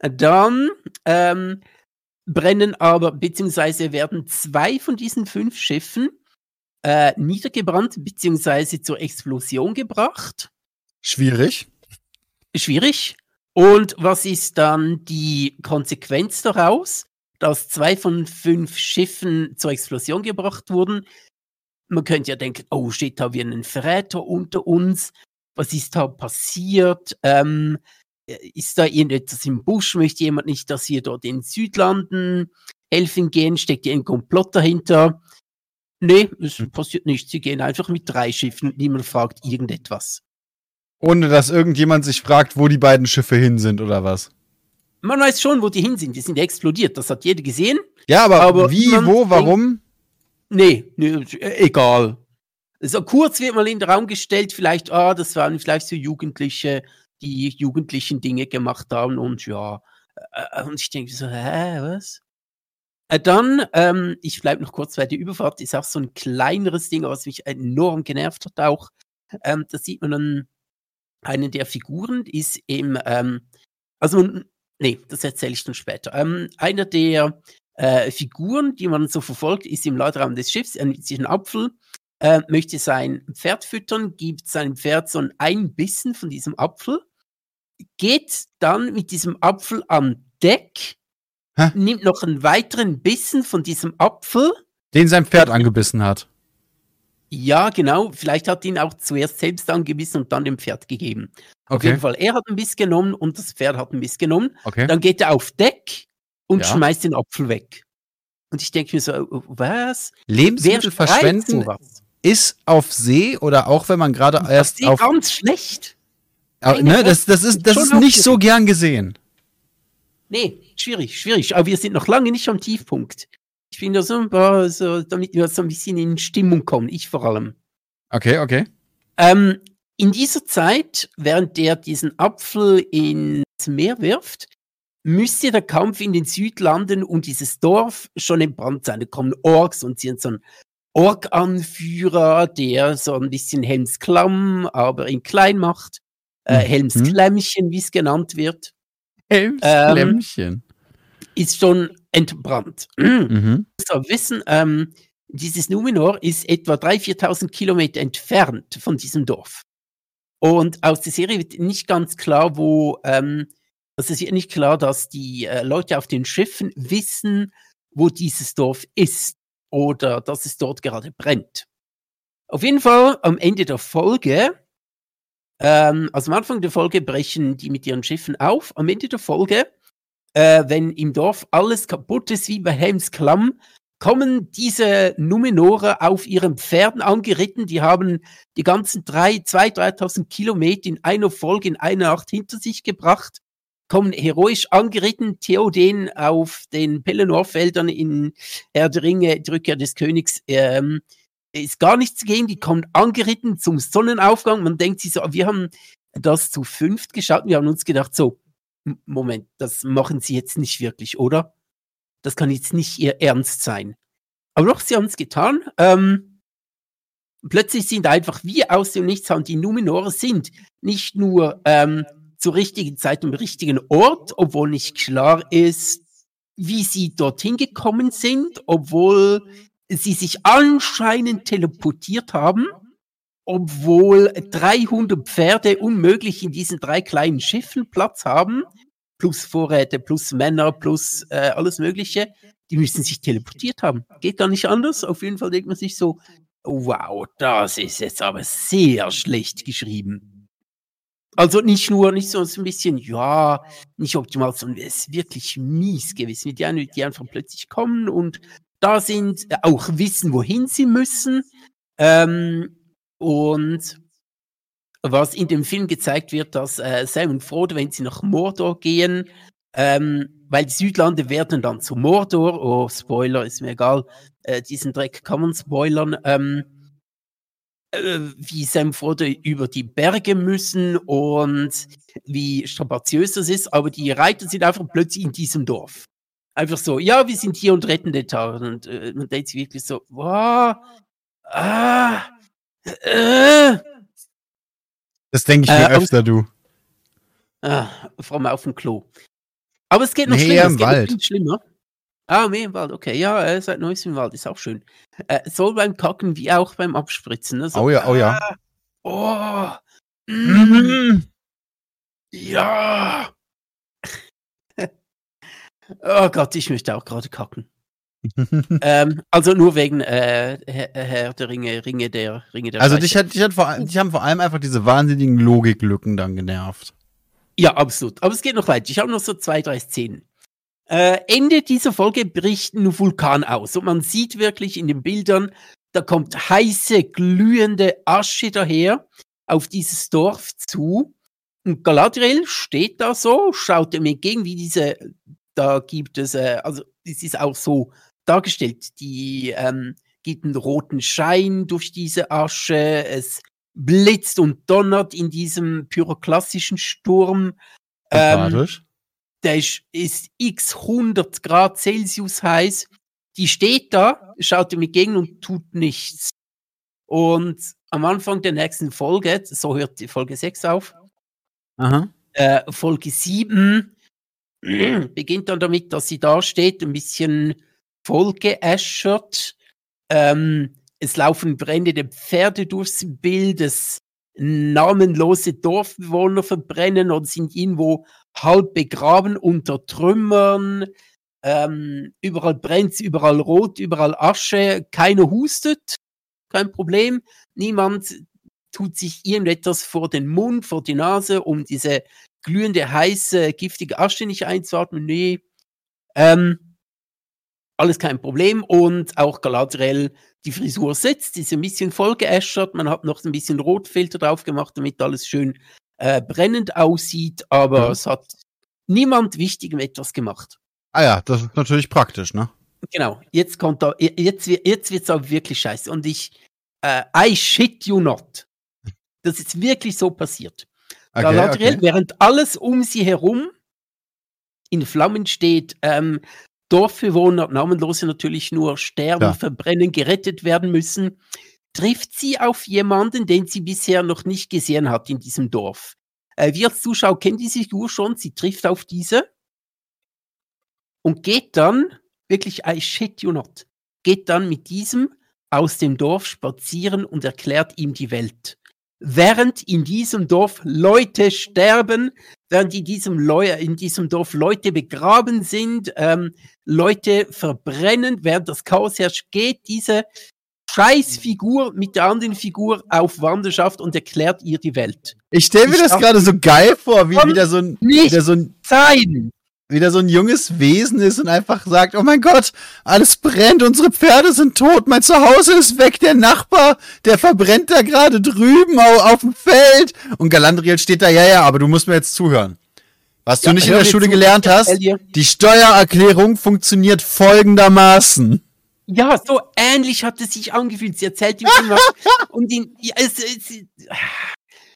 Speaker 2: dann ähm, brennen aber, beziehungsweise werden zwei von diesen fünf Schiffen äh, niedergebrannt, beziehungsweise zur Explosion gebracht.
Speaker 1: Schwierig.
Speaker 2: Schwierig. Und was ist dann die Konsequenz daraus? Dass zwei von fünf Schiffen zur Explosion gebracht wurden. Man könnte ja denken, oh shit, haben wir einen Verräter unter uns? Was ist da passiert? Ähm, ist da irgendetwas im Busch? Möchte jemand nicht, dass wir dort in Südlanden helfen gehen? Steckt ihr ein Komplott dahinter? Nee, es
Speaker 1: Hm.
Speaker 2: passiert nichts. Sie gehen einfach mit drei Schiffen und niemand fragt irgendetwas.
Speaker 1: Ohne dass irgendjemand sich fragt, wo die beiden Schiffe hin sind oder was.
Speaker 2: Man weiß schon, wo die hin sind. Die sind explodiert. Das hat jeder gesehen.
Speaker 1: Ja, aber,
Speaker 2: Aber
Speaker 1: wie,
Speaker 2: man
Speaker 1: wo,
Speaker 2: denkt-
Speaker 1: warum?
Speaker 2: Nee, nee äh, egal. So kurz wird mal in den Raum gestellt, vielleicht, ah, das waren vielleicht so Jugendliche, die jugendlichen Dinge gemacht haben und ja. Äh, und ich denke so, hä, was? Äh, dann, ähm, ich bleibe noch kurz bei der Überfahrt, ist auch so ein kleineres Ding, was mich enorm genervt hat auch. Ähm, da sieht man dann einen der Figuren, ist im, ähm, also, nee, das erzähle ich dann später. Ähm, einer der äh, Figuren, die man so verfolgt, ist im Laderaum des Schiffs, er nimmt sich einen Apfel, äh, möchte sein Pferd füttern, gibt seinem Pferd so einen Bissen von diesem Apfel, geht dann mit diesem Apfel am Deck,
Speaker 1: Hä?
Speaker 2: nimmt noch einen weiteren Bissen von diesem Apfel.
Speaker 1: Den sein Pferd angebissen hat.
Speaker 2: Ja, genau. Vielleicht hat ihn auch zuerst selbst angebissen und dann dem Pferd gegeben. Auf jeden
Speaker 1: Okay.
Speaker 2: Fall, er hat einen Biss genommen und das Pferd hat einen Biss genommen.
Speaker 1: Okay.
Speaker 2: Dann geht er auf Deck und
Speaker 1: Ja.
Speaker 2: schmeißt den Apfel weg. Und ich denke mir so, äh, was?
Speaker 1: Lebensmittel verschwenden
Speaker 2: sowas?
Speaker 1: ist auf See oder auch wenn man gerade erst auf.
Speaker 2: ist ganz schlecht. Keine
Speaker 1: ne, das, das ist, das ist nicht so gern gesehen.
Speaker 2: Nee, schwierig, schwierig. Aber wir sind noch lange nicht am Tiefpunkt. Ich finde so ein paar, so, damit wir so ein bisschen in Stimmung kommen, ich vor allem.
Speaker 1: Okay, okay.
Speaker 2: Ähm, in dieser Zeit, während der diesen Apfel ins Meer wirft, müsste der Kampf in den Südlanden und dieses Dorf schon entbrannt sein. Da kommen Orks und sie haben so einen Ork-Anführer, der so ein bisschen Helmsklamm, aber in klein macht. Äh,
Speaker 1: Mhm.
Speaker 2: Helmsklämmchen, wie es genannt wird, Ähm,
Speaker 1: Lämmchen.
Speaker 2: ist schon entbrannt.
Speaker 1: Mhm.
Speaker 2: aber wissen, ähm, dieses Numenor ist etwa 3.000, 4.000 Kilometer entfernt von diesem Dorf. Und aus der Serie wird nicht ganz klar, wo, ähm, also es wird nicht klar, dass die äh, Leute auf den Schiffen wissen, wo dieses Dorf ist oder dass es dort gerade brennt. Auf jeden Fall am Ende der Folge, ähm, also am Anfang der Folge brechen die mit ihren Schiffen auf. Am Ende der Folge äh, wenn im Dorf alles kaputt ist, wie bei Helms Klamm, kommen diese Numenorer auf ihren Pferden angeritten. Die haben die ganzen drei, zwei, 3.000 Kilometer in einer Folge, in einer Nacht hinter sich gebracht, kommen heroisch angeritten, Theoden auf den Pelennor-Feldern in Herr der Ringe, Rückkehr des Königs, ähm, ist gar nichts gegen, die kommen angeritten zum Sonnenaufgang. Man denkt sich so, wir haben das zu fünft geschaut, wir haben uns gedacht, so, Moment, das machen sie jetzt nicht wirklich, oder? Das kann jetzt nicht ihr Ernst sein. Aber doch, sie haben es getan. Ähm, plötzlich sind einfach wie aus dem Nichts und die Numenore sind nicht nur ähm, zur richtigen Zeit am richtigen Ort, obwohl nicht klar ist, wie sie dorthin gekommen sind, obwohl sie sich anscheinend teleportiert haben, obwohl 300 Pferde unmöglich in diesen drei kleinen Schiffen Platz haben, plus Vorräte, plus Männer, plus äh, alles Mögliche, die müssen sich teleportiert haben. Geht gar nicht anders. Auf jeden Fall denkt man sich so, wow, das ist jetzt aber sehr schlecht geschrieben. Also nicht nur, nicht so ein bisschen, ja, nicht optimal, sondern es ist wirklich mies gewesen. Die, einen, die einfach plötzlich kommen und da sind, äh, auch wissen, wohin sie müssen. Ähm, und was in dem Film gezeigt wird, dass äh, Sam und Frodo, wenn sie nach Mordor gehen, ähm, weil die Südlande werden dann zu Mordor, oh, Spoiler, ist mir egal, äh, diesen Dreck kann man spoilern, ähm, äh, wie Sam und Frodo über die Berge müssen und wie strapaziös das ist, aber die Reiter sind einfach plötzlich in diesem Dorf. Einfach so, ja, wir sind hier und retten den Tag. Und äh, man denkt sich wirklich so, wow, ah, äh,
Speaker 1: Das denke ich mir
Speaker 2: Äh,
Speaker 1: öfter, du.
Speaker 2: Ah, vor allem auf dem Klo. Aber es geht noch
Speaker 1: Nee,
Speaker 2: schlimmer.
Speaker 1: im Wald.
Speaker 2: Schlimmer. Ah, mehr im Wald, okay. Ja, äh, seit Neues im Wald ist auch schön. Äh, soll beim Kacken wie auch beim Abspritzen. Also,
Speaker 1: Oh ja, oh ja.
Speaker 2: Oh, mm,
Speaker 1: Mhm.
Speaker 2: ja. oh Gott, ich möchte auch gerade kacken. ähm, also nur wegen äh, Herr, der Ringe, Ringe der Ringe der
Speaker 1: Also
Speaker 2: Reiche.
Speaker 1: dich, hat, dich, hat vor, allem- dich haben vor allem einfach diese wahnsinnigen Logiklücken dann genervt.
Speaker 2: Ja, absolut. Aber es geht noch weiter. Ich habe noch so zwei, drei Szenen. Äh, Ende dieser Folge bricht ein Vulkan aus und man sieht wirklich in den Bildern, da kommt heiße, glühende Asche daher auf dieses Dorf zu. Und Galadriel steht da so, schaut ihm entgegen, wie diese, da gibt es, äh, also es ist auch so dargestellt, die ähm, gibt einen roten Schein durch diese Asche, es blitzt und donnert in diesem pyroklassischen Sturm. Ähm, der ist, ist x 100 Grad Celsius heiß. Die steht da, schaut ihm entgegen und tut nichts. Und am Anfang der nächsten Folge, so hört die Folge 6 auf, äh, Folge 7, beginnt dann damit, dass sie da steht, ein bisschen vollgeäschert. Ähm, es laufen brennende Pferde durchs Bild, es namenlose Dorfbewohner verbrennen und sind irgendwo halb begraben unter Trümmern. Ähm, überall brennt überall rot, überall Asche. Keiner hustet, kein Problem. Niemand tut sich irgendetwas vor den Mund, vor die Nase, um diese glühende, heiße, giftige Asche nicht einzuatmen. Nee. Ähm, alles kein Problem. Und auch Galadriel, die Frisur sitzt, ist ein bisschen vollgeäschert. Man hat noch ein bisschen Rotfilter drauf gemacht, damit alles schön äh, brennend aussieht. Aber mhm. es hat niemand Wichtigem etwas gemacht.
Speaker 1: Ah ja, das ist natürlich praktisch, ne?
Speaker 2: Genau. Jetzt kommt da, jetzt, jetzt wird's aber wirklich scheiße. Und ich, äh, I shit you not. Das ist wirklich so passiert. Okay, Galadriel, okay. während alles um sie herum in Flammen steht, ähm, Dorfbewohner, namenlose natürlich nur, sterben, ja. verbrennen, gerettet werden müssen, trifft sie auf jemanden, den sie bisher noch nicht gesehen hat in diesem Dorf. Äh, wir als Zuschauer kennen diese Figur schon, sie trifft auf diese und geht dann, wirklich, I shit you not, geht dann mit diesem aus dem Dorf spazieren und erklärt ihm die Welt während in diesem Dorf Leute sterben, während in diesem, Leu in diesem Dorf Leute begraben sind, ähm, Leute verbrennen, während das Chaos herrscht, geht diese Scheißfigur mit der anderen Figur auf Wanderschaft und erklärt ihr die Welt.
Speaker 1: Ich stelle mir ich das gerade so geil vor, wie wieder so ein, wieder so ein
Speaker 2: sein
Speaker 1: wieder so ein junges Wesen ist und einfach sagt, oh mein Gott, alles brennt, unsere Pferde sind tot, mein Zuhause ist weg, der Nachbar, der verbrennt da gerade drüben auf, auf, dem Feld. Und Galandriel steht da, ja, ja, aber du musst mir jetzt zuhören. Was ja, du nicht in der Schule gelernt hast, die Steuererklärung funktioniert folgendermaßen.
Speaker 2: Ja, so ähnlich hat es sich angefühlt. Sie erzählt ihm was und ihn, ja, es, es,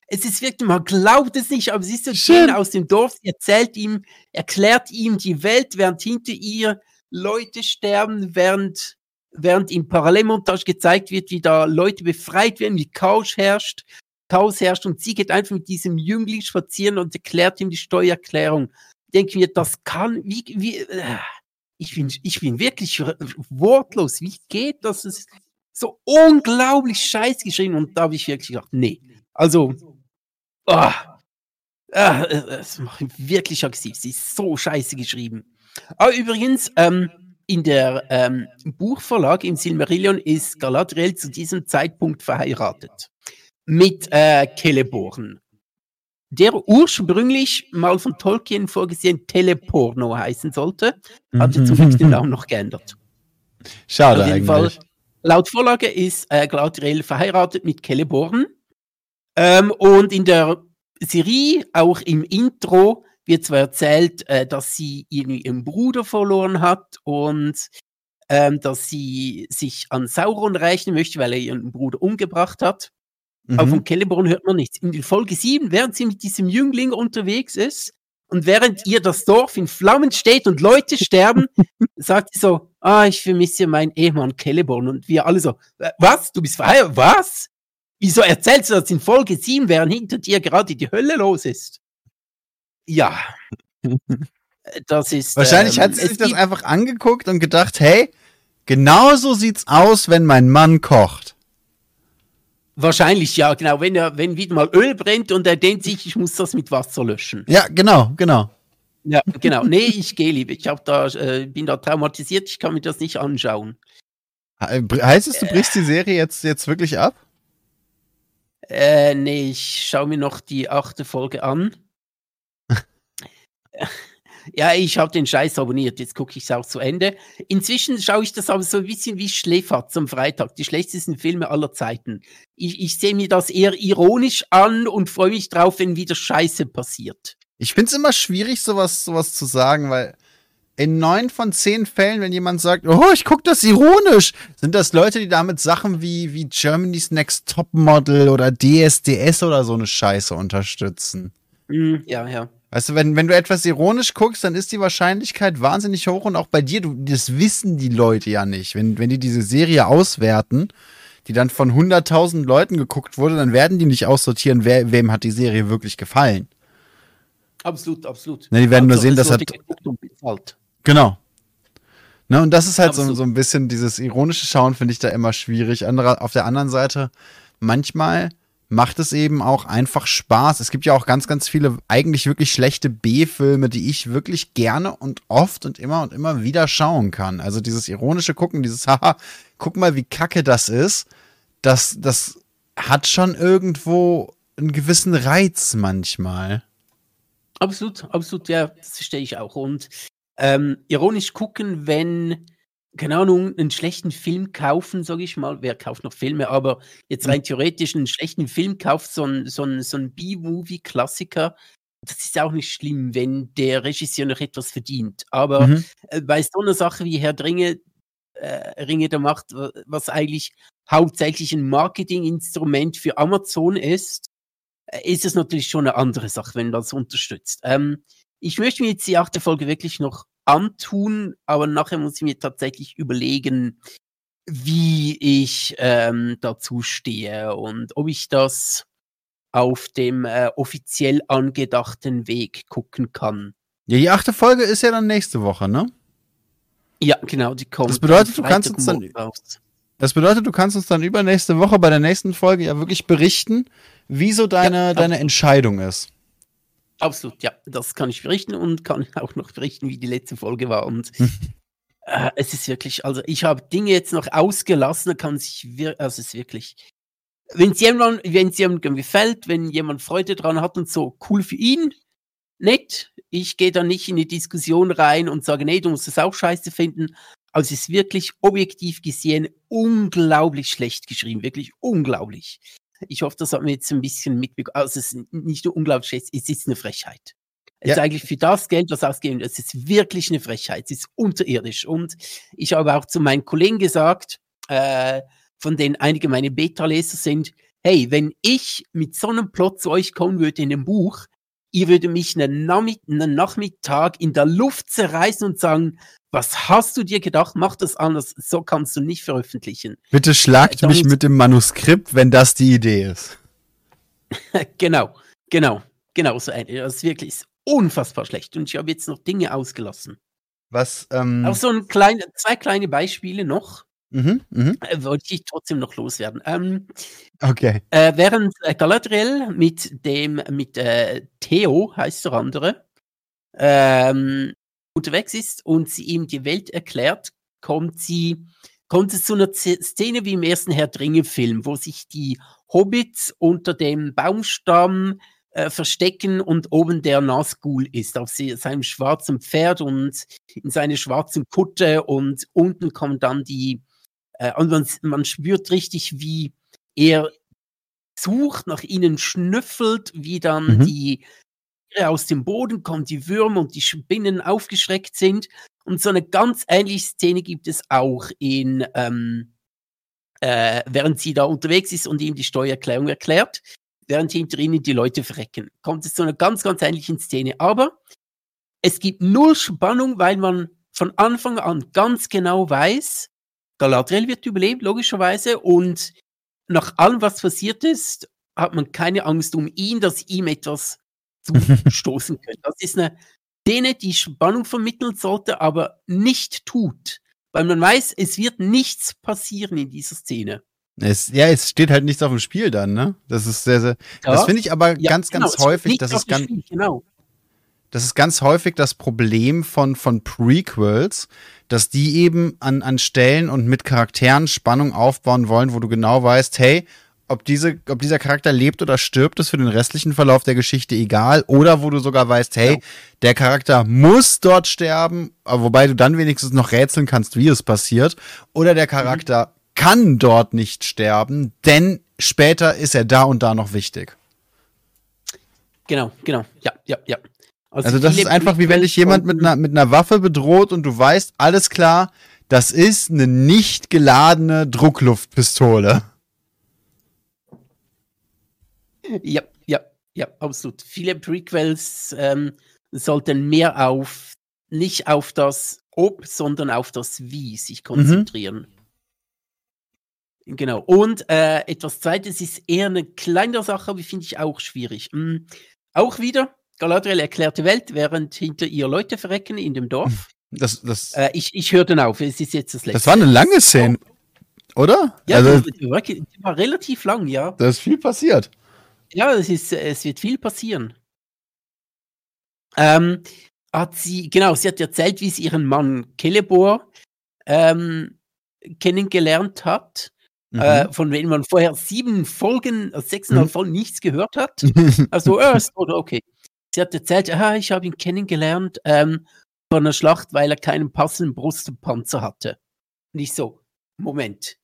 Speaker 2: es ist wirklich, man glaubt es nicht, aber sie ist so schön aus dem Dorf, sie erzählt ihm, erklärt ihm die Welt, während hinter ihr Leute sterben, während, während im Parallelmontage gezeigt wird, wie da Leute befreit werden, wie Chaos herrscht, Chaos herrscht und sie geht einfach mit diesem Jüngling spazieren und erklärt ihm die Steuererklärung. Denken wir, das kann, wie, wie, äh, ich bin, ich bin wirklich wortlos. Wie geht das? Das ist so unglaublich scheiß geschrieben und da habe ich wirklich gedacht, nee. Also, Oh, ah, das macht mich wirklich aggressiv. Sie ist so scheiße geschrieben. Aber übrigens, ähm, in der ähm, Buchverlag im Silmarillion ist Galadriel zu diesem Zeitpunkt verheiratet mit äh, Celeborn, der ursprünglich mal von Tolkien vorgesehen Teleporno heißen sollte, hat mhm. zum Glück den Namen noch geändert.
Speaker 1: Schade Auf jeden eigentlich. Fall,
Speaker 2: laut Vorlage ist äh, Galadriel verheiratet mit Celeborn ähm, und in der Serie, auch im Intro, wird zwar erzählt, äh, dass sie irgendwie ihren Bruder verloren hat und ähm, dass sie sich an Sauron rächen möchte, weil er ihren Bruder umgebracht hat. Mhm. Aber von Celeborn hört man nichts. In Folge 7, während sie mit diesem Jüngling unterwegs ist und während ihr das Dorf in Flammen steht und Leute sterben, sagt sie so, ah, ich vermisse meinen Ehemann Celeborn. Und wir alle so, was? Du bist verheiratet? Was? Wieso erzählst du das in Folge 7, während hinter dir gerade die Hölle los ist? Ja. Das ist.
Speaker 1: Wahrscheinlich ähm, hat sie sich das einfach angeguckt und gedacht, hey, genauso sieht's aus, wenn mein Mann kocht.
Speaker 2: Wahrscheinlich, ja, genau. Wenn er, wenn wieder mal Öl brennt und er denkt sich, ich muss das mit Wasser löschen.
Speaker 1: Ja, genau, genau.
Speaker 2: Ja, genau. Nee, ich gehe lieber. Ich hab da, äh, bin da traumatisiert, ich kann mir das nicht anschauen.
Speaker 1: Heißt es, du brichst die Serie jetzt, jetzt wirklich ab?
Speaker 2: Äh, nee, ich schaue mir noch die achte Folge an. ja, ich habe den Scheiß abonniert, jetzt gucke ich es auch zu Ende. Inzwischen schaue ich das aber so ein bisschen wie Schläferz am Freitag, die schlechtesten Filme aller Zeiten. Ich, ich sehe mir das eher ironisch an und freue mich drauf, wenn wieder Scheiße passiert.
Speaker 1: Ich finde es immer schwierig, sowas, sowas zu sagen, weil in neun von zehn Fällen, wenn jemand sagt, oh, ich gucke das ironisch, sind das Leute, die damit Sachen wie, wie Germany's Next Topmodel oder DSDS oder so eine Scheiße unterstützen.
Speaker 2: Mm, ja, ja.
Speaker 1: Weißt du, wenn, wenn du etwas ironisch guckst, dann ist die Wahrscheinlichkeit wahnsinnig hoch und auch bei dir, du, das wissen die Leute ja nicht. Wenn, wenn die diese Serie auswerten, die dann von 100.000 Leuten geguckt wurde, dann werden die nicht aussortieren, wer, wem hat die Serie wirklich gefallen.
Speaker 2: Absolut, absolut.
Speaker 1: Ne, die werden nur sehen, dass
Speaker 2: hat.
Speaker 1: Genau. Ne, und das ist halt so, so ein bisschen dieses ironische Schauen, finde ich da immer schwierig. Andere, auf der anderen Seite, manchmal macht es eben auch einfach Spaß. Es gibt ja auch ganz, ganz viele eigentlich wirklich schlechte B-Filme, die ich wirklich gerne und oft und immer und immer wieder schauen kann. Also dieses ironische Gucken, dieses Haha, guck mal, wie kacke das ist, das, das hat schon irgendwo einen gewissen Reiz manchmal.
Speaker 2: Absolut, absolut, ja, das verstehe ich auch. Und ähm, ironisch gucken, wenn keine Ahnung, einen schlechten Film kaufen, sage ich mal. Wer kauft noch Filme? Aber jetzt rein theoretisch einen schlechten Film kauft, so ein, so ein, so ein B-Movie-Klassiker. Das ist auch nicht schlimm, wenn der Regisseur noch etwas verdient. Aber mhm. äh, bei so einer Sache wie Herr Dringe, äh, Ringe der Macht, was eigentlich hauptsächlich ein Marketinginstrument für Amazon ist, äh, ist es natürlich schon eine andere Sache, wenn man das unterstützt. Ähm, ich möchte mir jetzt die achte Folge wirklich noch antun, aber nachher muss ich mir tatsächlich überlegen, wie ich ähm, dazu stehe und ob ich das auf dem äh, offiziell angedachten Weg gucken kann.
Speaker 1: Ja, die achte Folge ist ja dann nächste Woche, ne?
Speaker 2: Ja, genau, die kommt.
Speaker 1: Das bedeutet, du kannst uns dann. Raus. Das bedeutet, du kannst uns dann übernächste Woche bei der nächsten Folge ja wirklich berichten, wie so deine, ja, deine Entscheidung ist.
Speaker 2: Absolut, ja. Das kann ich berichten und kann auch noch berichten, wie die letzte Folge war. Und äh, es ist wirklich, also ich habe Dinge jetzt noch ausgelassen, kann sich, also es ist wirklich, wenn es jemand, wenn es jemandem gefällt, wenn jemand Freude dran hat und so, cool für ihn, nett. Ich gehe da nicht in die Diskussion rein und sage, nee, du musst es auch scheiße finden. Also es ist wirklich objektiv gesehen unglaublich schlecht geschrieben, wirklich unglaublich. Ich hoffe, das hat mir jetzt ein bisschen mitbekommen. Also es ist nicht nur unglaublich, es ist eine Frechheit. Es ja. ist eigentlich für das Geld, was ausgegeben es ist wirklich eine Frechheit. Es ist unterirdisch. Und ich habe auch zu meinen Kollegen gesagt, äh, von denen einige meine Beta-Leser sind, hey, wenn ich mit so einem Plot zu euch kommen würde in einem Buch, ihr würdet mich einen, Nachmittag in der Luft zerreißen und sagen, was hast du dir gedacht? Mach das anders. So kannst du nicht veröffentlichen.
Speaker 1: Bitte schlagt mich mit dem Manuskript, wenn das die Idee ist.
Speaker 2: genau, genau, genau so ein. Das ist wirklich unfassbar schlecht. Und ich habe jetzt noch Dinge ausgelassen.
Speaker 1: Was? Ähm
Speaker 2: Auch so ein klein, zwei kleine Beispiele noch. Mhm, mh. Äh, wollte ich trotzdem noch loswerden. Ähm,
Speaker 1: okay.
Speaker 2: Äh, während äh, Galadriel mit dem, mit äh, Theo, heißt der andere, ähm, unterwegs ist und sie ihm die Welt erklärt, kommt sie, kommt es zu einer Szene wie im ersten Herr Dringe-Film, wo sich die Hobbits unter dem Baumstamm äh, verstecken und oben der Nazgul ist, auf sie, seinem schwarzen Pferd und in seine schwarzen Kutte und unten kommen dann die, äh, und man, man spürt richtig, wie er sucht, nach ihnen schnüffelt, wie dann mhm. die aus dem Boden kommen, die Würmer und die Spinnen aufgeschreckt sind. Und so eine ganz ähnliche Szene gibt es auch in, ähm, äh, während sie da unterwegs ist und ihm die Steuererklärung erklärt, während hinter ihnen die Leute verrecken. Kommt es zu einer ganz, ganz ähnlichen Szene. Aber es gibt null Spannung, weil man von Anfang an ganz genau weiß, Galadriel wird überleben, logischerweise, und nach allem, was passiert ist, hat man keine Angst um ihn, dass ihm etwas zustoßen können. Das ist eine Szene, die Spannung vermitteln sollte, aber nicht tut. Weil man weiß, es wird nichts passieren in dieser Szene.
Speaker 1: Es, ja, es steht halt nichts auf dem Spiel dann, ne? Das ist sehr, sehr. Ja. Das finde ich aber ja, ganz, genau, ganz häufig. Das ist ganz, Spiel, genau. Das ist ganz häufig das Problem von, von Prequels, dass die eben an, an Stellen und mit Charakteren Spannung aufbauen wollen, wo du genau weißt, hey, ob, diese, ob dieser Charakter lebt oder stirbt, ist für den restlichen Verlauf der Geschichte egal. Oder wo du sogar weißt, hey, ja. der Charakter muss dort sterben, wobei du dann wenigstens noch rätseln kannst, wie es passiert. Oder der Charakter mhm. kann dort nicht sterben, denn später ist er da und da noch wichtig.
Speaker 2: Genau, genau. Ja, ja, ja.
Speaker 1: Also, also das ist einfach wie wenn dich jemand mit einer, mit einer Waffe bedroht und du weißt, alles klar, das ist eine nicht geladene Druckluftpistole.
Speaker 2: Ja, ja, ja, absolut. Viele Prequels ähm, sollten mehr auf, nicht auf das Ob, sondern auf das Wie sich konzentrieren. Mhm. Genau. Und äh, etwas Zweites ist eher eine kleine Sache, aber finde ich auch schwierig. Mhm. Auch wieder Galadriel erklärt die Welt, während hinter ihr Leute verrecken in dem Dorf.
Speaker 1: Das, das,
Speaker 2: Äh, ich ich höre dann auf, es ist jetzt das letzte.
Speaker 1: das war eine lange Szene, oder?
Speaker 2: ja,
Speaker 1: also,
Speaker 2: die, die, war, relativ lang, ja.
Speaker 1: da ist viel passiert.
Speaker 2: Ja, es, ist, es wird viel passieren. Ähm, hat sie, genau, sie hat erzählt, wie sie ihren Mann Celeborn ähm, kennengelernt hat,
Speaker 1: Mhm.
Speaker 2: äh, von dem man vorher sieben Folgen, also sechseinhalb
Speaker 1: Mhm.
Speaker 2: Folgen nichts gehört hat. Also, äh, okay. Sie hat erzählt, ah, ich habe ihn kennengelernt ähm, von einer Schlacht, weil er keinen passenden Brustpanzer hatte. Und ich so, Moment.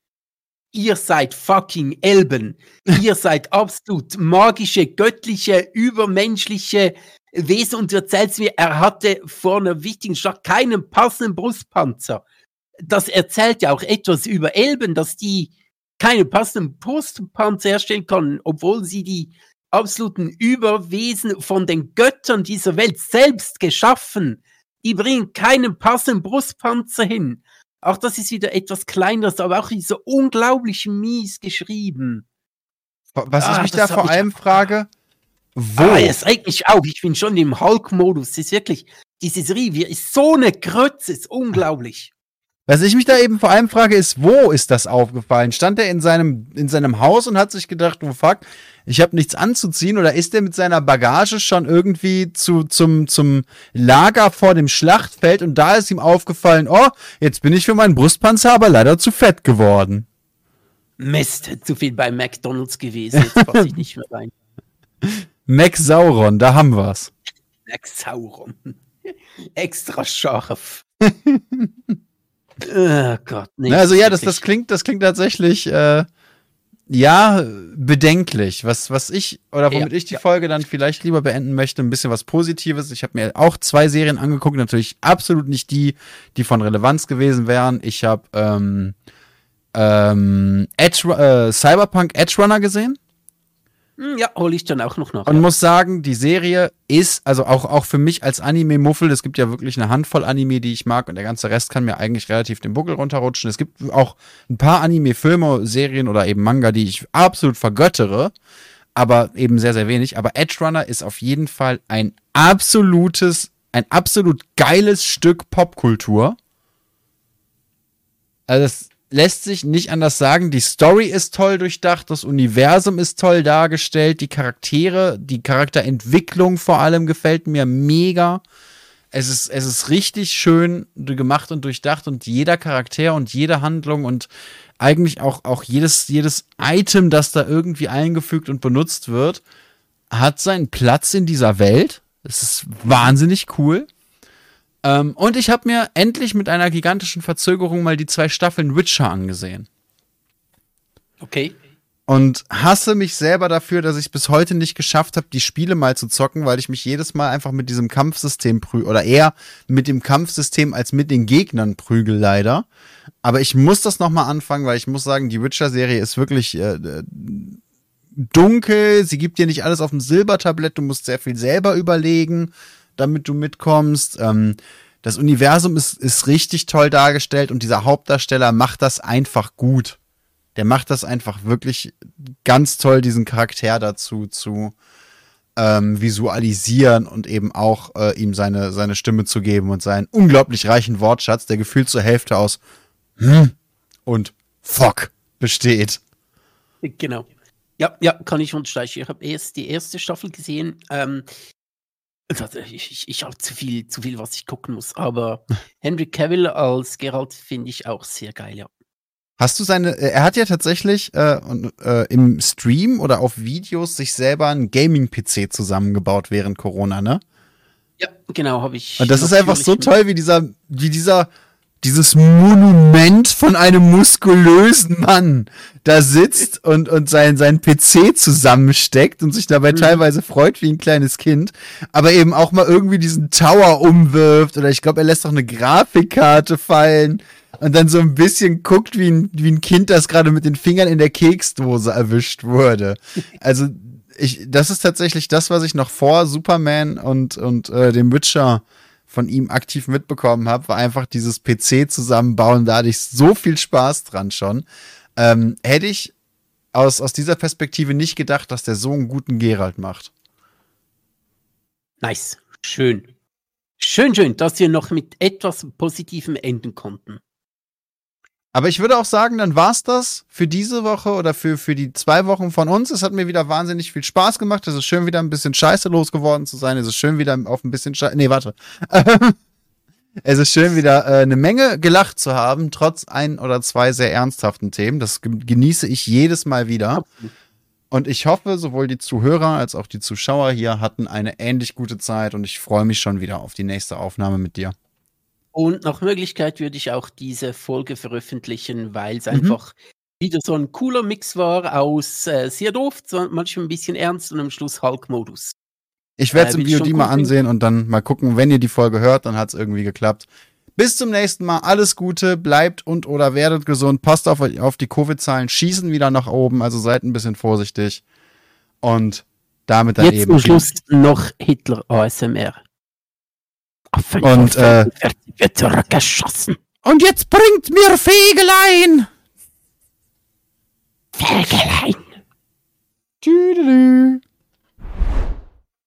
Speaker 2: Ihr seid fucking Elben. Ihr seid absolut magische, göttliche, übermenschliche Wesen und du erzählst mir, er hatte vor einer wichtigen Schlacht keinen passenden Brustpanzer. Das erzählt ja auch etwas über Elben, dass die keine passenden Brustpanzer herstellen können, obwohl sie die absoluten Überwesen von den Göttern dieser Welt selbst geschaffen. Die bringen keinen passenden Brustpanzer hin. Auch das ist wieder etwas kleineres, aber auch so unglaublich mies geschrieben.
Speaker 1: Was ich
Speaker 2: Ah,
Speaker 1: mich da vor
Speaker 2: ich-
Speaker 1: allem frage, wo?
Speaker 2: Ah, es regt mich auf. Ich bin schon im Hulk-Modus. Es ist wirklich, diese Serie ist so eine Krötze, ist unglaublich.
Speaker 1: Was ich mich da eben vor allem frage, ist, wo ist das aufgefallen? Stand er in seinem, in seinem Haus und hat sich gedacht, oh fuck, ich habe nichts anzuziehen? Oder ist er mit seiner Bagage schon irgendwie zu, zum, zum Lager vor dem Schlachtfeld und da ist ihm aufgefallen, oh, jetzt bin ich für meinen Brustpanzer aber leider zu fett geworden.
Speaker 2: Mist, zu viel bei McDonalds gewesen. Jetzt passe ich nicht mehr rein.
Speaker 1: Mac Sauron, da haben wir's.
Speaker 2: Max Sauron. Extra scharf. oh Gott, nee.
Speaker 1: Also ja, das, das klingt, das klingt tatsächlich, äh, ja, bedenklich. Was, was ich, oder womit
Speaker 2: Ja,
Speaker 1: ich die
Speaker 2: ja.
Speaker 1: Folge dann vielleicht lieber beenden möchte, ein bisschen was Positives. Ich habe mir auch zwei Serien angeguckt, natürlich absolut nicht die, die von Relevanz gewesen wären. Ich habe ähm, ähm, Edge, äh, Cyberpunk Edge Runner gesehen
Speaker 2: Ja, hole ich dann auch noch nach.
Speaker 1: und muss sagen, die Serie ist, also auch, auch für mich als Anime-Muffel, es gibt ja wirklich eine Handvoll Anime, die ich mag und der ganze Rest kann mir eigentlich relativ den Buckel runterrutschen. Es gibt auch ein paar Anime-Filme, Serien oder eben Manga, die ich absolut vergöttere, aber eben sehr, sehr wenig. Aber Edge Runner ist auf jeden Fall ein absolutes, ein absolut geiles Stück Popkultur. Also das lässt sich nicht anders sagen. Die Story ist toll durchdacht, das Universum ist toll dargestellt, die Charaktere, die Charakterentwicklung vor allem gefällt mir mega. Es ist, es ist richtig schön gemacht und durchdacht und jeder Charakter und jede Handlung und eigentlich auch, auch jedes, jedes Item, das da irgendwie eingefügt und benutzt wird, hat seinen Platz in dieser Welt. Es ist wahnsinnig cool. Ähm, und ich habe mir endlich mit einer gigantischen Verzögerung mal die zwei Staffeln Witcher angesehen.
Speaker 2: Okay.
Speaker 1: Und hasse mich selber dafür, dass ich bis heute nicht geschafft habe, die Spiele mal zu zocken, weil ich mich jedes Mal einfach mit diesem Kampfsystem prügel. Oder eher mit dem Kampfsystem als mit den Gegnern prügel, leider. Aber ich muss das nochmal anfangen, weil ich muss sagen, die Witcher-Serie ist wirklich äh, dunkel. Sie gibt dir nicht alles auf dem Silbertablett. Du musst sehr viel selber überlegen, damit du mitkommst. Ähm, das Universum ist, ist richtig toll dargestellt und dieser Hauptdarsteller macht das einfach gut. Der macht das einfach wirklich ganz toll, diesen Charakter dazu zu ähm, visualisieren und eben auch äh, ihm seine, seine Stimme zu geben und seinen unglaublich reichen Wortschatz, der gefühlt zur Hälfte aus hm und fuck besteht.
Speaker 2: Genau. Ja, ja, kann ich unterstreichen. Ich habe erst die erste Staffel gesehen. Ähm, ich ich, ich habe zu viel, zu viel, was ich gucken muss. Aber Henry Cavill als Geralt finde ich auch sehr geil, ja.
Speaker 1: Hast du seine, äh, er hat ja tatsächlich äh, äh, im Stream oder auf Videos sich selber einen Gaming-PC zusammengebaut während Corona, ne?
Speaker 2: Ja, genau, habe ich.
Speaker 1: Und das ist einfach so toll, wie dieser, wie dieser, dieses Monument von einem muskulösen Mann da sitzt und, und sein, sein PC zusammensteckt und sich dabei
Speaker 2: Mhm.
Speaker 1: teilweise freut wie ein kleines Kind, aber eben auch mal irgendwie diesen Tower umwirft oder ich glaube, er lässt auch eine Grafikkarte fallen und dann so ein bisschen guckt, wie ein, wie ein Kind, das gerade mit den Fingern in der Keksdose erwischt wurde. Also, ich, das ist tatsächlich das, was ich noch vor Superman und, und äh, dem Witcher von ihm aktiv mitbekommen habe, war einfach dieses PC zusammenbauen. Da hatte ich so viel Spaß dran schon. Ähm, hätte ich aus, aus dieser Perspektive nicht gedacht, dass der so einen guten Geralt macht.
Speaker 2: Nice. Schön. Schön, schön, dass wir noch mit etwas Positivem enden konnten.
Speaker 1: Aber ich würde auch sagen, dann war's das für diese Woche oder für, für die zwei Wochen von uns. Es hat mir wieder wahnsinnig viel Spaß gemacht. Es ist schön, wieder ein bisschen Scheiße losgeworden zu sein. Es ist schön, wieder auf ein bisschen Scheiße. Nee, warte. es ist schön, wieder äh, eine Menge gelacht zu haben, trotz ein oder zwei sehr ernsthaften Themen. Das genieße ich jedes Mal wieder. Und ich hoffe, sowohl die Zuhörer als auch die Zuschauer hier hatten eine ähnlich gute Zeit und ich freue mich schon wieder auf die nächste Aufnahme mit dir.
Speaker 2: Und nach Möglichkeit würde ich auch diese Folge veröffentlichen, weil es mhm. einfach wieder so ein cooler Mix war aus äh, sehr doof, manchmal ein bisschen ernst und am Schluss Hulk-Modus.
Speaker 1: Ich werde es äh, im VOD mal ansehen und dann mal gucken, wenn ihr die Folge hört, dann hat es irgendwie geklappt. Bis zum nächsten Mal. Alles Gute, bleibt und oder werdet gesund. Passt auf, auf die Covid-Zahlen, schießen wieder nach oben, also seid ein bisschen vorsichtig. Und damit dann
Speaker 2: Jetzt
Speaker 1: eben.
Speaker 2: Zum Schluss noch Hitler ASMR.
Speaker 1: Und, äh,
Speaker 2: wird zurückgeschossen.
Speaker 1: Und jetzt bringt mir Fegelein!
Speaker 2: Fegelein!
Speaker 1: Tüdelü.